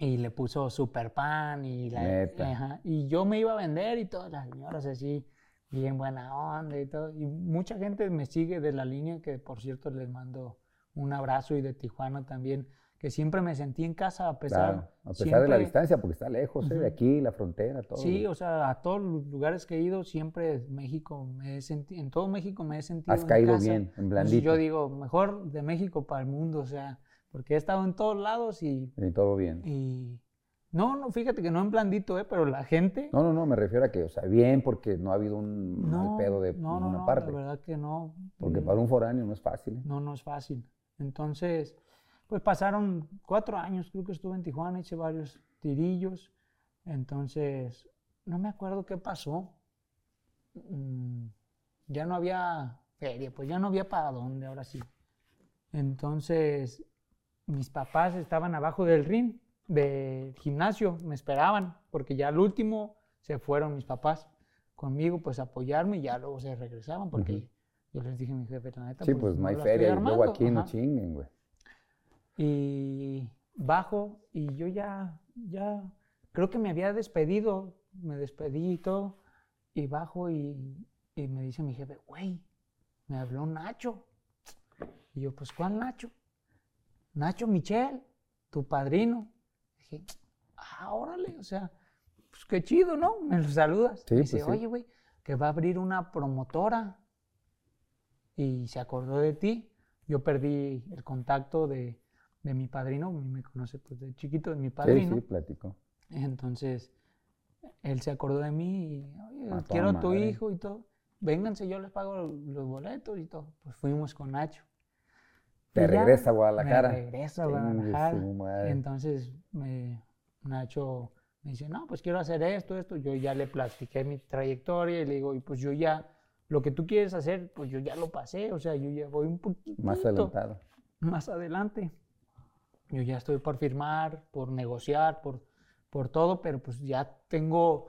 Speaker 2: Y le puso super pan y la
Speaker 1: Neta.
Speaker 2: ajá, y yo me iba a vender y todas las señoras así bien buena onda y todo y mucha gente me sigue de la línea que por cierto les mando un abrazo y de Tijuana también que siempre me sentí en casa a pesar
Speaker 1: Claro, a pesar de la distancia, porque está lejos, ¿eh? de aquí, la frontera, todo.
Speaker 2: Sí, o sea, a todos los lugares que he ido, siempre México me he sentido, en todo México me he sentido
Speaker 1: Has
Speaker 2: en
Speaker 1: caído
Speaker 2: casa.
Speaker 1: bien, en
Speaker 2: Entonces,
Speaker 1: blandito.
Speaker 2: yo digo, mejor de México para el mundo, o sea, porque he estado en todos lados y,
Speaker 1: Y todo bien.
Speaker 2: y no, no, fíjate que no en blandito, eh, pero la gente,
Speaker 1: No, no, no, me refiero a que, o sea, bien, porque no ha habido un
Speaker 2: no,
Speaker 1: mal pedo de
Speaker 2: no, no,
Speaker 1: ninguna
Speaker 2: no,
Speaker 1: parte.
Speaker 2: la verdad que no.
Speaker 1: Porque
Speaker 2: Mm,
Speaker 1: para un foráneo no es fácil. ¿eh?
Speaker 2: No, no es fácil. Entonces, pues pasaron cuatro años, creo que estuve en Tijuana, hice varios tirillos. Entonces, no me acuerdo qué pasó. Mm, Ya no había feria, pues ya no había para dónde, ahora sí. Entonces, mis papás estaban abajo del ring, del gimnasio, me esperaban, porque ya al último se fueron mis papás conmigo, pues a apoyarme y ya luego se regresaban, porque yo les dije a mi jefe, la neta,
Speaker 1: Sí, pues no hay feria y luego
Speaker 2: armando".
Speaker 1: aquí no chinguen, güey.
Speaker 2: Y bajo y yo ya, ya, creo que me había despedido, me despedí y todo, y bajo y, y me dice mi jefe, güey, me habló Nacho. Y yo, pues, ¿cuál Nacho? Nacho Michel, tu padrino. Dije, ah, órale, o sea, pues qué chido, ¿no? Me lo saludas.
Speaker 1: Sí,
Speaker 2: dice,
Speaker 1: pues sí.
Speaker 2: oye, güey, que va a abrir una promotora y se acordó de ti. Yo perdí el contacto de, de mi padrino, me conoce pues de chiquito, de mi
Speaker 1: Sí,
Speaker 2: padrino.
Speaker 1: sí, platicó.
Speaker 2: Entonces, él se acordó de mí y, oye, quiero a tu hijo y todo. Vénganse, yo les pago los boletos y todo. Pues fuimos con Nacho.
Speaker 1: Te regresa a Guadalajara.
Speaker 2: Me regreso a Guadalajara. Entonces, me- Nacho me dice, no, pues quiero hacer esto, esto. Yo ya le platiqué mi trayectoria y le digo, y pues yo ya, lo que tú quieres hacer, pues yo ya lo pasé. O sea, yo ya voy un poquito
Speaker 1: Más adelantado.
Speaker 2: más adelante. Yo ya estoy por firmar, por negociar, por, por todo, pero pues ya tengo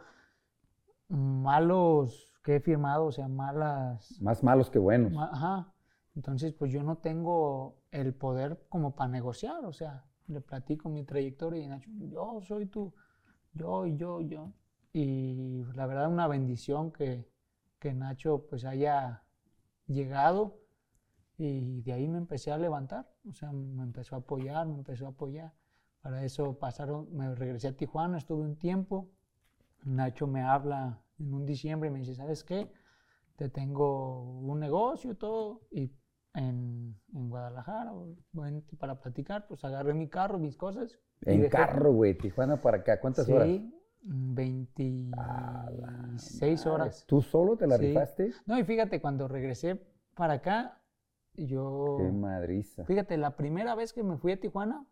Speaker 2: malos que he firmado, o sea, malas...
Speaker 1: Más malos que buenos.
Speaker 2: ma- ajá. Entonces, pues yo no tengo el poder como para negociar, o sea, le platico mi trayectoria y Nacho, yo soy tú, yo y yo, yo. Y la verdad, una bendición que, que Nacho pues haya llegado y de ahí me empecé a levantar, o sea, me empezó a apoyar, me empezó a apoyar. Para eso pasaron, me regresé a Tijuana, estuve un tiempo. Nacho me habla en un diciembre y me dice, ¿sabes qué? Te tengo un negocio y todo, y en, en Guadalajara, para platicar, pues agarré mi carro, mis cosas. y
Speaker 1: En
Speaker 2: dejé-
Speaker 1: carro, güey. Tijuana para acá. ¿Cuántas horas?
Speaker 2: Sí, 26 horas.
Speaker 1: ¿Tú solo te la
Speaker 2: Sí.
Speaker 1: rifaste?
Speaker 2: No, y fíjate, cuando regresé para acá, yo...
Speaker 1: Qué madriza.
Speaker 2: Fíjate, la primera vez que me fui a Tijuana,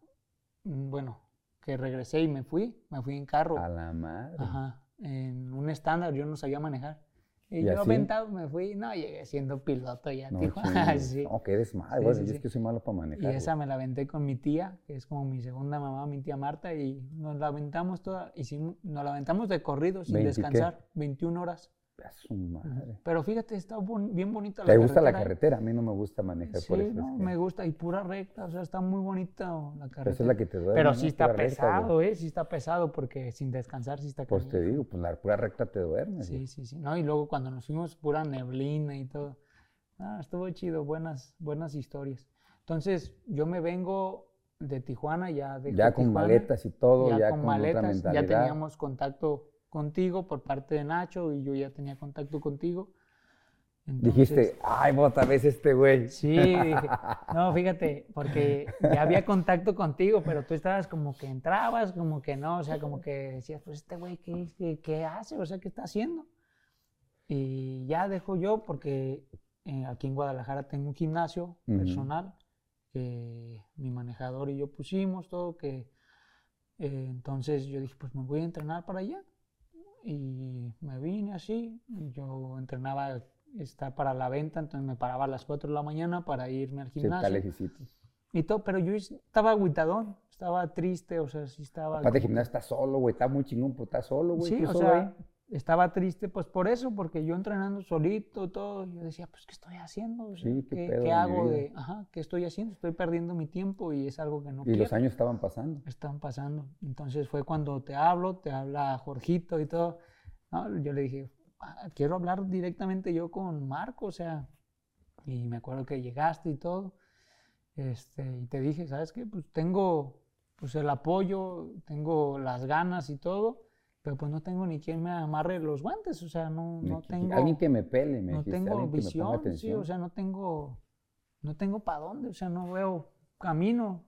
Speaker 2: mm, bueno, que regresé y me fui, me fui en carro.
Speaker 1: A la madre.
Speaker 2: Ajá, en un estándar, yo no sabía manejar. Y,
Speaker 1: ¿Y
Speaker 2: yo
Speaker 1: así?
Speaker 2: aventado me fui, no, llegué siendo piloto ya
Speaker 1: No,
Speaker 2: sí.
Speaker 1: No, eres malo.
Speaker 2: Sí,
Speaker 1: bueno,
Speaker 2: sí,
Speaker 1: yo
Speaker 2: sí.
Speaker 1: es que soy malo para
Speaker 2: Y
Speaker 1: manejar.
Speaker 2: esa
Speaker 1: güey.
Speaker 2: me la aventé con mi tía, que es como mi segunda mamá, mi tía Marta, y nos la aventamos toda, hicimos, nos la aventamos de corrido sin
Speaker 1: 20 qué?
Speaker 2: descansar, 21 horas.
Speaker 1: A su madre.
Speaker 2: Pero fíjate, está bon- bien bonita la
Speaker 1: ¿Te gusta la
Speaker 2: carretera, ¿eh?
Speaker 1: carretera? A mí no me gusta manejar por
Speaker 2: Sí,
Speaker 1: eso.
Speaker 2: no,
Speaker 1: es que-
Speaker 2: me gusta, y pura recta, o sea, está muy bonita la carretera.
Speaker 1: Pero esa es la que te duele.
Speaker 2: Pero sí está
Speaker 1: recta,
Speaker 2: pesado, ¿eh? Sí está pesado, porque sin descansar sí está
Speaker 1: Pues te digo, pues la pura recta te duerme.
Speaker 2: Sí, sí, sí. No, y luego cuando nos fuimos, pura neblina y todo. Ah, estuvo chido, buenas, buenas historias. Entonces, yo me vengo de Tijuana, ya de
Speaker 1: Ya con maletas y todo, ya, con, otra
Speaker 2: ya
Speaker 1: mentalidad.
Speaker 2: teníamos contacto contigo por parte de Nacho y yo ya tenía contacto contigo.
Speaker 1: Dijiste, ay, otra vez este güey.
Speaker 2: Sí, dije, no, fíjate, porque ya había contacto contigo, pero tú estabas como que entrabas, como que no, o sea, como que decías, pues este güey, ¿qué, qué, qué hace? O sea, ¿qué está haciendo? Y ya dejo yo, porque eh, aquí en Guadalajara tengo un gimnasio personal que mi manejador y yo pusimos todo, que eh, entonces yo dije, pues me voy a entrenar para allá. Y me vine así, yo entrenaba, está para la venta, entonces me paraba a las 4 de la mañana para irme al
Speaker 1: Sí, está
Speaker 2: gimnasio.
Speaker 1: lejecito.
Speaker 2: y todo, pero yo estaba agüitadón, estaba triste, o sea, sí estaba...
Speaker 1: Aparte,
Speaker 2: como-
Speaker 1: gimnasio está solo, güey. Está muy chingón, pues está solo, güey.
Speaker 2: Sí, o
Speaker 1: solo
Speaker 2: sea,
Speaker 1: ahí.
Speaker 2: Estaba triste pues por eso, porque yo entrenando solito, todo, yo decía, pues, ¿qué estoy haciendo? O sea,
Speaker 1: Sí, qué
Speaker 2: ¿qué,
Speaker 1: pedo
Speaker 2: qué hago de, ajá, qué estoy haciendo? Estoy perdiendo mi tiempo y es algo que no
Speaker 1: Y
Speaker 2: quiero.
Speaker 1: los años estaban pasando.
Speaker 2: Están pasando. Entonces fue cuando te hablo, te habla Jorgito y todo. ¿no? Yo le dije, "Ah, quiero hablar directamente yo con Marco, o sea, y me acuerdo que llegaste y todo. Este, y te dije, ¿sabes qué? Pues tengo pues el apoyo, tengo las ganas y todo, pero pues no tengo ni quien me amarre los guantes, o sea, no, no tengo
Speaker 1: Alguien que me pele, me
Speaker 2: no
Speaker 1: dijiste,
Speaker 2: tengo
Speaker 1: alguien que me ponga
Speaker 2: visión, sí, o sea, no tengo, no tengo para dónde, o sea, no veo camino.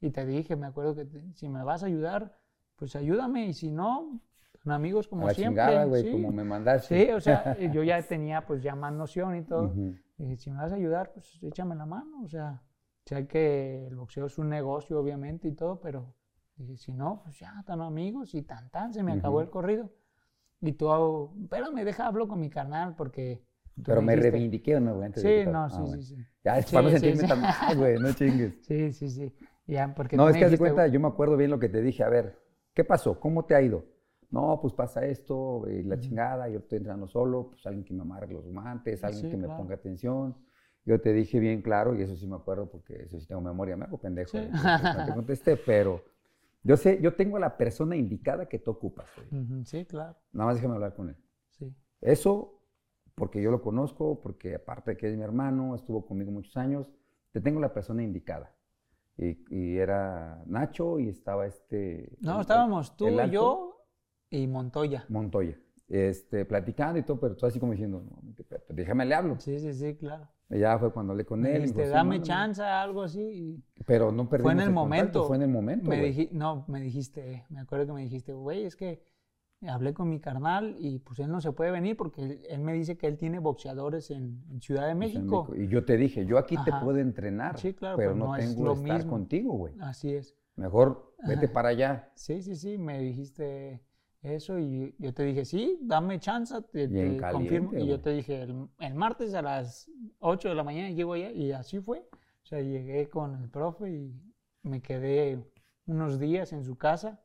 Speaker 2: Y te dije, me acuerdo que te- si me vas a ayudar, pues ayúdame, y si no, amigos como
Speaker 1: a la
Speaker 2: siempre.
Speaker 1: chingada, güey,
Speaker 2: sí.
Speaker 1: como me mandaste.
Speaker 2: Sí, o sea, yo ya tenía pues ya más noción y todo. Dije, si me vas a ayudar, pues échame la mano, o sea, sé que el boxeo es un negocio, obviamente, y todo, pero dije, si no, pues ya, tan amigos y tan tan, se me acabó
Speaker 1: Ujú.
Speaker 2: el corrido. Y tú, hago, espérame, deja, hablo con mi carnal, porque...
Speaker 1: Pero me
Speaker 2: dijiste-
Speaker 1: reivindiqué o no, güey,
Speaker 2: Sí, no,
Speaker 1: Ah,
Speaker 2: sí,
Speaker 1: bueno.
Speaker 2: sí, sí.
Speaker 1: Ya, es
Speaker 2: Sí,
Speaker 1: para no
Speaker 2: sí,
Speaker 1: sentirme
Speaker 2: sí.
Speaker 1: tan mal, güey, no chingues.
Speaker 2: Sí, sí, sí. Ya, porque
Speaker 1: No, es
Speaker 2: me
Speaker 1: que haz de cuenta, yo me acuerdo bien lo que te dije. A ver, ¿qué pasó? ¿Cómo te ha ido? No, pues pasa esto, la chingada, yo estoy entrando solo, pues alguien que me amarre los guantes, alguien que me
Speaker 2: claro.
Speaker 1: ponga atención. Yo te dije bien claro, y eso sí me acuerdo porque eso sí tengo memoria, me hago pendejo. Eh, No te contesté, pero yo sé, yo tengo a la persona indicada que tú ocupas.
Speaker 2: Sí, claro,
Speaker 1: Nada más déjame hablar con él.
Speaker 2: sí.
Speaker 1: Eso, porque yo lo conozco, porque aparte de que es mi hermano, estuvo conmigo muchos años, te tengo la persona indicada. Y, y era Nacho y estaba este...
Speaker 2: No,
Speaker 1: el-
Speaker 2: estábamos tú y yo y Montoya.
Speaker 1: Montoya. Este, platicando y todo, pero tú así como diciendo, no, pues déjame le hablo.
Speaker 2: Sí, sí, sí, claro.
Speaker 1: Y ya fue cuando hablé con él. y
Speaker 2: dijiste,
Speaker 1: dijo, sí,
Speaker 2: dame
Speaker 1: mándame".
Speaker 2: chance, algo así.
Speaker 1: Pero no perdimos
Speaker 2: Fue en el momento.
Speaker 1: Fue en el momento,
Speaker 2: Me diji- no, me dijiste, me acuerdo que me dijiste, güey, es que hablé con mi carnal y pues él no se puede venir porque él, él me dice que él tiene boxeadores en, en Ciudad de
Speaker 1: sea,
Speaker 2: México.
Speaker 1: Y yo te dije, yo aquí te puedo entrenar,
Speaker 2: Sí, claro,
Speaker 1: pero
Speaker 2: pero
Speaker 1: no,
Speaker 2: no es
Speaker 1: tengo
Speaker 2: lo
Speaker 1: que estar
Speaker 2: mismo.
Speaker 1: contigo, güey.
Speaker 2: Así es.
Speaker 1: Mejor vete para allá.
Speaker 2: Sí, sí, sí, me dijiste eso y yo te dije, sí, dame chance, te, te
Speaker 1: caliente,
Speaker 2: confirmo. Y yo te dije, el, el martes a las 8 de la mañana llego allá y así fue. O sea, llegué con el profe y me quedé unos días en su casa,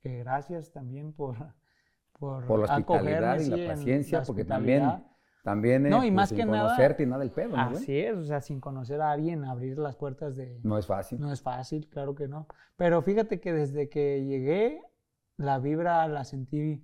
Speaker 2: que gracias también por, por,
Speaker 1: Por la hospitalidad y la
Speaker 2: en
Speaker 1: paciencia, porque
Speaker 2: hospitalidad.
Speaker 1: también, también eh,
Speaker 2: No, y más
Speaker 1: sin
Speaker 2: que nada-
Speaker 1: conocerte y nada del pedo, ¿no?
Speaker 2: Así es, o sea, sin conocer a alguien, abrir las puertas de,
Speaker 1: No es fácil.
Speaker 2: no es fácil, claro que no. Pero fíjate que desde que llegué, la vibra la sentí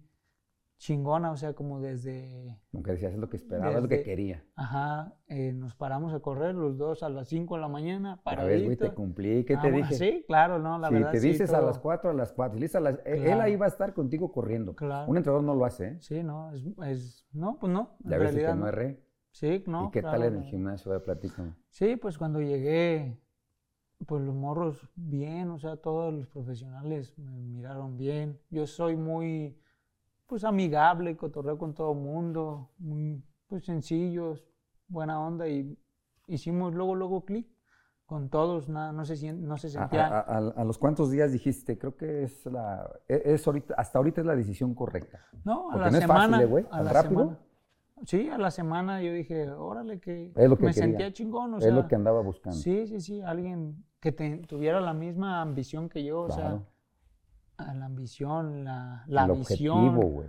Speaker 2: chingona, o sea, como desde,
Speaker 1: Como que decías, es lo que esperaba, es lo que quería.
Speaker 2: ajá, eh, nos paramos a correr los dos a las 5 de la mañana,
Speaker 1: A ver, güey, te cumplí. ¿Qué
Speaker 2: Ah,
Speaker 1: te
Speaker 2: bueno,
Speaker 1: dije?
Speaker 2: Sí, claro, no, la
Speaker 1: si
Speaker 2: verdad
Speaker 1: te
Speaker 2: sí,
Speaker 1: dices a
Speaker 2: todo-
Speaker 1: las 4, a las 4. Él, él
Speaker 2: Claro.
Speaker 1: ahí va a estar contigo corriendo.
Speaker 2: Claro.
Speaker 1: Un entrenador no lo hace, ¿eh?
Speaker 2: Sí, no, es, es- no, pues no, en
Speaker 1: Ya ves que
Speaker 2: realidad
Speaker 1: no erré.
Speaker 2: Sí, no.
Speaker 1: ¿Y qué
Speaker 2: claro,
Speaker 1: tal en el gimnasio? Platícame.
Speaker 2: Sí, pues cuando llegué, pues los morros bien, o sea, todos los profesionales me miraron bien. Yo soy muy, pues amigable, cotorreo con todo el mundo, muy, pues sencillos, buena onda y hicimos luego, luego clic con todos, nada, no se, no se sentía...
Speaker 1: a- a- a los cuántos días dijiste? Creo que es la. e- Es ahorita, hasta ahorita es la decisión correcta.
Speaker 2: no, a
Speaker 1: porque
Speaker 2: la
Speaker 1: no es fácil,
Speaker 2: semana.
Speaker 1: ¿eh, güey?
Speaker 2: a
Speaker 1: ¿Tan
Speaker 2: la
Speaker 1: rápido?
Speaker 2: semana. Sí, a la semana yo dije, órale, que,
Speaker 1: Es lo que
Speaker 2: me
Speaker 1: quería.
Speaker 2: sentía chingón, o
Speaker 1: es
Speaker 2: sea,
Speaker 1: lo que andaba buscando.
Speaker 2: Sí, sí, sí, alguien que te- tuviera la misma ambición que yo, o sea, la ambición, la, la
Speaker 1: el
Speaker 2: visión.
Speaker 1: objetivo, güey.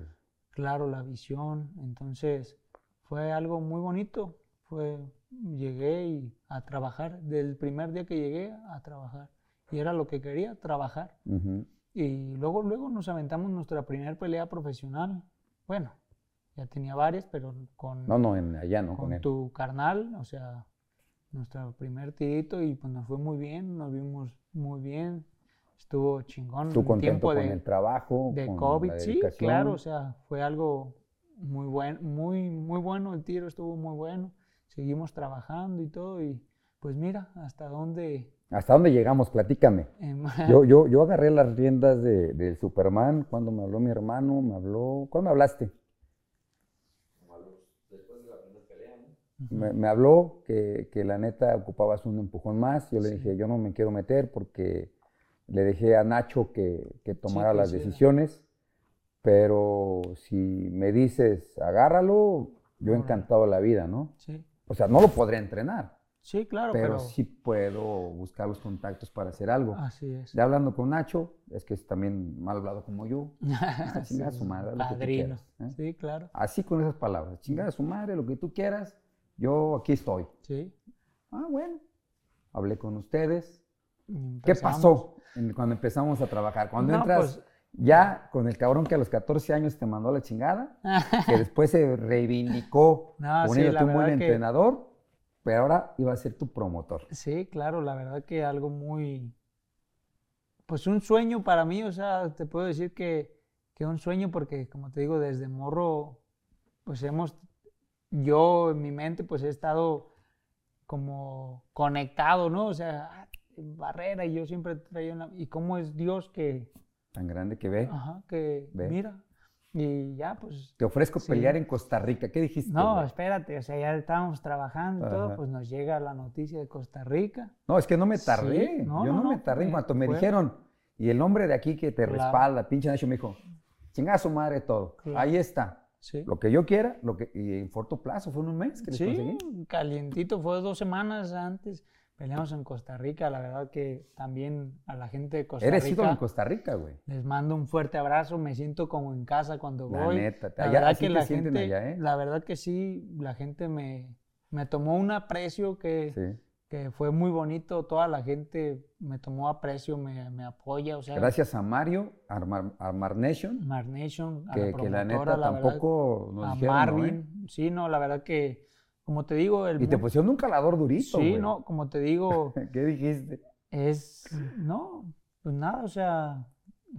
Speaker 2: Claro, la visión. Entonces, fue algo muy bonito. Fue, llegué y a trabajar, del primer día que llegué a trabajar. Y era lo que quería, trabajar. Y luego, luego nos aventamos nuestra primera pelea profesional. Bueno, ya tenía varias, pero con,
Speaker 1: No, no, en, allá no,
Speaker 2: con
Speaker 1: con él.
Speaker 2: tu carnal, o sea, nuestro primer tirito y pues nos fue muy bien, nos vimos muy bien, estuvo chingón. En
Speaker 1: contento
Speaker 2: tiempo
Speaker 1: con
Speaker 2: de,
Speaker 1: el trabajo,
Speaker 2: de
Speaker 1: con
Speaker 2: COVID,
Speaker 1: la
Speaker 2: sí, claro, o sea, fue algo muy bueno, muy, muy bueno, el tiro estuvo muy bueno, seguimos trabajando y todo y pues mira, hasta dónde...
Speaker 1: ¿Hasta dónde llegamos? Platícame.
Speaker 2: em,
Speaker 1: Yo, yo, yo agarré las riendas de, del Superman cuando me habló mi hermano, me habló. ¿Cuándo me hablaste? Me, me habló que, que la neta ocupabas un empujón más. Yo le
Speaker 2: Sí.
Speaker 1: dije, yo no me quiero meter porque le dejé a Nacho que, que tomara
Speaker 2: que
Speaker 1: las decisiones. Pero si me dices, agárralo, yo
Speaker 2: Órale.
Speaker 1: encantado la vida, ¿no?
Speaker 2: sí,
Speaker 1: O sea, no lo podré entrenar,
Speaker 2: sí, claro,
Speaker 1: pero,
Speaker 2: pero,
Speaker 1: sí puedo buscar los contactos para hacer algo.
Speaker 2: así es.
Speaker 1: Ya hablando con Nacho, es que es también mal hablado como yo. Chinga a su madre, lo que tú
Speaker 2: Padrino.
Speaker 1: quieras, ¿eh?
Speaker 2: Sí, claro.
Speaker 1: Así con esas palabras, chingada a su madre, lo que tú quieras, yo aquí estoy.
Speaker 2: Sí.
Speaker 1: Ah, bueno. Hablé con ustedes. ¿Qué pasó cuando empezamos a trabajar? Cuando
Speaker 2: No,
Speaker 1: entras
Speaker 2: pues-
Speaker 1: ya con el cabrón que a los 14 años te mandó la chingada, que después se reivindicó
Speaker 2: No, sí,
Speaker 1: poniéndote un buen
Speaker 2: que-
Speaker 1: entrenador, pero ahora iba a ser tu promotor.
Speaker 2: Sí, claro, la verdad que algo muy, pues un sueño para mí, o sea, te puedo decir que, que un sueño porque, como te digo, desde morro, pues hemos, yo en mi mente, pues he estado como conectado, ¿no? O sea, barrera y yo siempre traía una, y cómo es Dios que,
Speaker 1: Tan grande que ve.
Speaker 2: ajá, que
Speaker 1: Ve.
Speaker 2: mira, y ya, pues
Speaker 1: Te ofrezco
Speaker 2: Sí.
Speaker 1: pelear en Costa Rica. ¿Qué dijiste?
Speaker 2: No, espérate, o sea, ya estábamos trabajando y todo, pues nos llega la noticia de Costa Rica.
Speaker 1: No, es que no me
Speaker 2: Sí,
Speaker 1: tardé.
Speaker 2: no,
Speaker 1: Yo
Speaker 2: no,
Speaker 1: no, me
Speaker 2: no,
Speaker 1: tardé. En cuanto me
Speaker 2: fue-
Speaker 1: dijeron, y el hombre de aquí que te
Speaker 2: Claro.
Speaker 1: respalda, pinche Nacho, me dijo, chinga a su madre todo.
Speaker 2: Claro.
Speaker 1: Ahí está.
Speaker 2: Sí.
Speaker 1: Lo que yo quiera, lo que, y en corto plazo, fue en un mes que les
Speaker 2: Sí,
Speaker 1: conseguí.
Speaker 2: calientito, fue dos semanas antes. Peleamos en Costa Rica, la verdad que también a la gente de Costa
Speaker 1: Eres
Speaker 2: Rica
Speaker 1: ídolo en Costa Rica, güey.
Speaker 2: les mando un fuerte abrazo, me siento como en casa cuando
Speaker 1: La
Speaker 2: voy.
Speaker 1: neta,
Speaker 2: la
Speaker 1: allá
Speaker 2: verdad que la gente,
Speaker 1: allá, ¿eh?
Speaker 2: la verdad que sí, la gente me, me tomó un aprecio que,
Speaker 1: Sí.
Speaker 2: Que fue muy bonito, toda la gente me tomó aprecio, me, me apoya, o sea,
Speaker 1: Gracias a Mario, Armar, Armar Nation,
Speaker 2: Mar Nation, a
Speaker 1: que,
Speaker 2: la
Speaker 1: que la neta
Speaker 2: la verdad,
Speaker 1: tampoco nos
Speaker 2: a
Speaker 1: dijeron, ¿no, eh?
Speaker 2: Marvin, sí, no, la verdad que, como te digo, el
Speaker 1: Y te pusieron un calador durito,
Speaker 2: Sí,
Speaker 1: güey.
Speaker 2: no, como te digo,
Speaker 1: ¿Qué dijiste?
Speaker 2: es, no, pues nada, o sea,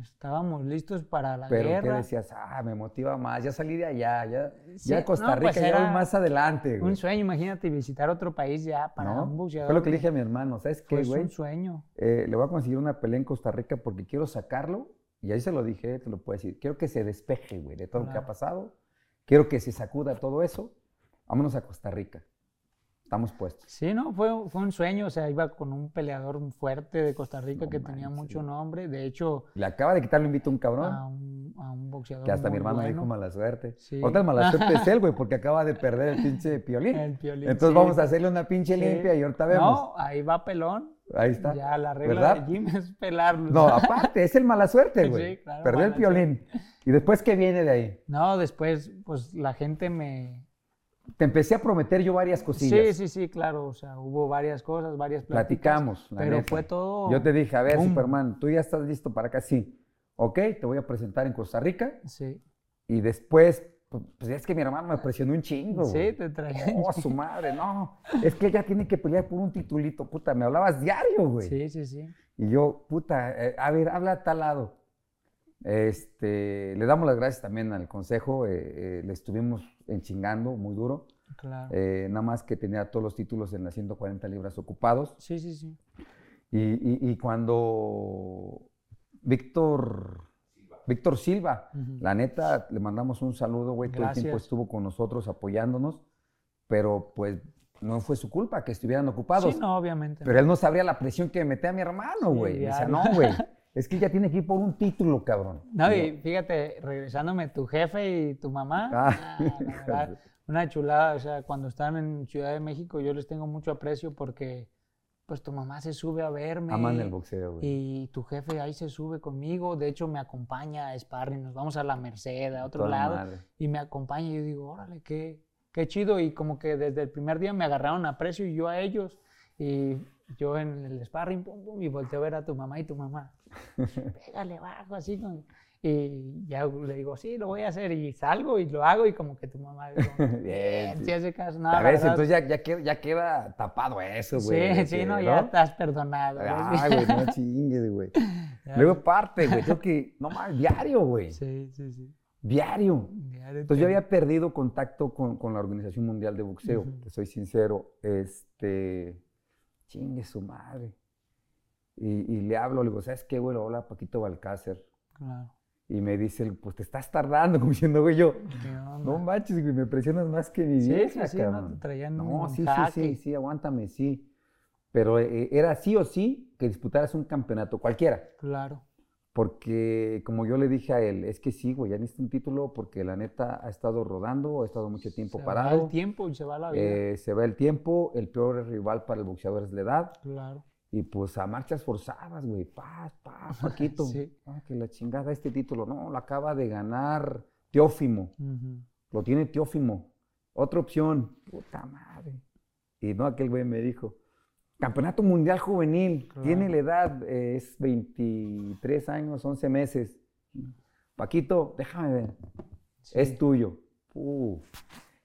Speaker 2: estábamos listos para la
Speaker 1: Pero ¿qué
Speaker 2: guerra.
Speaker 1: decías? Ah, me motiva más, ya salí de allá, ya,
Speaker 2: Sí,
Speaker 1: ya Costa
Speaker 2: no,
Speaker 1: Rica,
Speaker 2: pues
Speaker 1: ya voy más adelante, güey.
Speaker 2: Un sueño, imagínate visitar otro país ya para
Speaker 1: ¿No?
Speaker 2: un boxeador.
Speaker 1: Fue lo que le dije a mi hermano, ¿sabes qué,
Speaker 2: pues
Speaker 1: güey?
Speaker 2: un sueño.
Speaker 1: Eh, le voy a conseguir una pelea en Costa Rica porque quiero sacarlo, y ahí se lo dije, te lo puedo decir, quiero que se despeje, güey, de todo lo que ha pasado, quiero que se sacuda todo eso, vámonos a Costa Rica, estamos puestos.
Speaker 2: Sí, no, fue, fue un sueño, o sea, iba con un peleador fuerte de Costa Rica
Speaker 1: No
Speaker 2: que tenía mucho nombre, de hecho,
Speaker 1: Le acaba de quitar el invito a un cabrón,
Speaker 2: a un, a un boxeador
Speaker 1: que hasta mi hermano
Speaker 2: bueno,
Speaker 1: dijo mala suerte.
Speaker 2: Sí.
Speaker 1: El mala suerte es él, güey, porque acaba de perder el pinche piolín.
Speaker 2: El Piolín,
Speaker 1: Entonces
Speaker 2: sí.
Speaker 1: vamos a hacerle una pinche limpia y ahorita vemos.
Speaker 2: No, ahí va pelón.
Speaker 1: Ahí está.
Speaker 2: Ya la regla
Speaker 1: ¿Verdad?
Speaker 2: de Jim es pelarlo.
Speaker 1: No, aparte, es el mala suerte, güey.
Speaker 2: Sí, claro,
Speaker 1: Perdió el piolín. ¿Y después qué viene de ahí?
Speaker 2: No, después, pues la gente me.
Speaker 1: Te empecé a prometer yo varias
Speaker 2: Sí,
Speaker 1: cosillas.
Speaker 2: sí, sí, claro. O sea, hubo varias cosas, varias pláticas.
Speaker 1: Platicamos. la
Speaker 2: Pero
Speaker 1: neta.
Speaker 2: fue todo.
Speaker 1: Yo te dije, a ver,
Speaker 2: boom.
Speaker 1: Superman, tú ya estás listo para acá, sí. Ok, te voy a presentar en Costa Rica.
Speaker 2: Sí.
Speaker 1: Y después, pues, pues, es que mi hermano me presionó un chingo.
Speaker 2: Sí, te traía.
Speaker 1: Oh, su madre, no. Es que ella tiene que pelear por un titulito, puta. Me hablabas diario, güey.
Speaker 2: Sí, sí, sí.
Speaker 1: Y yo, puta, eh, a ver, habla a tal lado. Este, le damos las gracias también al consejo. eh, eh, le estuvimos enchingando muy duro.
Speaker 2: Claro.
Speaker 1: eh, nada más que tenía todos los títulos en las 140 libras ocupados.
Speaker 2: Sí, sí, sí.
Speaker 1: Y, y- y cuando Víctor, Víctor Silva,
Speaker 2: Ujú.
Speaker 1: la neta, le mandamos un saludo, güey, todo el tiempo estuvo con nosotros apoyándonos, pero pues no fue su culpa que estuvieran ocupados.
Speaker 2: Sí, no, obviamente.
Speaker 1: Pero él no sabría la presión que me metía a mi hermano,
Speaker 2: Sí,
Speaker 1: güey.
Speaker 2: Ya.
Speaker 1: no, güey, es que ella tiene que ir por un título, cabrón.
Speaker 2: No,
Speaker 1: Y
Speaker 2: fíjate, regresándome tu jefe y tu mamá,
Speaker 1: Ah,
Speaker 2: ah, la verdad, una chulada, o sea, cuando están en Ciudad de México yo les tengo mucho aprecio porque pues tu mamá se sube a verme
Speaker 1: Aman el boxeo, güey.
Speaker 2: y tu jefe ahí se sube conmigo, de hecho me acompaña a sparring, nos vamos a la Merced, a otro
Speaker 1: Toda
Speaker 2: lado
Speaker 1: madre.
Speaker 2: y me acompaña y yo digo, órale, qué, qué chido y como que desde el primer día me agarraron aprecio y yo a ellos y yo en el sparring, pum, pum, y volteo a ver a tu mamá y tu mamá, pégale bajo, así. Con... Y ya le digo, sí, lo voy a hacer. Y salgo y lo hago y como que tu mamá, digo,
Speaker 1: Bien, sí.
Speaker 2: hace caso. No,
Speaker 1: a ver, entonces ya, ya, queda, ya queda tapado eso, güey.
Speaker 2: Sí, sí, no, ya estás perdonado.
Speaker 1: Ah, güey, no chingues, güey. Luego parte, güey, creo que, no más, diario, güey.
Speaker 2: Sí, sí, sí.
Speaker 1: Diario. Entonces yo había perdido contacto con, con la Organización Mundial de Boxeo, te soy sincero. Este, chingue su madre. Y, y le hablo, le digo, ¿sabes qué, güey? Hola, Paquito Balcácer.
Speaker 2: Claro.
Speaker 1: Y me dice, pues te estás tardando, como diciendo, güey, yo, no manches, güey, me presionas más que mi
Speaker 2: Sí,
Speaker 1: vieja,
Speaker 2: sí, sí, no,
Speaker 1: cabrón.
Speaker 2: te traían
Speaker 1: No, sí, sí, sí, sí, aguántame, sí. Pero eh, era sí o sí que disputaras un campeonato, cualquiera.
Speaker 2: Claro.
Speaker 1: Porque como yo le dije a él, es que sí, güey, ya necesito un título porque la neta ha estado rodando, ha estado mucho tiempo
Speaker 2: se va
Speaker 1: parado.
Speaker 2: el tiempo y se va la vida.
Speaker 1: eh, se va el tiempo, el peor rival para el boxeador es la edad.
Speaker 2: claro.
Speaker 1: Y pues a marchas forzadas, güey, paz, paz, Paquito.
Speaker 2: Sí.
Speaker 1: Ah, que la chingada este título, no, lo acaba de ganar Teófimo, lo tiene Teófimo. Otra opción, puta madre. Y no, aquel güey me dijo, Campeonato Mundial Juvenil,
Speaker 2: Claro.
Speaker 1: tiene la edad, eh, es 23 años, 11 meses. Paquito, déjame ver,
Speaker 2: Sí.
Speaker 1: es tuyo. Uh,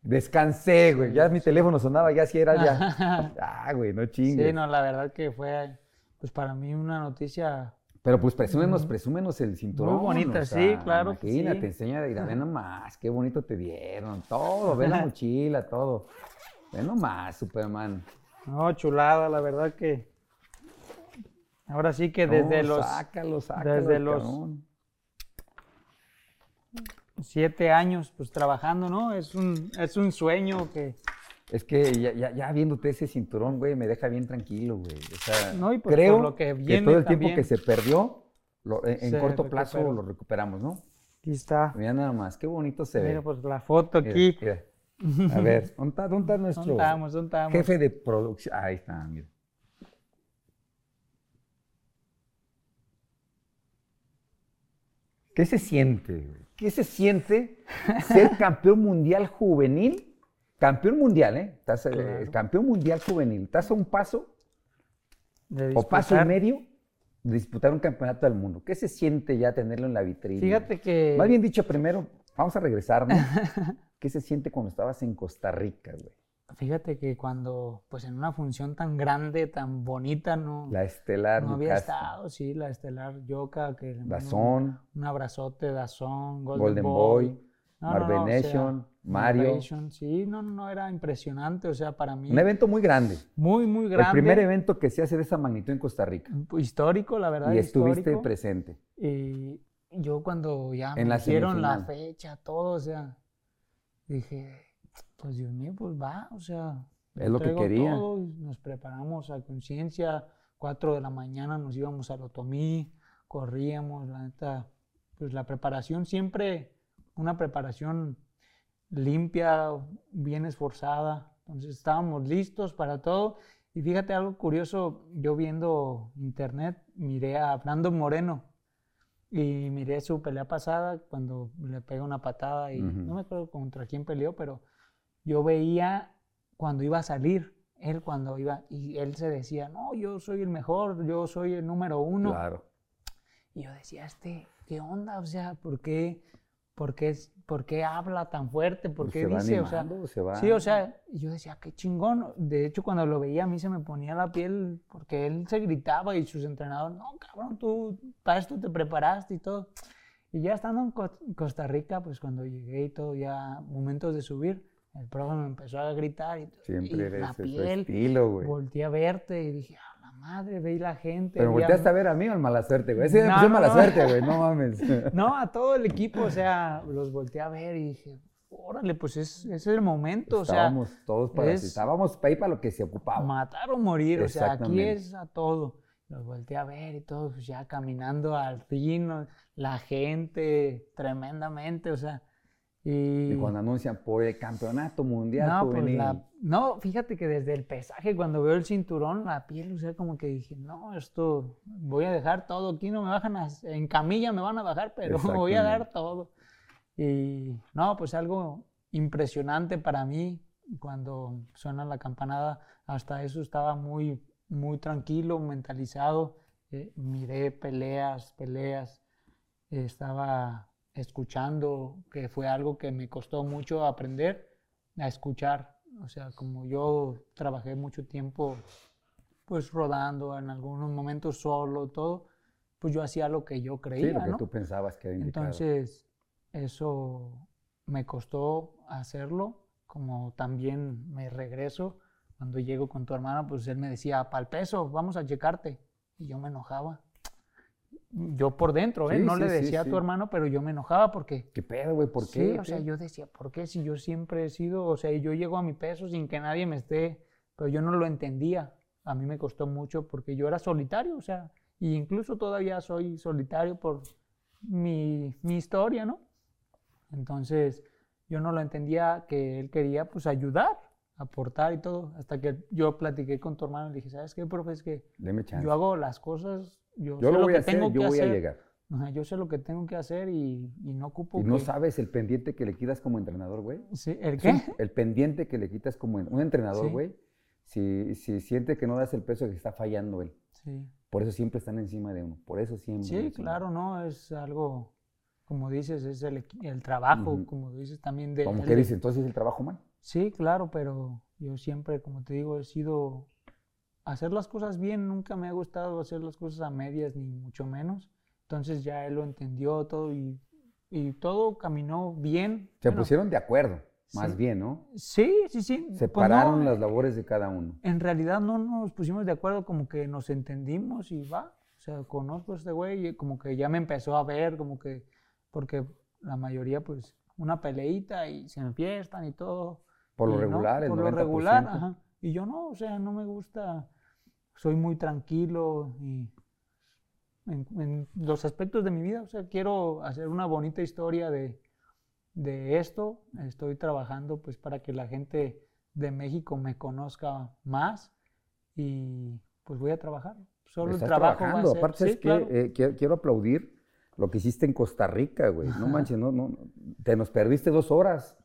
Speaker 1: descansé, güey, ya mi teléfono sonaba, ya sí era ya. Ah, güey, no chingues.
Speaker 2: Sí, no, la verdad que fue, pues para mí una noticia.
Speaker 1: Pero pues presúmenos, presúmenos el cinturón.
Speaker 2: bonita,
Speaker 1: o
Speaker 2: sí, claro
Speaker 1: Imagínate,
Speaker 2: sí.
Speaker 1: enseña, mira, ve nomás, qué bonito te dieron, todo, ve la mochila, todo. Ve nomás, Superman.
Speaker 2: No, chulada, la verdad que. Ahora sí que desde
Speaker 1: No,
Speaker 2: los
Speaker 1: Sácalo, sácalo,
Speaker 2: desde los- siete años, pues trabajando, ¿no? Es un, es un sueño que.
Speaker 1: Es que ya, ya, ya viéndote ese cinturón, güey, me deja bien tranquilo, güey. O sea,
Speaker 2: No, y pues por
Speaker 1: creo
Speaker 2: lo que
Speaker 1: que
Speaker 2: viene
Speaker 1: todo el tiempo que se perdió, lo- en, corto plazo lo recuperamos, ¿no?
Speaker 2: Aquí está.
Speaker 1: Mira nada más, qué bonito se
Speaker 2: Mira,
Speaker 1: ve.
Speaker 2: pues la foto
Speaker 1: Mira,
Speaker 2: aquí.
Speaker 1: mira. A ver, ¿dónde está, dónde está nuestro
Speaker 2: ¿Dónde estamos? ¿Dónde estamos?
Speaker 1: jefe de producción? Ahí está, mira. ¿Qué se siente? ¿Qué se siente ser campeón mundial juvenil? Campeón mundial, ¿eh? Estás, eh,
Speaker 2: Claro.
Speaker 1: campeón mundial juvenil. Estás a un paso
Speaker 2: de
Speaker 1: o paso y medio de disputar un campeonato del mundo. ¿Qué se siente ya tenerlo en la vitrina?
Speaker 2: Fíjate que.
Speaker 1: Más bien dicho, primero, vamos a regresar, ¿no? ¿Qué se siente cuando estabas en Costa Rica, güey?
Speaker 2: Fíjate que cuando, pues en una función tan grande, tan bonita, no,
Speaker 1: La estelar,
Speaker 2: no había estado, sí, la estelar Yoka, que
Speaker 1: Dazón,
Speaker 2: un, un abrazote, Dazón, Golden,
Speaker 1: Golden
Speaker 2: Boy,
Speaker 1: Boy,
Speaker 2: No, no,
Speaker 1: Marvel
Speaker 2: no, o sea,
Speaker 1: Nation, Mario.
Speaker 2: Sí, no, no, no, era impresionante, o sea, para mí,
Speaker 1: Un evento muy grande.
Speaker 2: muy, muy grande,
Speaker 1: El primer evento que se hace de esa magnitud en Costa Rica.
Speaker 2: histórico, la verdad,
Speaker 1: Y estuviste
Speaker 2: histórico.
Speaker 1: presente.
Speaker 2: Y yo cuando ya
Speaker 1: En
Speaker 2: me
Speaker 1: la
Speaker 2: dijeron la fecha, todo, o sea, dije, pues Dios mío, pues va, o sea,
Speaker 1: Es lo que quería.
Speaker 2: todo nos preparamos a conciencia, 4 de la mañana nos íbamos al Otomí, corríamos, la neta, pues la preparación siempre, una preparación limpia, bien esforzada, entonces estábamos listos para todo. Y fíjate algo curioso, yo viendo internet miré a Brandon Moreno y miré su pelea pasada cuando le pega una patada y
Speaker 1: Ujú.
Speaker 2: no me acuerdo contra quién peleó, pero yo veía cuando iba a salir, él cuando iba, y él se decía, no, yo soy el mejor, yo soy el número uno.
Speaker 1: Claro.
Speaker 2: Y yo decía, este, ¿qué onda? O sea, ¿por qué, por qué, por qué habla tan fuerte? ¿Por
Speaker 1: Pues
Speaker 2: qué
Speaker 1: se va
Speaker 2: dice? O sea,
Speaker 1: animando, se va-
Speaker 2: sí, o sea, yo decía, qué chingón. De hecho, cuando lo veía a mí se me ponía la piel porque él se gritaba y sus entrenadores, no, cabrón, tú para esto te preparaste y todo. Y ya estando en Co- Costa Rica, pues cuando llegué y todo, ya momentos de subir, el profe me empezó a gritar y,
Speaker 1: Siempre
Speaker 2: y
Speaker 1: eres
Speaker 2: la piel,
Speaker 1: estilo, güey.
Speaker 2: volteé a verte y dije, a la madre, veí la gente.
Speaker 1: Pero volteaste a ver a mí o al mala suerte, güey. Ese
Speaker 2: No,
Speaker 1: fue
Speaker 2: no,
Speaker 1: mala
Speaker 2: no.
Speaker 1: suerte, güey. No mames.
Speaker 2: No, a todo el equipo, o sea, los volteé a ver y dije, órale, pues es, es el momento, o sea,
Speaker 1: Estábamos todos para
Speaker 2: es-
Speaker 1: estábamos ahí para lo que se ocupaba.
Speaker 2: matar o morir, o sea, aquí es a todo. Los volteé a ver y todo, pues ya caminando al fin, la gente tremendamente, o sea, y...
Speaker 1: Y cuando anuncian por el campeonato mundial
Speaker 2: no, pues la- no, fíjate que desde el pesaje, cuando veo el cinturón, la piel, o sea, como que dije, no, esto, voy a dejar todo, aquí no me bajan, a- en camilla me van a bajar, pero voy a dar todo. Y no, pues algo impresionante para mí, cuando suena la campanada, hasta eso estaba muy muy tranquilo, mentalizado. eh, miré peleas, peleas. eh, estaba escuchando, que fue algo que me costó mucho aprender a escuchar. O sea, como yo trabajé mucho tiempo pues rodando, en algunos momentos solo, todo, pues yo hacía lo que yo
Speaker 1: Sí,
Speaker 2: creía,
Speaker 1: lo que
Speaker 2: ¿no?
Speaker 1: tú pensabas que era indicado.
Speaker 2: Entonces, eso me costó hacerlo, como también me regreso. Cuando llego con tu hermana, pues él me decía, pal peso, vamos a checarte. Y yo me enojaba. Yo por dentro, ¿eh?
Speaker 1: Sí,
Speaker 2: no
Speaker 1: sí,
Speaker 2: le
Speaker 1: sí,
Speaker 2: decía a
Speaker 1: sí.
Speaker 2: tu hermano, pero yo me enojaba porque
Speaker 1: ¿Qué pedo, güey? ¿Por
Speaker 2: Sí,
Speaker 1: qué?
Speaker 2: o sea, yo decía, ¿por qué? Si yo siempre he sido, o sea, yo llego a mi peso sin que nadie me esté, pero yo no lo entendía. A mí me costó mucho porque yo era solitario, o sea, y incluso todavía soy solitario por mi, mi historia, ¿no? Entonces, yo no lo entendía que él quería, pues, ayudar, aportar y todo, hasta que yo platiqué con tu hermano y le dije, ¿sabes qué, profe? Es que
Speaker 1: Deme chance.
Speaker 2: yo hago las cosas, yo,
Speaker 1: Yo
Speaker 2: sé
Speaker 1: lo voy
Speaker 2: que
Speaker 1: a hacer,
Speaker 2: tengo
Speaker 1: yo
Speaker 2: que
Speaker 1: voy a llegar.
Speaker 2: Ajá, yo sé lo que tengo que hacer y, y no ocupo
Speaker 1: Y no
Speaker 2: que-
Speaker 1: sabes el pendiente que le quitas como entrenador, güey.
Speaker 2: Sí, ¿El
Speaker 1: Es
Speaker 2: qué?
Speaker 1: un- El pendiente que le quitas como en- un entrenador,
Speaker 2: Sí.
Speaker 1: güey. Si, si siente que no das el peso que está fallando él.
Speaker 2: Sí.
Speaker 1: Por eso siempre están encima de uno. Por eso siempre.
Speaker 2: Sí,
Speaker 1: encima.
Speaker 2: claro, no, es algo, como dices, es el, el trabajo, como dices también de...
Speaker 1: Como que
Speaker 2: de-
Speaker 1: dice, entonces el trabajo mal.
Speaker 2: Sí, claro, pero yo siempre, como te digo, he sido... Hacer las cosas bien, nunca me ha gustado hacer las cosas a medias, ni mucho menos. Entonces ya él lo entendió todo y, y todo caminó bien.
Speaker 1: Se
Speaker 2: Bueno,
Speaker 1: pusieron de acuerdo, más
Speaker 2: sí.
Speaker 1: bien, ¿no?
Speaker 2: Sí, sí, sí. pues
Speaker 1: Separaron
Speaker 2: no,
Speaker 1: las labores de cada uno.
Speaker 2: en realidad no nos pusimos de acuerdo, como que nos entendimos y va. O sea, conozco a este güey y como que ya me empezó a ver, como que, porque la mayoría, pues, una peleita y se empiezan y todo.
Speaker 1: Por lo
Speaker 2: y no,
Speaker 1: regular, el
Speaker 2: por
Speaker 1: 90%.
Speaker 2: lo regular, ajá. Y yo no, o sea, no me gusta, soy muy tranquilo y en, en los aspectos de mi vida, o sea, quiero hacer una bonita historia de, de esto. Estoy trabajando pues para que la gente de México me conozca más y pues voy a trabajar. Solo
Speaker 1: Estás
Speaker 2: el trabajo
Speaker 1: trabajando.
Speaker 2: va a ser.
Speaker 1: Aparte,
Speaker 2: sí,
Speaker 1: ¿sabes qué?
Speaker 2: claro.
Speaker 1: Eh, quiero, quiero aplaudir lo que hiciste en Costa Rica, güey. No manches, no, no. Te nos perdiste dos horas.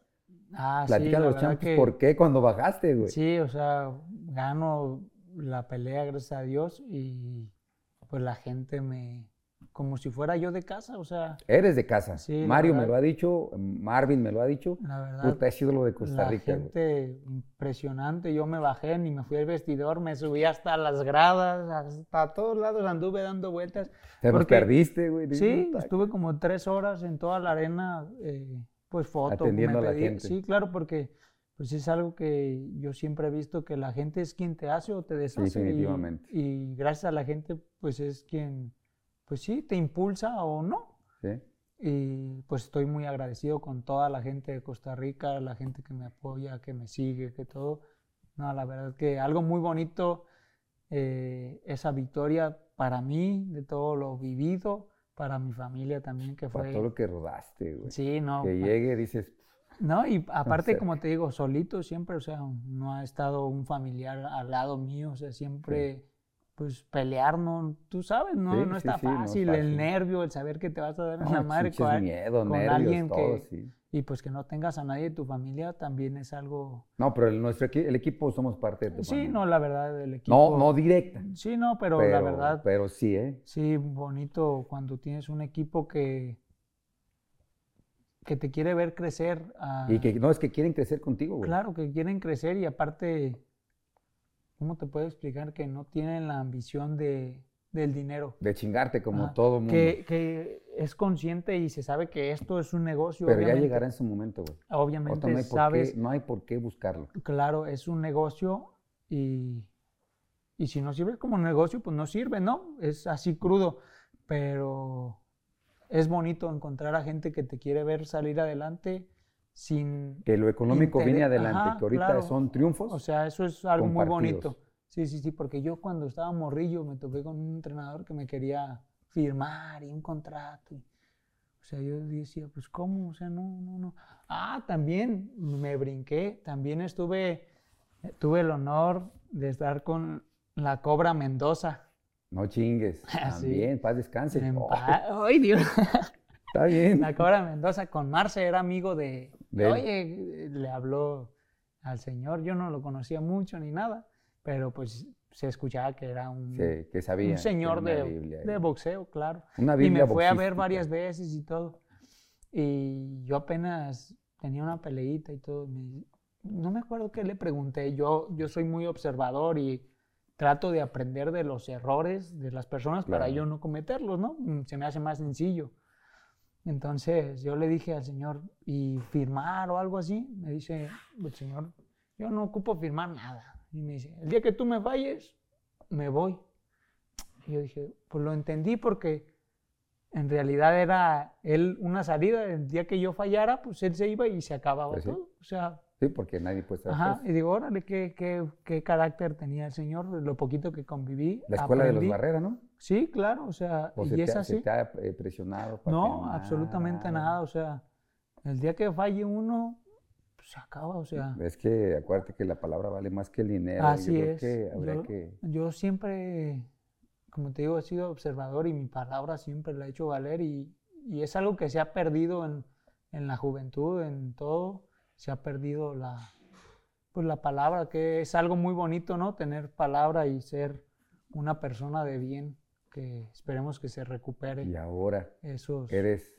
Speaker 2: Ah, sí,
Speaker 1: Platícanos
Speaker 2: la
Speaker 1: los
Speaker 2: que-
Speaker 1: ¿por qué cuando bajaste, güey?
Speaker 2: Sí, o sea, gano la pelea, gracias a Dios, y pues la gente me, como si fuera yo de casa, o sea,
Speaker 1: Eres de casa.
Speaker 2: Sí, la
Speaker 1: Mario me
Speaker 2: verdad.
Speaker 1: lo ha dicho, Marvin me lo ha dicho.
Speaker 2: la verdad,
Speaker 1: Puta, es ídolo de Costa
Speaker 2: la
Speaker 1: Rica, güey.
Speaker 2: gente impresionante, yo me bajé, ni me fui al vestidor, me subí hasta las gradas, hasta todos lados anduve dando vueltas.
Speaker 1: Te
Speaker 2: porque-
Speaker 1: perdiste, güey.
Speaker 2: Sí, estuve como tres horas en toda la arena, eh, pues foto.
Speaker 1: Atendiendo
Speaker 2: me
Speaker 1: a la
Speaker 2: pedí-
Speaker 1: gente.
Speaker 2: Sí, claro, porque pues es algo que yo siempre he visto que la gente es quien te hace o te deshace. y-
Speaker 1: definitivamente.
Speaker 2: Y, gracias a la gente, pues es quien, pues sí, te impulsa o no.
Speaker 1: ¿sí?
Speaker 2: Y pues estoy muy agradecido con toda la gente de Costa Rica, la gente que me apoya, que me sigue, que todo. No, la verdad que algo muy bonito, eh, esa victoria para mí, de todo lo vivido, para mi familia también, que
Speaker 1: Para
Speaker 2: fue...
Speaker 1: todo lo que rodaste, güey.
Speaker 2: Sí, no.
Speaker 1: Que
Speaker 2: pa-
Speaker 1: llegue, dices,
Speaker 2: No, y aparte, como te digo, solito siempre, o sea, no ha estado un familiar al lado mío, o sea, siempre, pues pelear, no, tú sabes, no,
Speaker 1: Sí,
Speaker 2: no está
Speaker 1: sí, no es
Speaker 2: fácil, el nervio, el saber que te vas a dar en
Speaker 1: no,
Speaker 2: la madre con,
Speaker 1: miedo,
Speaker 2: con
Speaker 1: nervios,
Speaker 2: alguien
Speaker 1: todo,
Speaker 2: que,
Speaker 1: sí.
Speaker 2: y pues que no tengas a nadie de tu familia también es algo,
Speaker 1: No, pero el, nuestro el equipo somos parte de tu
Speaker 2: sí,
Speaker 1: familia.
Speaker 2: no, la verdad, el equipo,
Speaker 1: No, no directa.
Speaker 2: sí, no, pero,
Speaker 1: Pero,
Speaker 2: la verdad,
Speaker 1: pero sí, ¿eh?
Speaker 2: sí, bonito cuando tienes un equipo que, que te quiere ver crecer a...
Speaker 1: Y que no es que quieren crecer contigo, güey.
Speaker 2: Claro, que quieren crecer y aparte, ¿cómo te puedo explicar que no tienen la ambición de, del dinero?
Speaker 1: De chingarte como todo mundo.
Speaker 2: Que, que es consciente y se sabe que esto es un negocio.
Speaker 1: pero ya
Speaker 2: obviamente.
Speaker 1: llegará en su momento, güey.
Speaker 2: Obviamente
Speaker 1: Otro, no, hay por
Speaker 2: sabes,
Speaker 1: qué, no hay por qué buscarlo.
Speaker 2: claro, es un negocio y, y si no sirve como negocio, pues no sirve, ¿no? Es así crudo, pero es bonito encontrar a gente que te quiere ver salir adelante sin
Speaker 1: Que lo económico
Speaker 2: Interés-
Speaker 1: viene adelante,
Speaker 2: ajá,
Speaker 1: que ahorita
Speaker 2: claro.
Speaker 1: son triunfos.
Speaker 2: O sea, eso es algo muy bonito. Sí, sí, sí, porque yo cuando estaba morrillo me topé con un entrenador que me quería firmar y un contrato. y- o sea, yo decía, pues ¿cómo? O sea, no, no, no. Ah, también me brinqué, también estuve, tuve el honor de estar con la Cobra Mendoza.
Speaker 1: No chingues.
Speaker 2: Ah, sí.
Speaker 1: También, paz descanse. Oh,
Speaker 2: pa- ¡Ay, Dios!
Speaker 1: está bien.
Speaker 2: La Cobra Mendoza con Marce era amigo de,
Speaker 1: De
Speaker 2: oye, le habló al señor, yo no lo conocía mucho ni nada, pero pues se escuchaba que era un,
Speaker 1: Sí, que sabía.
Speaker 2: un
Speaker 1: que
Speaker 2: señor
Speaker 1: una
Speaker 2: de,
Speaker 1: Biblia
Speaker 2: de boxeo, claro.
Speaker 1: Una
Speaker 2: y
Speaker 1: Biblia
Speaker 2: me fue a ver varias veces y todo. Y yo apenas tenía una peleita y todo. me- no me acuerdo qué le pregunté. Yo, yo soy muy observador y trato de aprender de los errores de las personas para
Speaker 1: Claro.
Speaker 2: yo no cometerlos, ¿no? Mm, Se me hace más sencillo. Entonces yo le dije al señor, ¿y firmar o algo así? Me dice el señor, yo no ocupo firmar nada. Y me dice, el día que tú me falles, me voy. Y yo dije, pues lo entendí porque en realidad era él una salida. El día que yo fallara, pues él se iba y se acababa
Speaker 1: Pues sí.
Speaker 2: todo. O sea,
Speaker 1: Sí, porque nadie puede estar
Speaker 2: ajá.
Speaker 1: preso.
Speaker 2: Y digo, órale, qué, qué, qué carácter tenía el señor, lo poquito que conviví.
Speaker 1: La escuela de los
Speaker 2: aprendí.
Speaker 1: Barrera, ¿no?
Speaker 2: Sí, claro, o sea,
Speaker 1: O
Speaker 2: y
Speaker 1: se,
Speaker 2: es
Speaker 1: te,
Speaker 2: así.
Speaker 1: se te ha eh, presionado. para
Speaker 2: No, absolutamente nada. O sea, el día que falle uno, pues, se acaba. O sea,
Speaker 1: Es que acuérdate que la palabra vale más que el dinero.
Speaker 2: así
Speaker 1: Yo creo
Speaker 2: es.
Speaker 1: que habría
Speaker 2: yo,
Speaker 1: que...
Speaker 2: yo siempre, como te digo, he sido observador y mi palabra siempre la he hecho valer y, y es algo que se ha perdido en, en la juventud, en todo. Se ha perdido la, pues, la palabra, que es algo muy bonito, ¿no? Tener palabra y ser una persona de bien, que esperemos que se recupere
Speaker 1: Y ahora
Speaker 2: esos...
Speaker 1: eres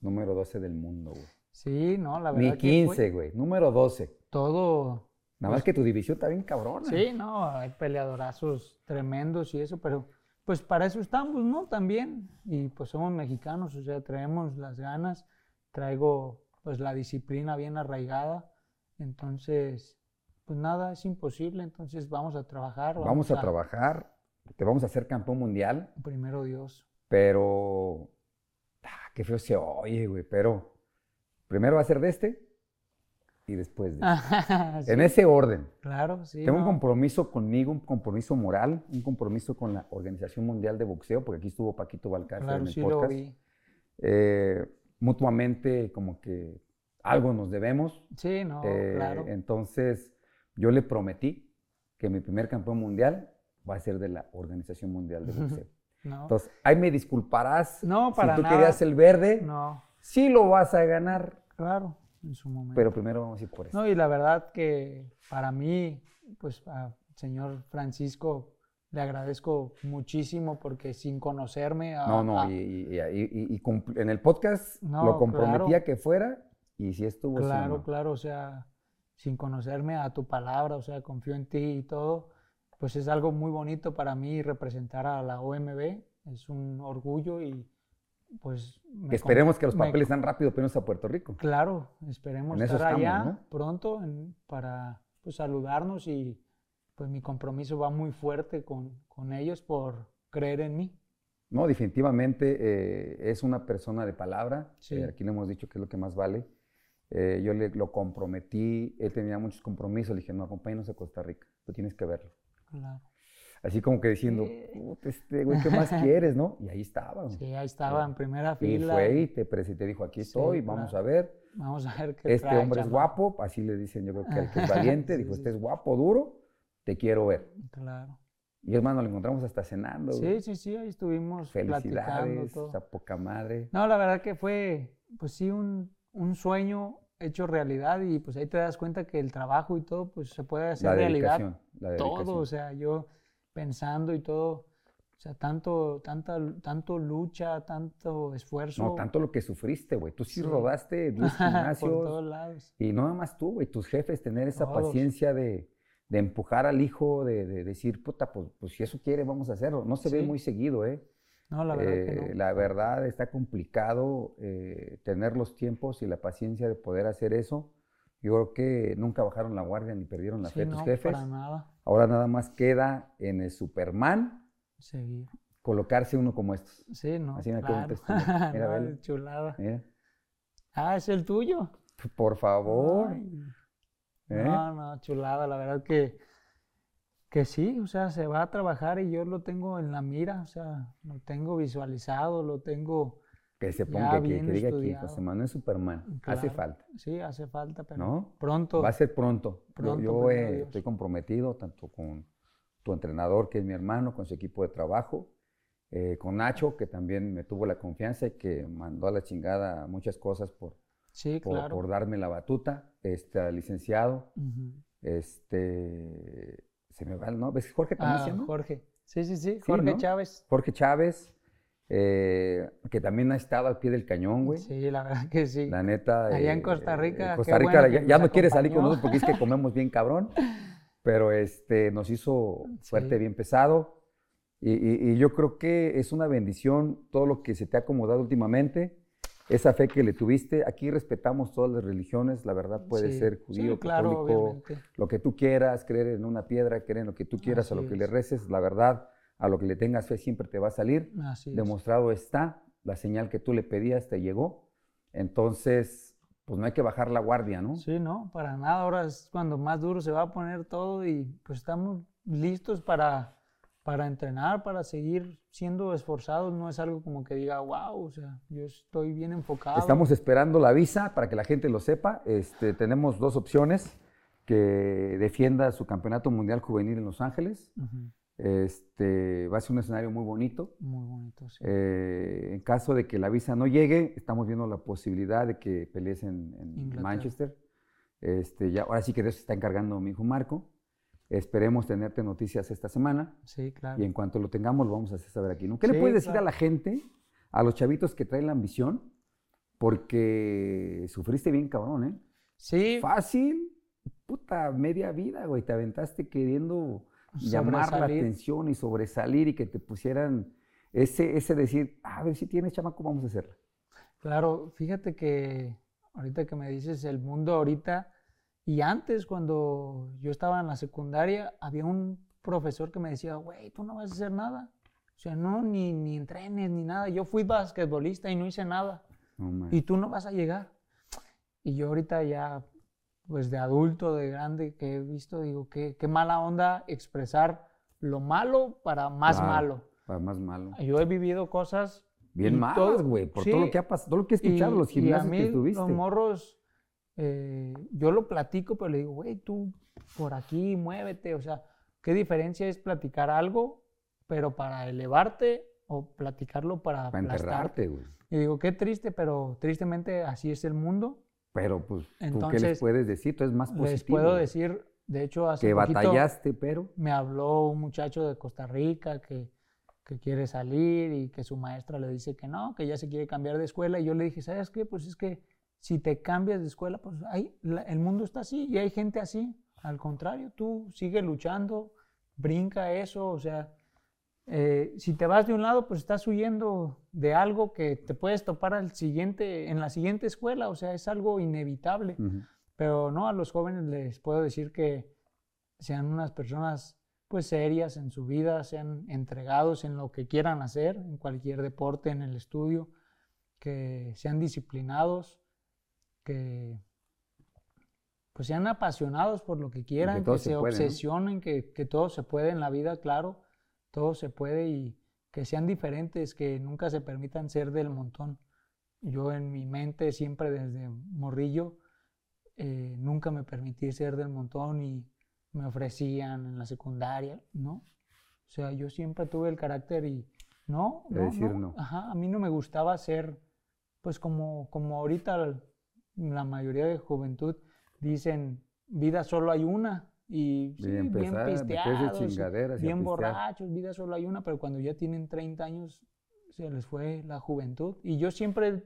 Speaker 1: número 12 del mundo, güey.
Speaker 2: Sí, no, la verdad
Speaker 1: Ni
Speaker 2: que fue
Speaker 1: 15, güey. Número 12.
Speaker 2: todo
Speaker 1: Nada más que tu división está bien cabrona.
Speaker 2: Sí, no, hay peleadorazos tremendos y eso, pero pues para eso estamos, ¿no? También. Y pues somos mexicanos, o sea, traemos las ganas, traigo pues la disciplina bien arraigada, entonces, pues nada, es imposible, entonces vamos a trabajar.
Speaker 1: Vamos a trabajar. Te vamos a hacer campeón mundial.
Speaker 2: Primero Dios.
Speaker 1: Pero. ah, qué feo se oye, güey. Pero. Primero va a ser de este. Y después de este.
Speaker 2: Sí,
Speaker 1: En ese orden.
Speaker 2: Claro, sí.
Speaker 1: Tengo un compromiso conmigo, un compromiso moral, un compromiso con la Organización Mundial de Boxeo, porque aquí estuvo Paquito Balcázar
Speaker 2: Claro,
Speaker 1: en el
Speaker 2: sí lo
Speaker 1: podcast.
Speaker 2: vi.
Speaker 1: Eh, mutuamente, como que algo nos debemos.
Speaker 2: Sí, no,
Speaker 1: Eh,
Speaker 2: claro.
Speaker 1: Entonces, yo le prometí que mi primer campeón mundial va a ser de la Organización Mundial de Boxeo.
Speaker 2: No,
Speaker 1: Entonces, ahí me disculparás.
Speaker 2: No, para
Speaker 1: si tú
Speaker 2: nada.
Speaker 1: querías el verde,
Speaker 2: no,
Speaker 1: sí lo vas a ganar,
Speaker 2: claro, en su momento.
Speaker 1: pero primero vamos a ir por eso.
Speaker 2: No, y la verdad que para mí, pues señor Francisco le agradezco muchísimo porque sin conocerme... a-
Speaker 1: No, no,
Speaker 2: a-
Speaker 1: y, y- y- y- en el podcast
Speaker 2: No,
Speaker 1: lo comprometía
Speaker 2: claro.
Speaker 1: que fuera y si estuvo sí o
Speaker 2: claro, claro, o sea, sin conocerme a tu palabra, o sea, confío en ti y todo, pues es algo muy bonito para mí representar a la OMB, es un orgullo y pues... me
Speaker 1: esperemos que los papeles están rápido apenas a Puerto Rico.
Speaker 2: Claro, esperemos
Speaker 1: En
Speaker 2: estar
Speaker 1: estamos,
Speaker 2: allá
Speaker 1: ¿no?
Speaker 2: pronto en- para pues, saludarnos y pues mi compromiso va muy fuerte con, con ellos por creer en mí.
Speaker 1: No, definitivamente eh, es una persona de palabra.
Speaker 2: Sí.
Speaker 1: eh, aquí le hemos dicho que es lo que más vale. Eh, yo le, lo comprometí, él tenía muchos compromisos. Le dije, no, acompáñanos a Costa Rica, tú tienes que verlo.
Speaker 2: Claro.
Speaker 1: Así como que diciendo,
Speaker 2: Sí.
Speaker 1: "Puta, este güey, ¿qué más quieres, no? Y ahí estaba.
Speaker 2: Sí, ahí estaba en primera
Speaker 1: Y
Speaker 2: fila.
Speaker 1: fue y te, presi- te dijo, aquí
Speaker 2: Sí,
Speaker 1: estoy, vamos
Speaker 2: claro.
Speaker 1: a ver.
Speaker 2: Vamos a ver qué
Speaker 1: Este
Speaker 2: trae,
Speaker 1: hombre es guapo, así le dicen, yo creo que es valiente,
Speaker 2: Sí,
Speaker 1: dijo, este es guapo, duro, te quiero ver.
Speaker 2: Claro.
Speaker 1: Y es más, nos lo encontramos hasta cenando. güey.
Speaker 2: Sí, sí, sí, ahí estuvimos platicando
Speaker 1: Felicidades,
Speaker 2: todo.
Speaker 1: a poca madre.
Speaker 2: No, la verdad que fue, pues sí, un, un sueño hecho realidad y pues ahí te das cuenta que el trabajo y todo, pues se puede hacer
Speaker 1: La
Speaker 2: realidad
Speaker 1: la
Speaker 2: todo, o sea, yo pensando y todo, o sea, tanto, tanta, tanto lucha, tanto esfuerzo.
Speaker 1: No, tanto lo que sufriste, güey. Tú sí,
Speaker 2: Sí.
Speaker 1: rodaste 10
Speaker 2: por todos
Speaker 1: gimnasios.
Speaker 2: lados.
Speaker 1: Y no nada más tú, güey. Tus jefes, tener esa
Speaker 2: Todos.
Speaker 1: paciencia de, de empujar al hijo, de, de decir, puta, pues, pues si eso quiere, vamos a hacerlo. No se ve muy seguido, ¿eh?
Speaker 2: No, la verdad que
Speaker 1: Eh,
Speaker 2: no.
Speaker 1: la verdad está complicado eh, tener los tiempos y la paciencia de poder hacer eso. Yo creo que nunca bajaron la guardia ni perdieron la
Speaker 2: Sí,
Speaker 1: fe tus
Speaker 2: no,
Speaker 1: jefes.
Speaker 2: para nada.
Speaker 1: Ahora nada más queda en el Superman
Speaker 2: Seguir.
Speaker 1: colocarse uno como estos.
Speaker 2: Sí, no,
Speaker 1: Así me
Speaker 2: claro.
Speaker 1: mira,
Speaker 2: No, chulada.
Speaker 1: Mira,
Speaker 2: Ah, es el tuyo.
Speaker 1: Por favor.
Speaker 2: Ay,
Speaker 1: ¿eh?
Speaker 2: No, no, chulada, la verdad que, que sí, o sea, se va a trabajar y yo lo tengo en la mira, o sea, lo tengo visualizado, lo tengo,
Speaker 1: Que se ponga,
Speaker 2: bien
Speaker 1: que diga aquí,
Speaker 2: estudiado.
Speaker 1: José Manuel Superman. Hace
Speaker 2: Claro.
Speaker 1: falta.
Speaker 2: sí, hace falta, pero
Speaker 1: ¿No?
Speaker 2: pronto.
Speaker 1: Va a ser pronto. Yo-
Speaker 2: Pronto,
Speaker 1: yo eh,
Speaker 2: Dios.
Speaker 1: estoy comprometido tanto con tu entrenador, que es mi hermano, con su equipo de trabajo, eh, con Nacho, que también me tuvo la confianza y que mandó a la chingada muchas cosas por,
Speaker 2: sí,
Speaker 1: por,
Speaker 2: claro.
Speaker 1: por darme la batuta, este, licenciado, este, se me va el nombre, ¿es Jorge también
Speaker 2: Ah,
Speaker 1: se llama?
Speaker 2: Jorge. Sí, sí, sí,
Speaker 1: Sí,
Speaker 2: Jorge
Speaker 1: ¿no?
Speaker 2: Chávez.
Speaker 1: Jorge Chávez, eh, que también ha estado al pie del cañón, güey.
Speaker 2: Sí, la verdad que sí.
Speaker 1: La neta.
Speaker 2: Allá en
Speaker 1: eh,
Speaker 2: Costa Rica,
Speaker 1: eh, Costa Rica
Speaker 2: bueno
Speaker 1: ya, no quiere salir con nosotros porque es que comemos bien cabrón. Pero este, nos hizo fuerte,
Speaker 2: Sí.
Speaker 1: bien pesado. Y, y- y yo creo que es una bendición todo lo que se te ha acomodado últimamente. Esa fe que le tuviste. Aquí respetamos todas las religiones. La verdad puede
Speaker 2: Sí,
Speaker 1: ser
Speaker 2: sí,
Speaker 1: judío,
Speaker 2: claro,
Speaker 1: católico,
Speaker 2: obviamente.
Speaker 1: lo que tú quieras, creer en una piedra, creer en lo que tú quieras, a lo que le
Speaker 2: es.
Speaker 1: reces. La verdad, a lo que le tengas fe siempre te va a salir
Speaker 2: Así es.
Speaker 1: demostrado está, la señal que tú le pedías te llegó. Entonces, pues no hay que bajar la guardia, ¿no?
Speaker 2: Sí, no, para nada. Ahora es cuando más duro se va a poner todo y pues estamos listos para, para entrenar, para seguir siendo esforzados. No es algo como que diga, wow, o sea, yo estoy bien enfocado.
Speaker 1: Estamos esperando la visa para que la gente lo sepa. Este, tenemos dos opciones, que defienda su campeonato mundial juvenil en Los Ángeles. Este, va a ser un escenario muy bonito.
Speaker 2: Muy bonito, sí.
Speaker 1: Eh, en caso de que la visa no llegue, estamos viendo la posibilidad de que pelees en. Manchester. Este, ya, ahora sí que de eso se está encargando mi hijo Marco. Esperemos tenerte noticias esta semana
Speaker 2: sí, claro.
Speaker 1: y en cuanto lo tengamos lo vamos a hacer saber aquí. ¿no? ¿Qué le puedes decir
Speaker 2: claro.
Speaker 1: a la gente, a los chavitos que traen la ambición? Porque sufriste bien, cabrón, ¿eh?
Speaker 2: Sí,
Speaker 1: Fácil, puta, media vida, güey. Te aventaste queriendo llamar la atención y sobresalir y que te pusieran ese, ese decir, "Ah, a ver si tienes chamaco, vamos a hacerla.
Speaker 2: Claro, fíjate que ahorita que me dices el mundo ahorita y antes cuando yo estaba en la secundaria había un profesor que me decía, güey, tú no vas a hacer nada. O sea, no, ni, ni entrenes ni nada. Yo fui basquetbolista y no hice nada.
Speaker 1: Man.
Speaker 2: Y tú no vas a llegar. Y yo ahorita ya, pues de adulto, de grande, que he visto, digo, qué, qué mala onda expresar lo malo para más
Speaker 1: Claro,
Speaker 2: malo.
Speaker 1: Para más malo.
Speaker 2: Yo he vivido cosas
Speaker 1: Bien
Speaker 2: y
Speaker 1: malas, güey, por todo lo
Speaker 2: sí,
Speaker 1: que ha pasado, todo lo que he escuchado,
Speaker 2: y-
Speaker 1: los
Speaker 2: y
Speaker 1: gimnasios
Speaker 2: a mí
Speaker 1: que estuviste.
Speaker 2: Los morros, eh, yo lo platico, pero le digo, güey, tú por aquí muévete. O sea, ¿qué diferencia es platicar algo, pero para elevarte o platicarlo para,
Speaker 1: para
Speaker 2: aplastarte?
Speaker 1: güey.
Speaker 2: Y digo, qué triste, pero tristemente así es el mundo.
Speaker 1: Pero pues, ¿tú qué les
Speaker 2: Entonces,
Speaker 1: puedes decir? Tú es más positivo.
Speaker 2: Les puedo decir, de hecho, hace
Speaker 1: que
Speaker 2: poquito
Speaker 1: batallaste, pero
Speaker 2: me habló un muchacho de Costa Rica que, que quiere salir y que su maestra le dice que no, que ya se quiere cambiar de escuela. Y yo le dije, ¿sabes qué? Pues es que si te cambias de escuela, pues hay, la- el mundo está así y hay gente así. Al contrario, tú sigue luchando, brinca eso, o sea, eh, si te vas de un lado, pues estás huyendo de algo que te puedes topar al siguiente, en la siguiente escuela, o sea, es algo inevitable. Pero no, a los jóvenes les puedo decir que sean unas personas pues serias en su vida, sean entregados en lo que quieran hacer, en cualquier deporte, en el estudio, que sean disciplinados, que pues sean apasionados por lo que quieran, que
Speaker 1: se
Speaker 2: se,
Speaker 1: puede, ¿no?
Speaker 2: obsesionen, que, que todo se puede en la vida, claro, todo se puede y que sean diferentes, que nunca se permitan ser del montón. Yo en mi mente siempre desde morrillo eh, nunca me permití ser del montón y me ofrecían en la secundaria, ¿no? O sea, yo siempre tuve el carácter y no,
Speaker 1: De
Speaker 2: no,
Speaker 1: decir
Speaker 2: no.
Speaker 1: no.
Speaker 2: Ajá, a mí no me gustaba ser, pues como, como ahorita la mayoría de juventud dicen, vida solo hay una. Y sí, bien pisteados, bien borrachos, vida solo hay una, pero cuando ya tienen 30 años se les fue la juventud. Y yo siempre,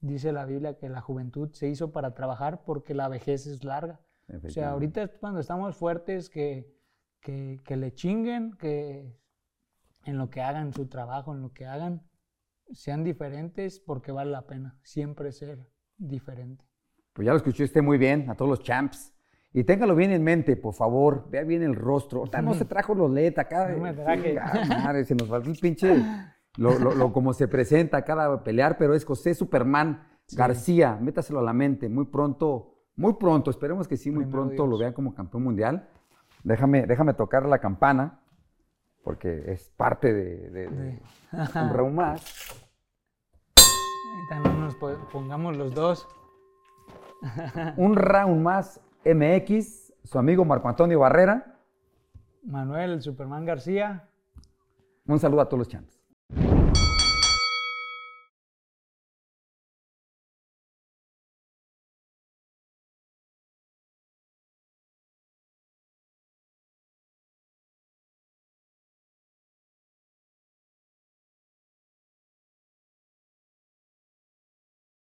Speaker 2: dice la Biblia, que la juventud se hizo para trabajar porque la vejez es larga. O sea, ahorita es cuando estamos fuertes, que, que, que le chinguen, que en lo que hagan su trabajo, en lo que hagan, sean diferentes porque vale la pena siempre ser diferente.
Speaker 1: Pues ya lo escuchó usted muy bien, a todos los champs. Y téngalo bien en mente, por favor. Vea bien el rostro. Ahorita no se trajo los LED acá.
Speaker 2: No me traje.
Speaker 1: Madre, se nos faltó el pinche. Lo, lo- lo- como se presenta cada pelear, pero es José Superman García. Métaselo a la mente. Muy pronto, muy pronto, esperemos que sí, muy
Speaker 2: Primero
Speaker 1: pronto lo vean como campeón mundial. Déjame, déjame tocar la campana, porque es parte de, de- de
Speaker 2: De-
Speaker 1: un round más.
Speaker 2: Ahorita no nos po- pongamos los dos.
Speaker 1: Un round más MX, su amigo Marco Antonio Barrera.
Speaker 2: Manuel, el Superman García.
Speaker 1: Un saludo a todos los champs.